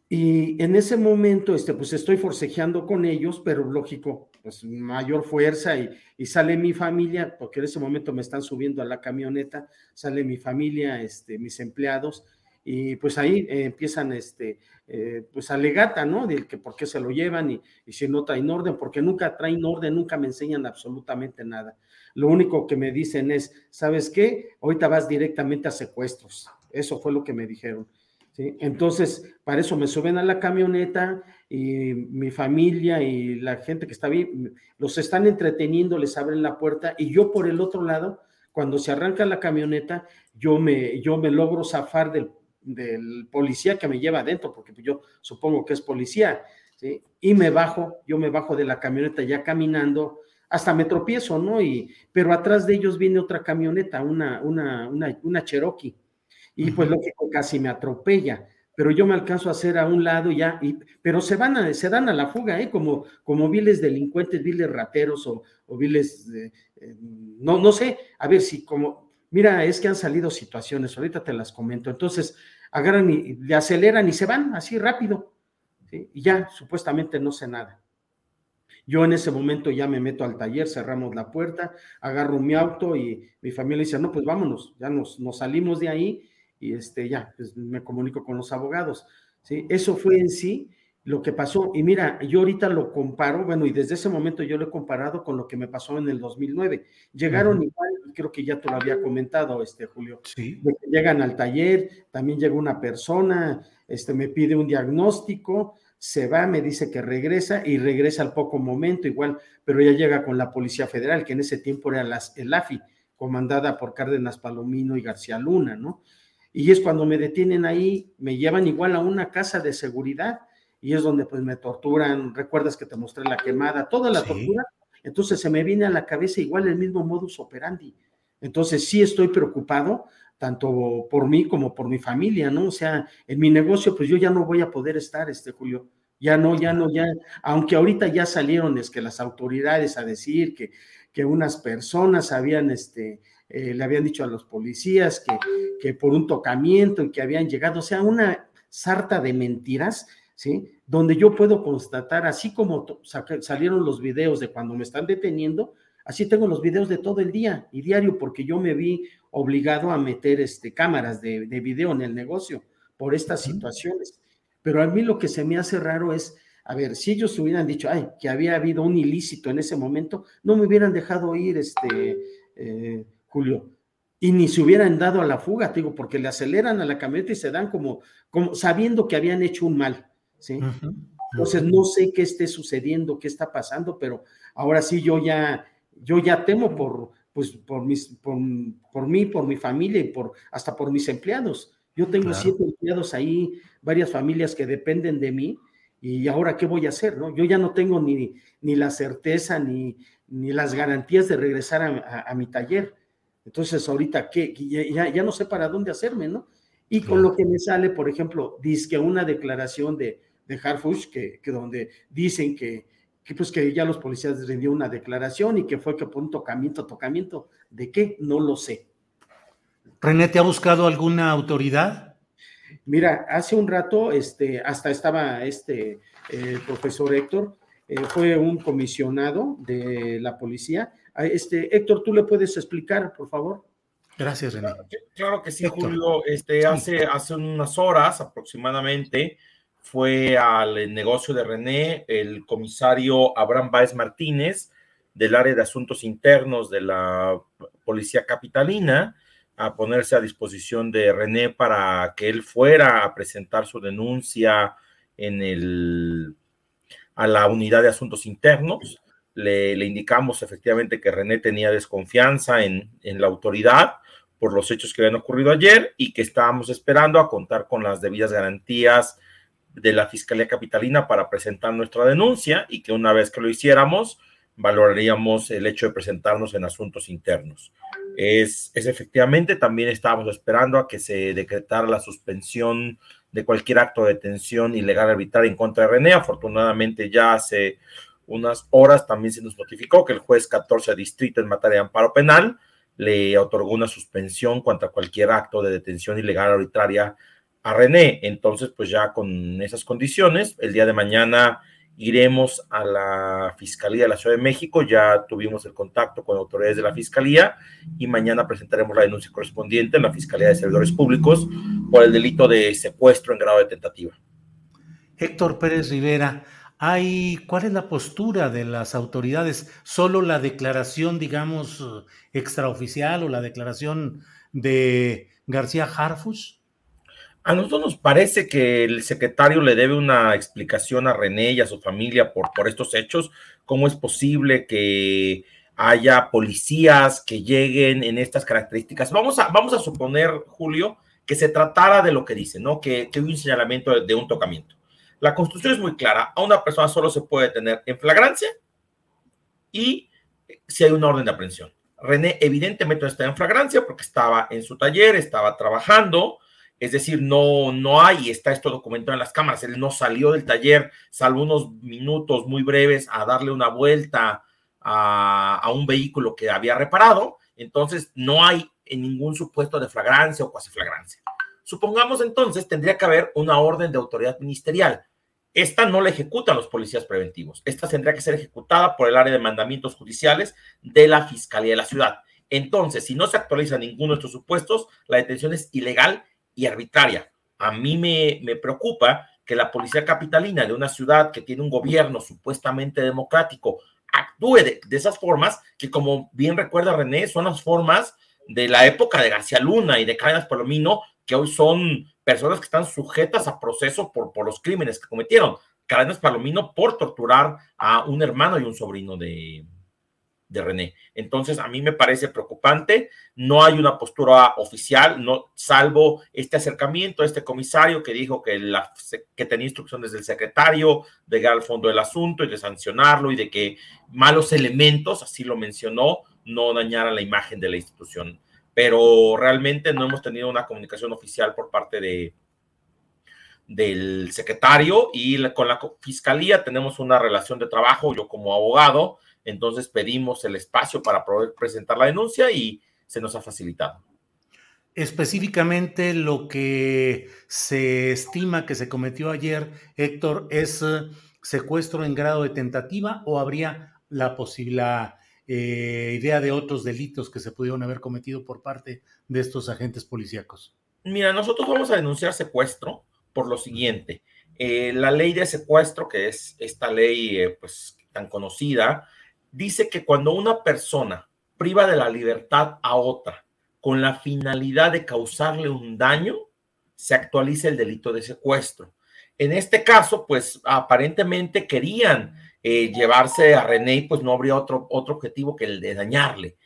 Y en ese momento, este, pues estoy forcejeando con ellos, pero lógico, pues mayor fuerza y, y, sale mi familia, porque en ese momento me están subiendo a la camioneta, sale mi familia, este, mis empleados, y pues ahí eh, empiezan, este, eh, pues alegata, ¿no? De que por qué se lo llevan y, y si no traen orden, porque nunca traen orden, nunca me enseñan absolutamente nada. Lo único que me dicen es, ¿sabes qué? Ahorita vas directamente a secuestros. Eso fue lo que me dijeron. Entonces, para eso me suben a la camioneta y mi familia y la gente que está ahí los están entreteniendo, les abren la puerta y yo por el otro lado, cuando se arranca la camioneta, yo me, yo me logro zafar del, del policía que me lleva adentro, porque yo supongo que es policía. Y me bajo, yo me bajo de la camioneta ya caminando, hasta me tropiezo, ¿no? Y, pero atrás de ellos viene otra camioneta, una, una, una Cherokee y pues lógico casi me atropella, pero yo me alcanzo a hacer a un lado ya, y, pero se van a, se dan a la fuga, ¿eh? como, como viles delincuentes, viles rateros o, o viles, eh, no, no sé, a ver si como, mira, es que han salido situaciones, ahorita te las comento, entonces agarran y le aceleran y se van así rápido, y ya supuestamente no sé nada. Yo en ese momento ya me meto al taller, cerramos la puerta, agarro mi auto y mi familia dice, no, pues vámonos, ya nos, nos salimos de ahí y este, ya, pues me comunico con los abogados. ¿sí? Eso fue en sí lo que pasó. Y mira, yo ahorita lo comparo, bueno, y desde ese momento yo lo he comparado con lo que me pasó en el 2009. Llegaron igual, creo que ya te lo había comentado, este Julio. Sí. llegan al taller, también llega una persona, este, me pide un diagnóstico, se va, me dice que regresa y regresa al poco momento igual, pero ya llega con la Policía Federal, que en ese tiempo era las, el AFI, comandada por Cárdenas Palomino y García Luna, ¿no? Y es cuando me detienen ahí, me llevan igual a una casa de seguridad y es donde pues me torturan, recuerdas que te mostré la quemada, toda la tortura, entonces se me viene a la cabeza igual el mismo modus operandi. Entonces sí estoy preocupado, tanto por mí como por mi familia, ¿no? O sea, en mi negocio, pues yo ya no voy a poder estar, este Julio. Ya no, ya no, ya, aunque ahorita ya salieron es que las autoridades a decir que, que unas personas habían, este, eh, le habían dicho a los policías que, que por un tocamiento y que habían llegado, o sea, una sarta de mentiras, ¿sí? Donde yo puedo constatar, así como salieron los videos de cuando me están deteniendo, Así tengo los videos de todo el día y diario porque yo me vi obligado a meter este, cámaras de, video en el negocio por estas situaciones. Pero a mí lo que se me hace raro es, a ver, si ellos hubieran dicho, ay, que había habido un ilícito en ese momento, no me hubieran dejado ir, este, eh, Julio, y ni se hubieran dado a la fuga, digo, porque le aceleran a la camioneta y se dan como, como sabiendo que habían hecho un mal, ¿sí? Entonces no sé qué esté sucediendo, qué está pasando, pero ahora sí yo ya yo ya temo por, pues, por, mis, por, por, mí, por mi familia y por, hasta por mis empleados. Yo tengo siete empleados ahí, varias familias que dependen de mí, y ahora qué voy a hacer, ¿no? Yo ya no tengo ni, ni la certeza ni, ni las garantías de regresar a, mi taller. Entonces, ahorita, ¿qué? Ya, ya, no sé para dónde hacerme, ¿no? Y con lo que me sale, por ejemplo, dice que una declaración de, de Harfush, que, que donde dicen que, que pues que ya los policías rindió una declaración y que fue que por un tocamiento, tocamiento, ¿de qué? No lo sé. René, ¿te ha buscado alguna autoridad? Mira, hace un rato, este, hasta estaba este profesor Héctor, eh, fue un comisionado de la policía. Este, Héctor, ¿tú le puedes explicar, por favor? Gracias, René. Claro que sí, Julio. Este, hace, hace unas horas aproximadamente, fue al negocio de René el comisario Abraham Báez Martínez del área de asuntos internos de la policía capitalina a ponerse a disposición de René para que él fuera a presentar su denuncia en el a la unidad de asuntos internos. Le, indicamos efectivamente que René tenía desconfianza en, en la autoridad por los hechos que habían ocurrido ayer y que estábamos esperando a contar con las debidas garantías de la Fiscalía Capitalina para presentar nuestra denuncia y que una vez que lo hiciéramos, valoraríamos el hecho de presentarnos en asuntos internos. Es, es, efectivamente, también estábamos esperando a que se decretara la suspensión de cualquier acto de detención ilegal arbitraria en contra de René. Afortunadamente, ya hace unas horas también se nos notificó que el juez 14 distrito en materia de amparo penal le otorgó una suspensión contra cualquier acto de detención ilegal arbitraria a René. Entonces, pues ya con esas condiciones, el día de mañana iremos a la Fiscalía de la Ciudad de México, ya tuvimos el contacto con autoridades de la Fiscalía y mañana presentaremos la denuncia correspondiente en la Fiscalía de Servidores Públicos por el delito de secuestro en grado de tentativa. Héctor Pérez Rivera, hay, ¿cuál es la postura de las autoridades? ¿Solo la declaración, digamos, extraoficial o la declaración de García Harfus? A nosotros nos parece que el secretario le debe una explicación a René y a su familia por, estos hechos. ¿Cómo es posible que haya policías que lleguen en estas características? Vamos a, vamos a suponer, Julio, que se tratara de lo que dice, ¿no? Que, que un señalamiento de un tocamiento. La Constitución es muy clara. A una persona solo se puede tener en flagrancia y si hay una orden de aprehensión. René evidentemente no está en flagrancia porque estaba en su taller, estaba trabajando, es decir, no, no hay, está esto documentado en las cámaras. Él no salió del taller, salvo unos minutos muy breves, a darle una vuelta a, un vehículo que había reparado. Entonces, no hay en ningún supuesto de flagrancia o cuasi flagrancia. Supongamos entonces, tendría que haber una orden de autoridad ministerial. Esta no la ejecutan los policías preventivos. Esta tendría que ser ejecutada por el área de mandamientos judiciales de la Fiscalía de la Ciudad. Entonces, si no se actualiza ninguno de estos supuestos, la detención es ilegal y arbitraria. A mí me, me preocupa que la policía capitalina de una ciudad que tiene un gobierno supuestamente democrático actúe de, de, esas formas que, como bien recuerda René, son las formas de la época de García Luna y de Cárdenas Palomino, que hoy son personas que están sujetas a proceso por, por los crímenes que cometieron. Cárdenas Palomino por torturar a un hermano y un sobrino de, de René. Entonces, a mí me parece preocupante. No hay una postura oficial, no, salvo este acercamiento este comisario que dijo que, la, que tenía instrucciones del secretario de llegar al fondo del asunto y de sancionarlo y de que malos elementos, así lo mencionó, no dañaran la imagen de la institución pero realmente no hemos tenido una comunicación oficial por parte de del secretario y con la fiscalía tenemos una relación de trabajo, yo como abogado, entonces pedimos el espacio para poder presentar la denuncia y se nos ha facilitado. Específicamente lo que se estima que se cometió ayer, Héctor, es eh, secuestro en grado de tentativa o habría la posibilidad eh, idea de otros delitos que se pudieron haber cometido por parte de estos agentes policíacos? Mira, nosotros vamos a denunciar secuestro por lo siguiente. Eh, la ley de secuestro, que es esta ley eh, pues tan conocida, dice que cuando una persona priva de la libertad a otra con la finalidad de causarle un daño, se actualiza el delito de secuestro. En este caso, pues aparentemente querían eh, llevarse a René, pues no habría otro, otro objetivo que el de dañarle.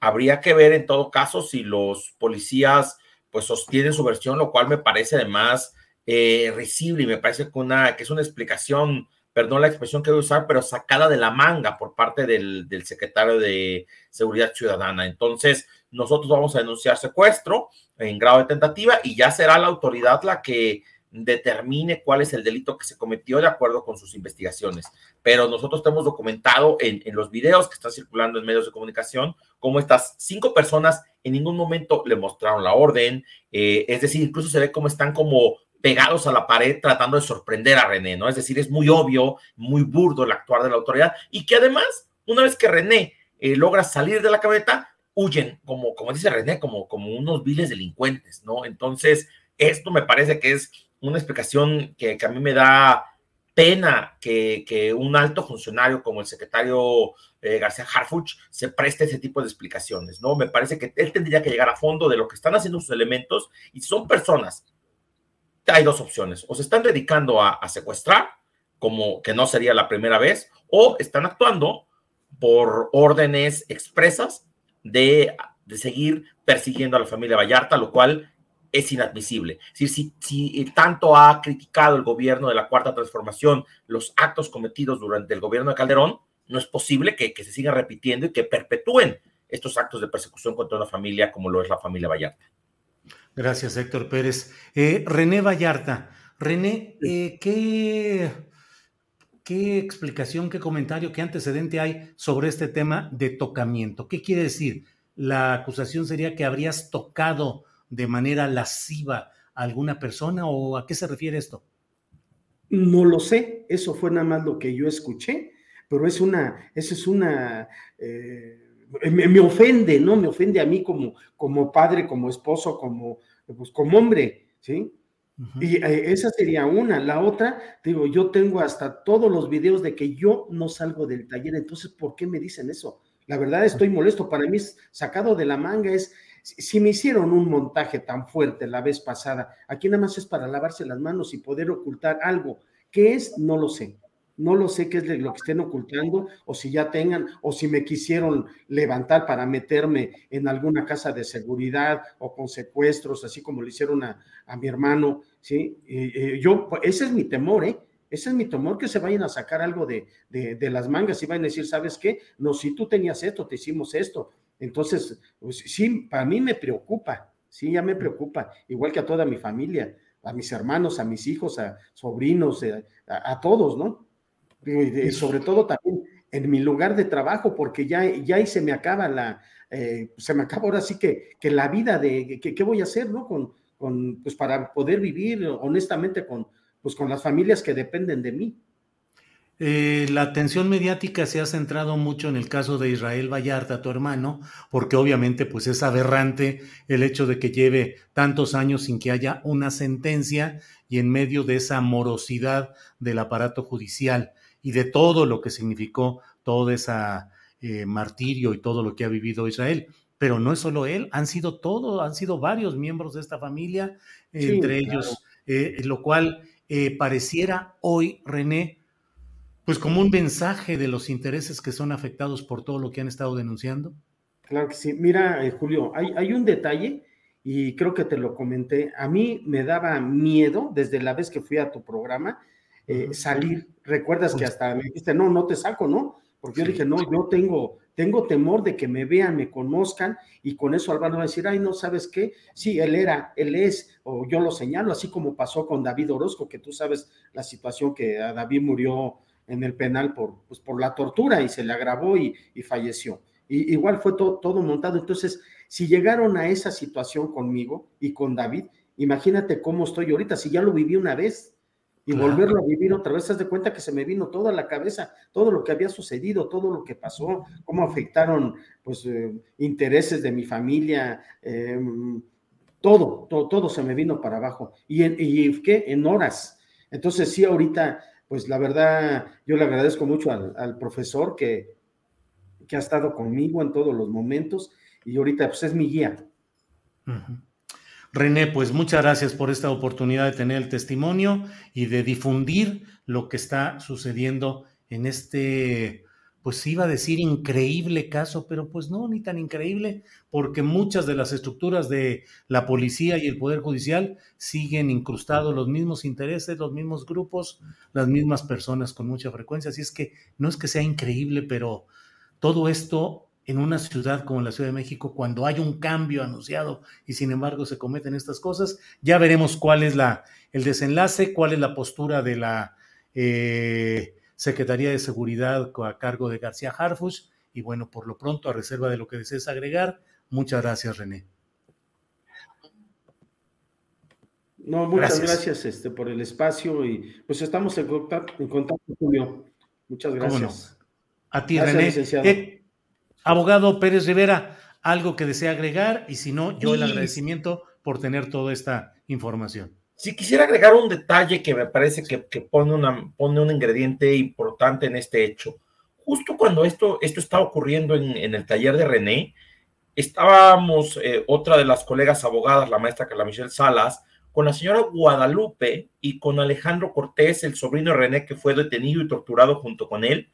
Habría que ver en todo caso si los policías pues sostienen su versión, lo cual me parece además eh, risible y me parece que, una, que es una explicación, perdón la expresión que voy a usar, pero sacada de la manga por parte del, del secretario de Seguridad Ciudadana. Entonces, nosotros vamos a denunciar secuestro en grado de tentativa y ya será la autoridad la que determine cuál es el delito que se cometió de acuerdo con sus investigaciones. Pero nosotros tenemos documentado en, en, los videos que están circulando en medios de comunicación cómo estas cinco personas en ningún momento le mostraron la orden, eh, es decir, incluso se ve cómo están como pegados a la pared tratando de sorprender a René, ¿no? Es decir, es muy obvio, muy burdo el actuar de la autoridad y que además, una vez que René eh, logra salir de la camioneta, huyen, como, como dice René, como, como unos viles delincuentes, ¿no? Entonces, esto me parece que es una explicación que, a mí me da pena que, un alto funcionario como el secretario eh, García Harfuch se preste ese tipo de explicaciones, ¿no? Me parece que él tendría que llegar a fondo de lo que están haciendo sus elementos y son personas, hay dos opciones, o se están dedicando a, a secuestrar, como que no sería la primera vez, o están actuando por órdenes expresas de, de seguir persiguiendo a la familia Vallarta, lo cual es inadmisible. Si, si, si, tanto ha criticado el gobierno de la Cuarta Transformación los actos cometidos durante el gobierno de Calderón, no es posible que, que se sigan repitiendo y que perpetúen estos actos de persecución contra una familia como lo es la familia Vallarta. Gracias, Héctor Pérez. Eh, René Vallarta. René, eh, ¿qué, ¿qué explicación, qué comentario, qué antecedente hay sobre este tema de tocamiento? ¿Qué quiere decir? La acusación sería que habrías tocado de manera lasciva a alguna persona o a qué se refiere esto? No lo sé, eso fue nada más lo que yo escuché, pero es una, eso es una, eh, me, me, ofende, ¿no? Me ofende a mí como, como padre, como esposo, como, pues, como hombre, ¿sí? Uh -huh. Y eh, esa sería una. La otra, digo, yo tengo hasta todos los videos de que yo no salgo del taller, entonces, ¿por qué me dicen eso? La verdad estoy molesto, para mí es sacado de la manga, es, si me hicieron un montaje tan fuerte la vez pasada, aquí nada más es para lavarse las manos y poder ocultar algo. ¿Qué es? No lo sé. No lo sé qué es lo que estén ocultando o si ya tengan o si me quisieron levantar para meterme en alguna casa de seguridad o con secuestros, así como le hicieron a, a mi hermano, ¿sí? Yo, ese es mi temor, ¿eh? Ese es mi temor, que se vayan a sacar algo de, de, de las mangas y vayan a decir, ¿sabes qué? No, si tú tenías esto, te hicimos esto, entonces, pues, sí, para mí me preocupa, sí, ya me preocupa, igual que a toda mi familia, a mis hermanos, a mis hijos, a sobrinos, eh, a, a todos, ¿no? Y, sobre todo también en mi lugar de trabajo, porque ya, ya ahí se me acaba la, eh, se me acaba ahora sí que, que la vida de, que, ¿qué voy a hacer, no? Con, con, pues para poder vivir honestamente con, pues con las familias que dependen de mí. Eh, la atención mediática se ha centrado mucho en el caso de Israel Vallarta, tu hermano, porque obviamente pues es aberrante el hecho de que lleve tantos años sin que haya una sentencia y en medio de esa morosidad del aparato judicial y de todo lo que significó todo ese eh, martirio y todo lo que ha vivido Israel. Pero no es solo él, han sido todos, han sido varios miembros de esta familia, entre ellos, eh, lo cual pareciera hoy, René, pues como un mensaje de los intereses que son afectados por todo lo que han estado denunciando? Claro que sí. Mira, eh, Julio, hay, hay, un detalle y creo que te lo comenté. A mí me daba miedo desde la vez que fui a tu programa eh, salir. Recuerdas que hasta me dijiste, no, no te saco, ¿no? Porque yo dije, no, yo tengo, tengo temor de que me vean, me conozcan y con eso Álvaro va a decir, ay, no, ¿sabes qué? Sí, él era, él es, o yo lo señalo, así como pasó con David Orozco, que tú sabes la situación que a David murió en el penal por, pues, por la tortura y se le agravó y, falleció. Y, igual fue todo montado. Entonces, si llegaron a esa situación conmigo y con David, imagínate cómo estoy ahorita, si ya lo viví una vez y volverlo a vivir otra vez, haz de cuenta que se me vino toda la cabeza, todo lo que había sucedido, todo lo que pasó, cómo afectaron pues eh, intereses de mi familia, em, todo, todo, todo se me vino para abajo. ¿Y, en, y qué? En horas. Entonces sí, ahorita pues la verdad yo le agradezco mucho al, profesor que, que, ha estado conmigo en todos los momentos y ahorita pues es mi guía. René, pues muchas gracias por esta oportunidad de tener el testimonio y de difundir lo que está sucediendo en este pues iba a decir increíble caso, pero pues no, ni tan increíble, porque muchas de las estructuras de la policía y el Poder Judicial siguen incrustados los mismos intereses, los mismos grupos, las mismas personas con mucha frecuencia. Así es que no es que sea increíble, pero todo esto en una ciudad como la Ciudad de México, cuando hay un cambio anunciado y sin embargo se cometen estas cosas, ya veremos cuál es la, el desenlace, cuál es la postura de la... Eh, Secretaría de Seguridad a cargo de García Harfuch. Y bueno, por lo pronto, a reserva de lo que desees agregar, muchas gracias, René. No, muchas gracias, este, por el espacio y pues estamos en contacto, en contacto Julio. Muchas gracias. A ti, René. Eh, abogado Pérez Rivera, algo que desea agregar y si no, yo el agradecimiento por tener toda esta información. Si quisiera agregar un detalle que me parece que, pone, una, pone un ingrediente importante en este hecho. Justo cuando esto, esto estaba ocurriendo en, el taller de René, estábamos eh, otra de las colegas abogadas, la maestra Carla Michelle Salas, con la señora Guadalupe y con Alejandro Cortés, el sobrino de René que fue detenido y torturado junto con él,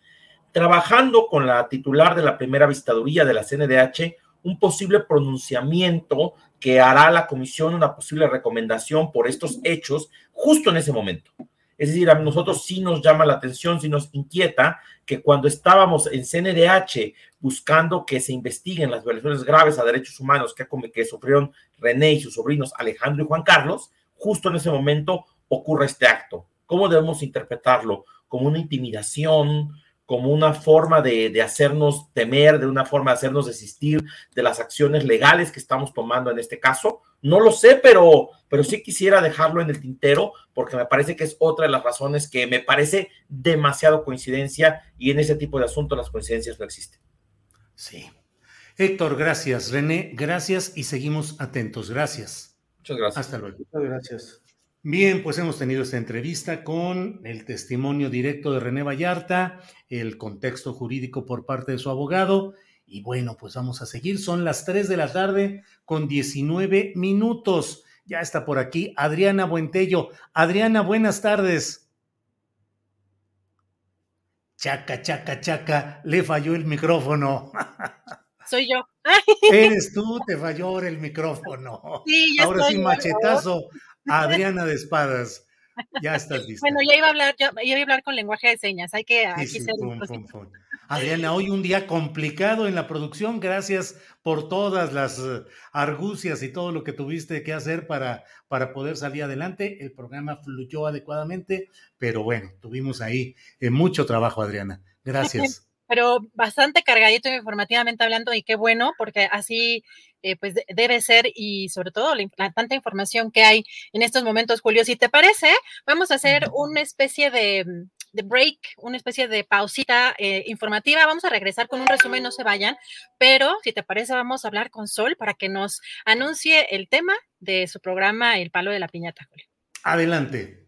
trabajando con la titular de la primera vistaduría de la CNDH un posible pronunciamiento que hará la comisión, una posible recomendación por estos hechos justo en ese momento. Es decir, a nosotros sí nos llama la atención, sí nos inquieta que cuando estábamos en CNDH buscando que se investiguen las violaciones graves a derechos humanos que, que sufrieron René y sus sobrinos Alejandro y Juan Carlos, justo en ese momento ocurre este acto. ¿Cómo debemos interpretarlo? ¿Como una intimidación? Como una forma de, hacernos temer, de una forma de hacernos desistir de las acciones legales que estamos tomando en este caso. No lo sé, pero, pero sí quisiera dejarlo en el tintero porque me parece que es otra de las razones que me parece demasiado coincidencia y en ese tipo de asuntos las coincidencias no existen. Sí. Héctor, gracias. René, gracias y seguimos atentos. Gracias. Muchas gracias. Hasta luego. Muchas gracias. Bien, pues hemos tenido esta entrevista con el testimonio directo de René Vallarta, el contexto jurídico por parte de su abogado. Y bueno, pues vamos a seguir. Son las 3 de la tarde con 19 minutos. Ya está por aquí Adriana Buentello. Adriana, buenas tardes. Chaca, chaca, chaca, le falló el micrófono. Soy yo. Eres tú, te falló el micrófono. Sí, ya Ahora sí, machetazo. Adriana de Espadas, ya estás lista. Bueno, ya iba a hablar, ya, iba a hablar con lenguaje de señas, hay que Adriana, hoy un día complicado en la producción, gracias por todas las eh, argucias y todo lo que tuviste que hacer para, para poder salir adelante. El programa fluyó adecuadamente, pero bueno, tuvimos ahí eh, mucho trabajo, Adriana. Gracias. Pero bastante cargadito informativamente hablando y qué bueno, porque así eh, pues debe ser y sobre todo la, tanta información que hay en estos momentos, Julio. Si te parece, vamos a hacer una especie de, break, una especie de pausita eh, informativa. Vamos a regresar con un resumen, no se vayan, pero si te parece, vamos a hablar con Sol para que nos anuncie el tema de su programa El Palo de la Piñata, Julio. Adelante.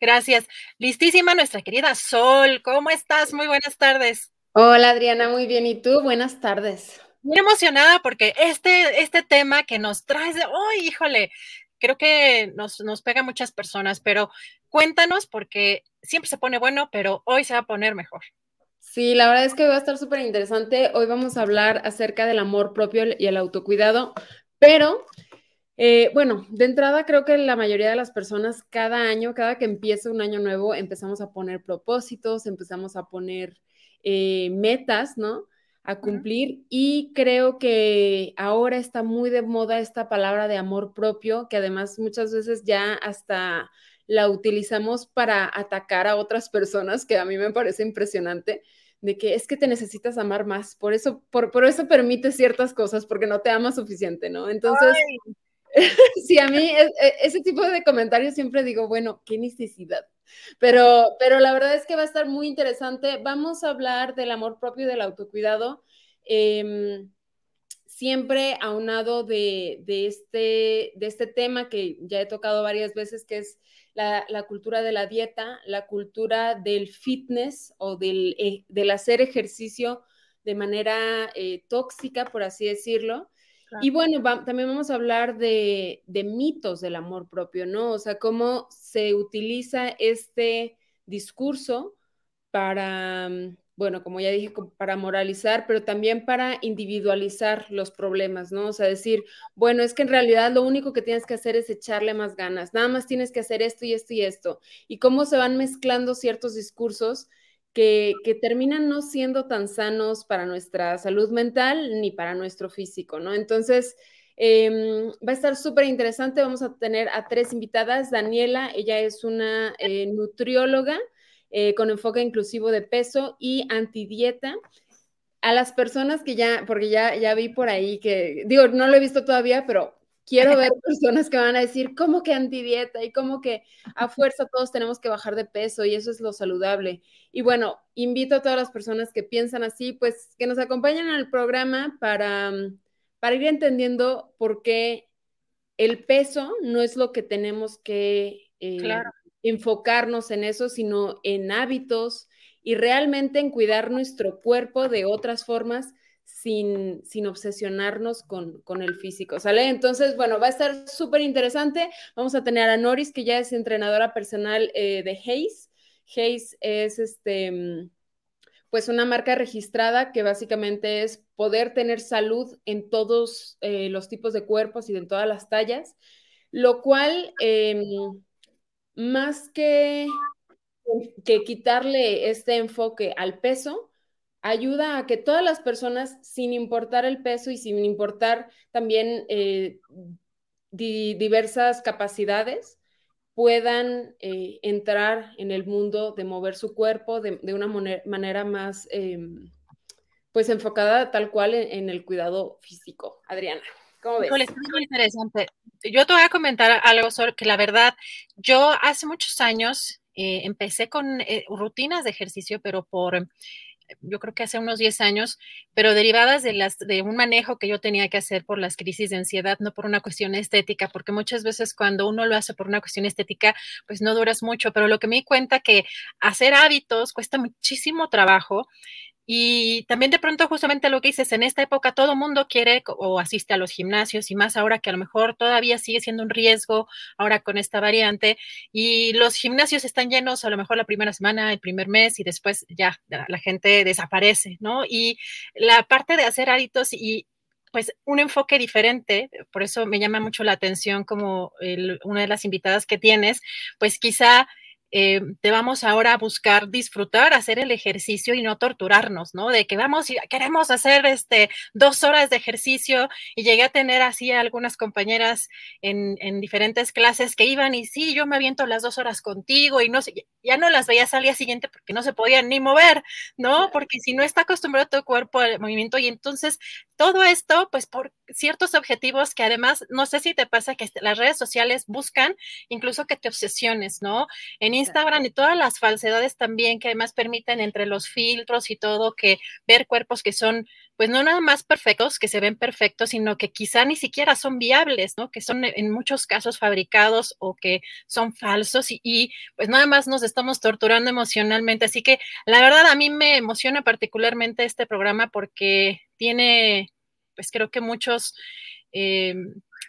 Gracias. Listísima nuestra querida Sol. ¿Cómo estás? Muy buenas tardes. Hola Adriana, muy bien. ¿Y tú? Buenas tardes. Muy emocionada porque este, este tema que nos traes de, oh, híjole, creo que nos, nos pega a muchas personas, pero cuéntanos porque siempre se pone bueno, pero hoy se va a poner mejor. Sí, la verdad es que va a estar súper interesante. Hoy vamos a hablar acerca del amor propio y el autocuidado, pero eh, bueno, de entrada creo que la mayoría de las personas cada año, cada que empieza un año nuevo, empezamos a poner propósitos, empezamos a poner eh, metas, ¿no? A cumplir y creo que ahora está muy de moda esta palabra de amor propio, que además muchas veces ya hasta la utilizamos para atacar a otras personas, que a mí me parece impresionante de que es que te necesitas amar más, por eso, por, por eso permite ciertas cosas, porque no te amas suficiente, ¿no? Entonces, sí, a mí e, ese tipo de comentarios siempre digo, bueno, qué necesidad. Pero, pero la verdad es que va a estar muy interesante. Vamos a hablar del amor propio y del autocuidado. Em, siempre aunado de, de, este, de este tema que ya he tocado varias veces, que es la, cultura de la dieta, la cultura del fitness o del, del hacer ejercicio de manera eh, tóxica, por así decirlo. Y bueno, también vamos a hablar de, mitos del amor propio, ¿no? O sea, cómo se utiliza este discurso para, mm, bueno, como ya dije, para moralizar, pero también para individualizar los problemas, ¿no? O sea, decir, bueno, es que en realidad lo único que tienes que hacer es echarle más ganas, nada más tienes que hacer esto y esto y esto. Y cómo se van mezclando ciertos discursos que, terminan no siendo tan sanos para nuestra salud mental ni para nuestro físico, ¿no? Entonces, em, va a estar súper interesante. Vamos a tener a tres invitadas. Daniela, ella es una eh, nutrióloga eh, con enfoque inclusivo de peso y antidieta. A las personas que ya, porque ya, ya vi por ahí que, digo, no lo he visto todavía, pero quiero ver personas que van a decir, ¿cómo que antidieta? Y cómo que a fuerza todos tenemos que bajar de peso y eso es lo saludable. Y bueno, invito a todas las personas que piensan así, pues que nos acompañen al programa para, mm, para ir entendiendo por qué el peso no es lo que tenemos que eh, enfocarnos en eso, sino en hábitos y realmente en cuidar nuestro cuerpo de otras formas sin, obsesionarnos con, el físico. Entonces, bueno, va a estar súper interesante. Vamos a tener a Noris, que ya es entrenadora personal eh, de Hayes. Hayes es este, mm, pues una marca registrada que básicamente es poder tener salud en todos eh, los tipos de cuerpos y en todas las tallas, lo cual, em, más que, que quitarle este enfoque al peso, ayuda a que todas las personas, sin importar el peso y sin importar también eh, diversas capacidades, puedan eh, entrar en el mundo de mover su cuerpo de, una manera más, em, pues enfocada tal cual en, el cuidado físico. Adriana. ¿Cómo ves? Es muy interesante. Yo te voy a comentar algo sobre que la verdad, yo hace muchos años eh, empecé con rutinas de ejercicio, pero por yo creo que hace unos 10 años, pero derivadas de, las, de un manejo que yo tenía que hacer por las crisis de ansiedad, no por una cuestión estética, porque muchas veces cuando uno lo hace por una cuestión estética, pues no duras mucho, pero lo que me di cuenta que hacer hábitos cuesta muchísimo trabajo y también de pronto justamente lo que dices, en esta época todo mundo quiere o asiste a los gimnasios y más ahora que a lo mejor todavía sigue siendo un riesgo ahora con esta variante y los gimnasios están llenos a lo mejor la primera semana, el primer mes y después ya la gente desaparece, ¿no? Y la parte de hacer hábitos y pues un enfoque diferente, por eso me llama mucho la atención como una de las invitadas que tienes, pues quizá eh, te vamos ahora a buscar disfrutar, hacer el ejercicio y no torturarnos, ¿no? De que vamos y queremos hacer este dos horas de ejercicio y llegué a tener así a algunas compañeras en, en diferentes clases que iban y sí, yo me aviento las dos horas contigo y no sé, ya no las veías al día siguiente porque no se podían ni mover, ¿no? Porque si no está acostumbrado tu cuerpo al movimiento y entonces todo esto, pues por ciertos objetivos que además, no sé si te pasa que las redes sociales buscan incluso que te obsesiones, ¿no? En Instagram y todas las falsedades también que además permiten entre los filtros y todo que ver cuerpos que son pues no nada más perfectos, que se ven perfectos, sino que quizá ni siquiera son viables, ¿no? Que son en muchos casos fabricados o que son falsos y, y, pues nada más nos estamos torturando emocionalmente. Así que la verdad a mí me emociona particularmente este programa porque tiene, pues creo que muchos... Eh,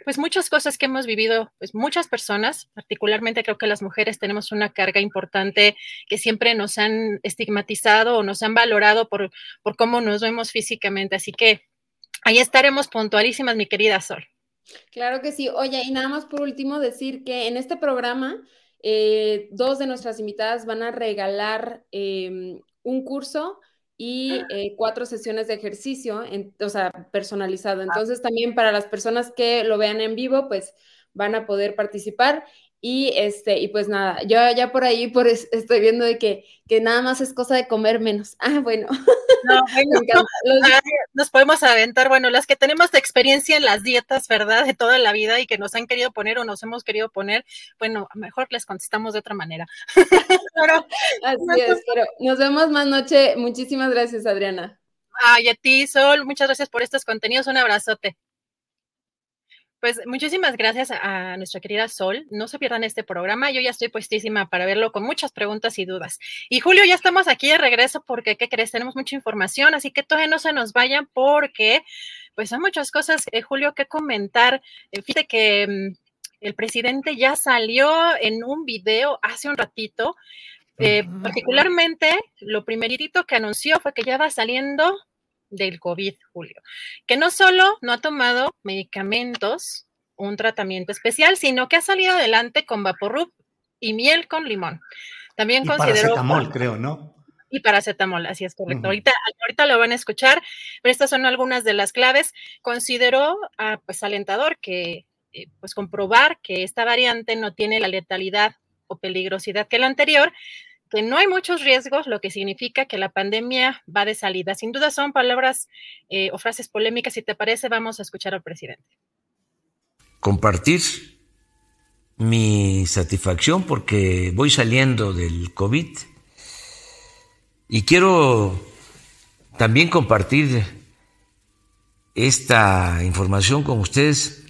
pues muchas cosas que hemos vivido, pues muchas personas, particularmente creo que las mujeres tenemos una carga importante que siempre nos han estigmatizado o nos han valorado por, por cómo nos vemos físicamente. Así que ahí estaremos puntualísimas, mi querida Sol. Claro que sí. Oye, y nada más por último decir que en este programa eh, dos de nuestras invitadas van a regalar eh, un curso y eh, cuatro sesiones de ejercicio, en, o sea, personalizado. Ah. Entonces, también para las personas que lo vean en vivo, pues van a poder participar. Y este, y pues nada, yo ya por ahí por estoy viendo de que, que nada más es cosa de comer menos. Ah, bueno. No, nos podemos aventar, bueno, las que tenemos experiencia en las dietas, ¿verdad? De toda la vida y que nos han querido poner o nos hemos querido poner, bueno, mejor les contestamos de otra manera. Así es, pero nos vemos más noche. Muchísimas gracias, Adriana. Ay, a ti, Sol, muchas gracias por estos contenidos. Un abrazote. Pues muchísimas gracias a nuestra querida Sol. No se pierdan este programa. Yo ya estoy puestísima para verlo con muchas preguntas y dudas. Y Julio, ya estamos aquí de regreso porque, ¿qué crees? Tenemos mucha información, así que todavía no se nos vayan porque, pues hay muchas cosas, eh, Julio, que comentar. Eh, fíjate que mm, el presidente ya salió en un video hace un ratito. Eh, particularmente, lo primerito que anunció fue que ya va saliendo del COVID, Julio, que no solo no ha tomado medicamentos, un tratamiento especial, sino que ha salido adelante con Vaporub y miel con limón. También y consideró... Paracetamol, creo, ¿no? Y paracetamol, así es correcto. ahorita, ahorita lo van a escuchar, pero estas son algunas de las claves. Consideró ah, pues alentador que eh, pues comprobar que esta variante no tiene la letalidad o peligrosidad que la anterior, que no hay muchos riesgos, lo que significa que la pandemia va de salida. Sin duda son palabras eh, o frases polémicas. Si te parece, vamos a escuchar al presidente. Compartir mi satisfacción porque voy saliendo del COVID y quiero también compartir esta información con ustedes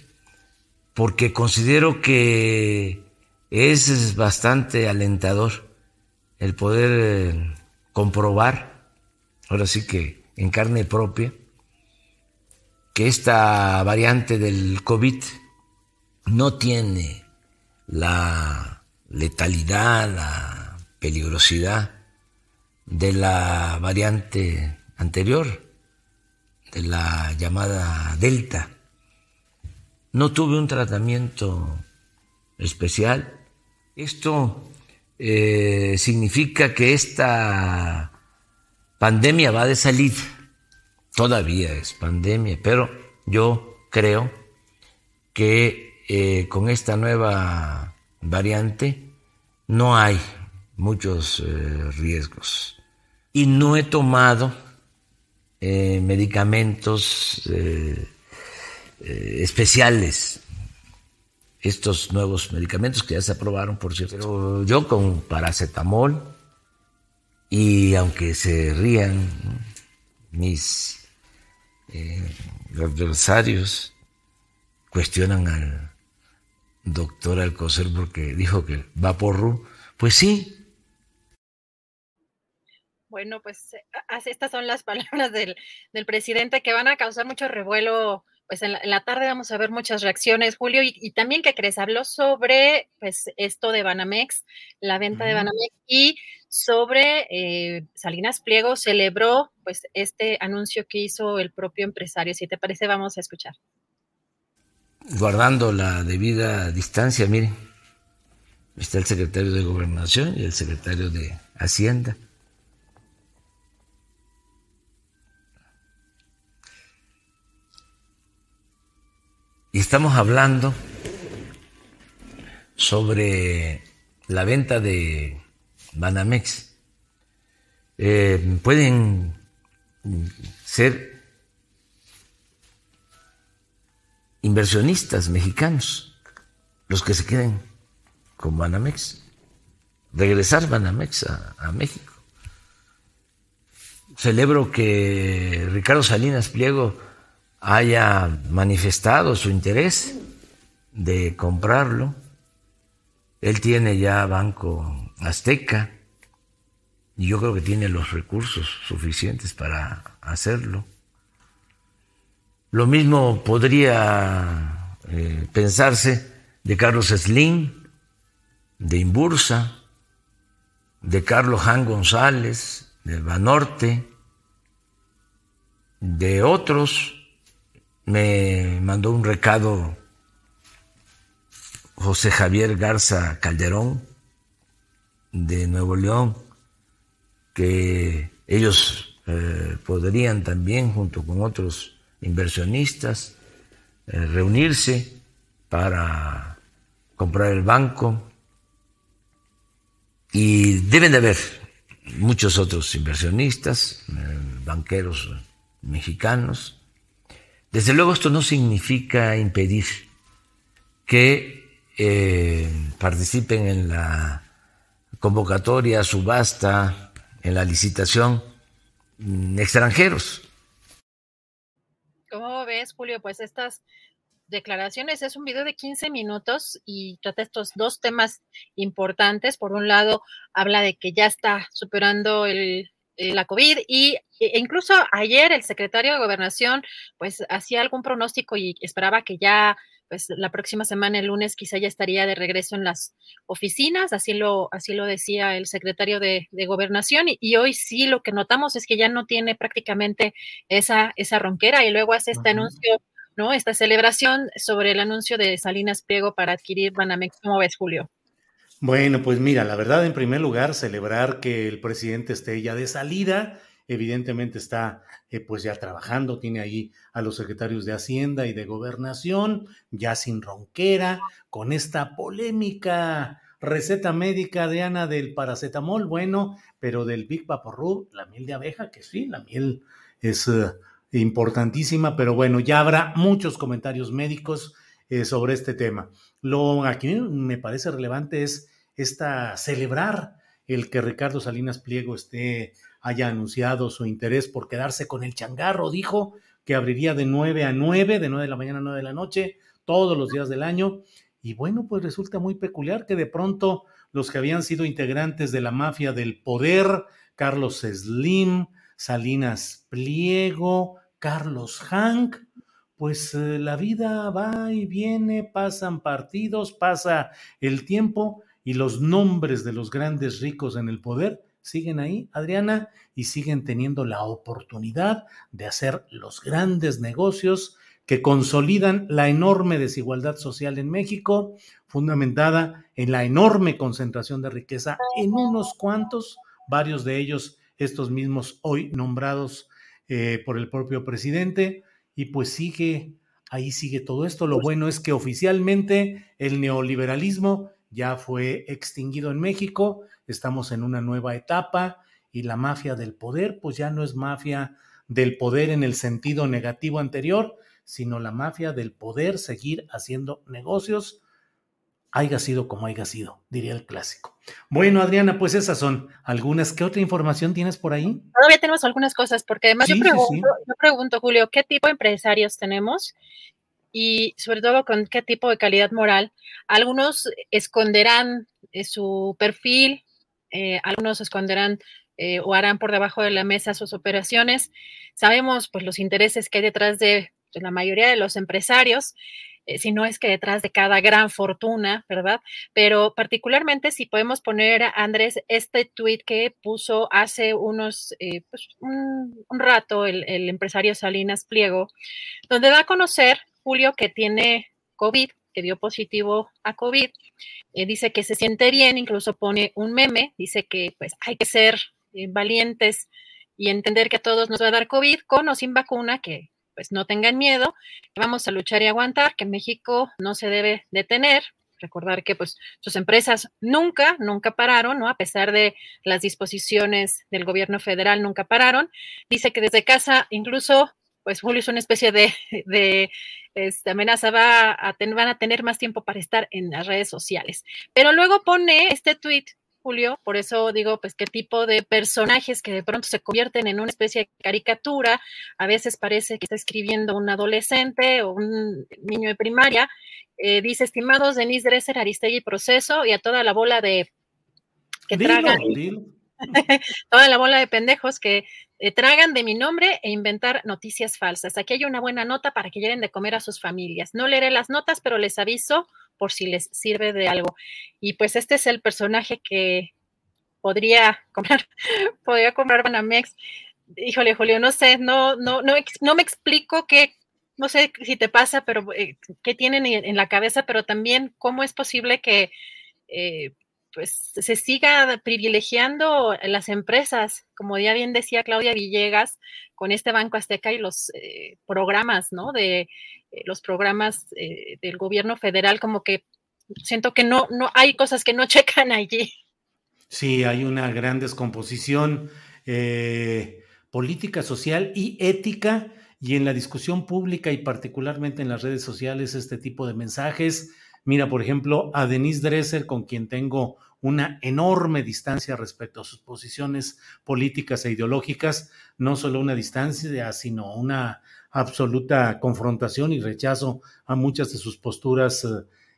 porque considero que es bastante alentador el poder eh, comprobar, ahora sí que en carne propia, que esta variante del COVID no tiene la letalidad, la peligrosidad de la variante anterior, de la llamada Delta. No tuve un tratamiento especial. Esto eh, significa que esta pandemia va de salir. Todavía es pandemia, pero yo creo que eh, con esta nueva variante no hay muchos eh, riesgos. Y no he tomado medicamentos especiales estos nuevos medicamentos que ya se aprobaron, por cierto. Pero yo con paracetamol y aunque se rían mis eh, adversarios, cuestionan al doctor Alcocer porque dijo que va por RU, pues sí. Bueno, pues eh, estas son las palabras del, del presidente que van a causar mucho revuelo pues en la, tarde vamos a ver muchas reacciones, Julio, y, también, ¿qué crees? Habló sobre, pues, esto de Banamex, la venta de Banamex, y sobre eh, Salinas Pliego celebró, pues, este anuncio que hizo el propio empresario. Si te parece, vamos a escuchar. Guardando la debida distancia, miren, está el secretario de Gobernación y el secretario de Hacienda Y estamos hablando sobre la venta de Banamex. Eh, pueden ser inversionistas mexicanos los que se queden con Banamex, regresar Banamex a, México. Celebro que Ricardo Salinas Pliego haya manifestado su interés de comprarlo. Él tiene ya Banco Azteca y yo creo que tiene los recursos suficientes para hacerlo. Lo mismo podría eh, pensarse de Carlos Slim, de Imbursa, de Carlos Jan González, de Banorte, de otros. Me mandó un recado José Javier Garza Calderón de Nuevo León, que ellos eh, podrían también, junto con otros inversionistas, eh, reunirse para comprar el banco. Y deben de haber muchos otros inversionistas, eh, banqueros mexicanos. Desde luego esto no significa impedir que participen en la convocatoria, subasta, en la licitación mm, extranjeros. ¿Cómo ves, Julio? Pues estas declaraciones es un video de 15 minutos y trata estos dos temas importantes. Por un lado, habla de que ya está superando el, la COVID y e incluso ayer el secretario de Gobernación pues hacía algún pronóstico y esperaba que ya pues la próxima semana, el lunes, quizá ya estaría de regreso en las oficinas, así lo, así lo decía el secretario de, Gobernación, y, hoy sí lo que notamos es que ya no tiene prácticamente esa, esa ronquera, y luego hace este anuncio, ¿no? Esta celebración sobre el anuncio de Salinas Pliego para adquirir Banamex. ¿Cómo ves, Julio? Bueno, pues mira, la verdad, en primer lugar, celebrar que el presidente esté ya de salida evidentemente está eh, pues ya trabajando, tiene ahí a los secretarios de Hacienda y de Gobernación, ya sin ronquera, con esta polémica receta médica de Ana del paracetamol, bueno, pero del Big Vaporub, la miel de abeja, que sí, la miel es eh, importantísima, pero bueno, ya habrá muchos comentarios médicos eh, sobre este tema. Lo aquí me parece relevante es esta celebrar el que Ricardo Salinas Pliego esté haya anunciado su interés por quedarse con el changarro. Dijo que abriría de 9 a 9, de 9 de la mañana a 9 de la noche, todos los días del año. Y bueno, pues resulta muy peculiar que de pronto los que habían sido integrantes de la mafia del poder, Carlos Slim, Salinas Pliego, Carlos Hank, pues eh, la vida va y viene, pasan partidos, pasa el tiempo y los nombres de los grandes ricos en el poder siguen ahí, Adriana, y siguen teniendo la oportunidad de hacer los grandes negocios que consolidan la enorme desigualdad social en México, fundamentada en la enorme concentración de riqueza en unos cuantos, varios de ellos estos mismos hoy nombrados eh, por el propio presidente, y pues sigue, ahí sigue todo esto. Lo bueno es que oficialmente el neoliberalismo ya fue extinguido en México estamos en una nueva etapa y la mafia del poder, pues ya no es mafia del poder en el sentido negativo anterior, sino la mafia del poder seguir haciendo negocios, haya sido como haya sido, diría el clásico. Bueno, Adriana, pues esas son algunas. ¿Qué otra información tienes por ahí? Todavía tenemos algunas cosas, porque además yo, pregunto, yo pregunto, Julio, ¿qué tipo de empresarios tenemos? y sobre todo con qué tipo de calidad moral. Algunos esconderán eh, su perfil eh, algunos esconderán eh, o harán por debajo de la mesa sus operaciones. Sabemos pues los intereses que hay detrás de pues, la mayoría de los empresarios, eh, si no es que detrás de cada gran fortuna, ¿verdad? Pero particularmente si podemos poner, Andrés, este tweet que puso hace unos, pues, un, rato el, empresario Salinas Pliego, donde da a conocer, Julio, que tiene COVID, que dio positivo a COVID, eh, dice que se siente bien, incluso pone un meme, dice que pues hay que ser eh, valientes y entender que a todos nos va a dar COVID con o sin vacuna, que pues no tengan miedo, vamos a luchar y aguantar, que México no se debe detener. recordar que pues sus empresas nunca, nunca pararon, ¿no? A pesar de las disposiciones del gobierno federal, nunca pararon. Dice que desde casa incluso pues Julio es una especie de, de este, amenaza, va a van a tener más tiempo para estar en las redes sociales. Pero luego pone este tweet, Julio, por eso digo, pues qué tipo de personajes que de pronto se convierten en una especie de caricatura, a veces parece que está escribiendo un adolescente o un niño de primaria, eh, dice, estimados Denise Dresser, Aristegui Proceso y a toda la bola de que tragan, toda la bola de pendejos que eh, tragan de mi nombre e inventar noticias falsas. Aquí hay una buena nota para que lleven de comer a sus familias. No leeré las notas, pero les aviso por si les sirve de algo. Y pues este es el personaje que podría comprar, podría comprar Banamex. Híjole, Julio, no sé, no, no, no, no me explico qué, no sé si te pasa, pero eh, qué tienen en la cabeza, pero también cómo es posible que eh, pues se siga privilegiando las empresas, como ya bien decía Claudia Villegas, con este Banco Azteca y los eh, programas, ¿no? De eh, los programas eh, del gobierno federal, como que siento que no, no hay cosas que no checan allí. Sí, hay una gran descomposición política, social y ética, y en la discusión pública y particularmente en las redes sociales, este tipo de mensajes. Mira, por ejemplo, a Denise Dresser, con quien tengo una enorme distancia respecto a sus posiciones políticas e ideológicas, no solo una distancia, sino una absoluta confrontación y rechazo a muchas de sus posturas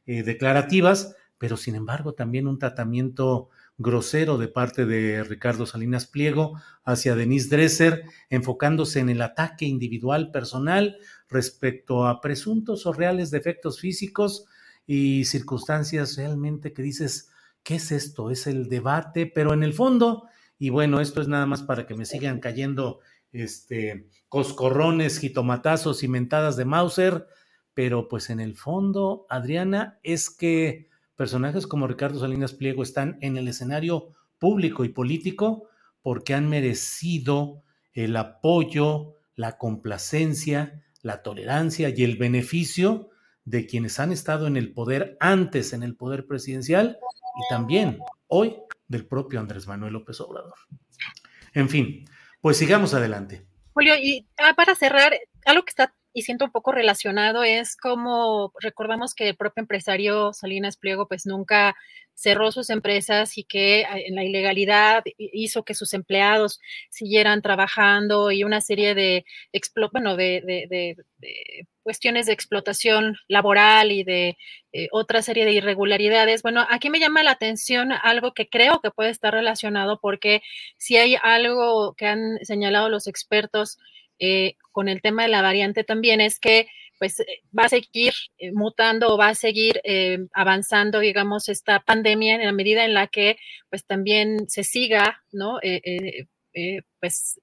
eh, declarativas, pero sin embargo también un tratamiento grosero de parte de Ricardo Salinas Pliego hacia Denise Dresser, enfocándose en el ataque individual personal respecto a presuntos o reales defectos físicos y circunstancias realmente que dices, ¿qué es esto? Es el debate, pero en el fondo, y bueno, esto es nada más para que me sigan cayendo este, coscorrones, jitomatazos y mentadas de Mauser, pero pues en el fondo, Adriana, es que personajes como Ricardo Salinas Pliego están en el escenario público y político porque han merecido el apoyo, la complacencia, la tolerancia y el beneficio de quienes han estado en el poder antes, en el poder presidencial, y también hoy del propio Andrés Manuel López Obrador. En fin, pues sigamos adelante. Julio, y ah, para cerrar, algo que está y siento un poco relacionado es como recordamos que el propio empresario Salinas Pliego pues nunca cerró sus empresas y que ah, en la ilegalidad hizo que sus empleados siguieran trabajando y una serie de, bueno, de, cuestiones de explotación laboral y de eh, otra serie de irregularidades. Bueno, aquí me llama la atención algo que creo que puede estar relacionado porque si hay algo que han señalado los expertos, eh, con el tema de la variante también es que pues eh, va a seguir eh, mutando o va a seguir avanzando, digamos, esta pandemia en la medida en la que pues también se siga, ¿no? pues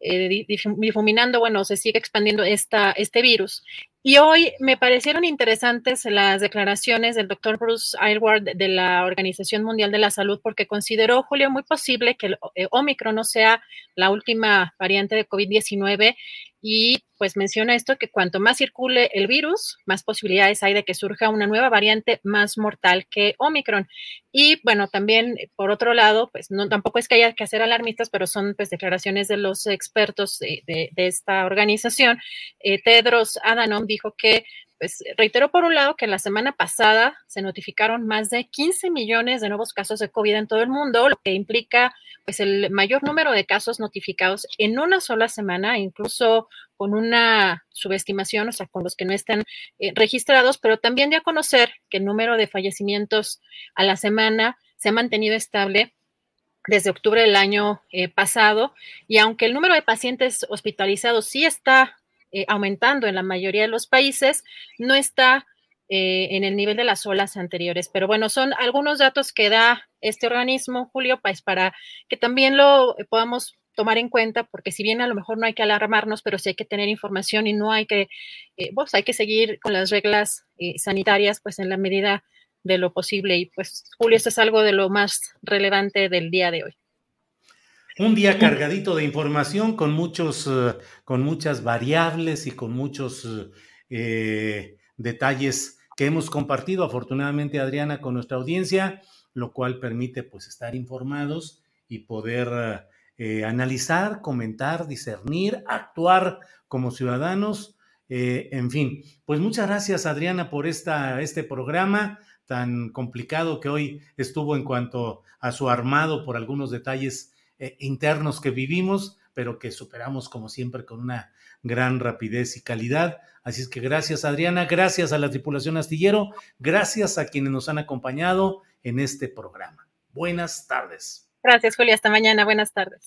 difuminando, bueno, se sigue expandiendo esta, este virus. Y hoy me parecieron interesantes las declaraciones del doctor Bruce Aylward de la Organización Mundial de la Salud, porque consideró, Julio, muy posible que el eh, Omicron no sea la última variante de COVID-19 y pues menciona esto que cuanto más circule el virus, más posibilidades hay de que surja una nueva variante más mortal que Omicron. Y bueno, también por otro lado, pues no tampoco es que haya que hacer alarmistas, pero son pues declaraciones de los expertos de, de, esta organización. Eh, Tedros Adhanom dijo que pues reiteró por un lado que la semana pasada se notificaron más de 15 millones de nuevos casos de COVID en todo el mundo, lo que implica pues el mayor número de casos notificados en una sola semana, incluso con una subestimación, o sea, con los que no están eh, registrados, pero también de a conocer que el número de fallecimientos a la semana se ha mantenido estable desde octubre del año eh, pasado y aunque el número de pacientes hospitalizados sí está eh, aumentando en la mayoría de los países, no está eh, en el nivel de las olas anteriores. Pero bueno, son algunos datos que da este organismo, Julio, pues para que también lo podamos tomar en cuenta, porque si bien a lo mejor no hay que alarmarnos, pero sí hay que tener información y no hay que, eh, pues hay que seguir con las reglas sanitarias, pues en la medida de lo posible. Y pues, Julio, esto es algo de lo más relevante del día de hoy. Un día cargadito de información con muchos, eh, con muchas variables y con muchos eh, detalles que hemos compartido afortunadamente Adriana con nuestra audiencia, lo cual permite pues estar informados y poder eh, analizar, comentar, discernir, actuar como ciudadanos. En fin, pues muchas gracias Adriana por esta, este programa tan complicado que hoy estuvo en cuanto a su armado por algunos detalles eh, internos que vivimos, pero que superamos como siempre con una gran rapidez y calidad. Así es que gracias Adriana, gracias a la tripulación astillero, gracias a quienes nos han acompañado en este programa. Buenas tardes. Gracias, Julia. Hasta mañana. Buenas tardes.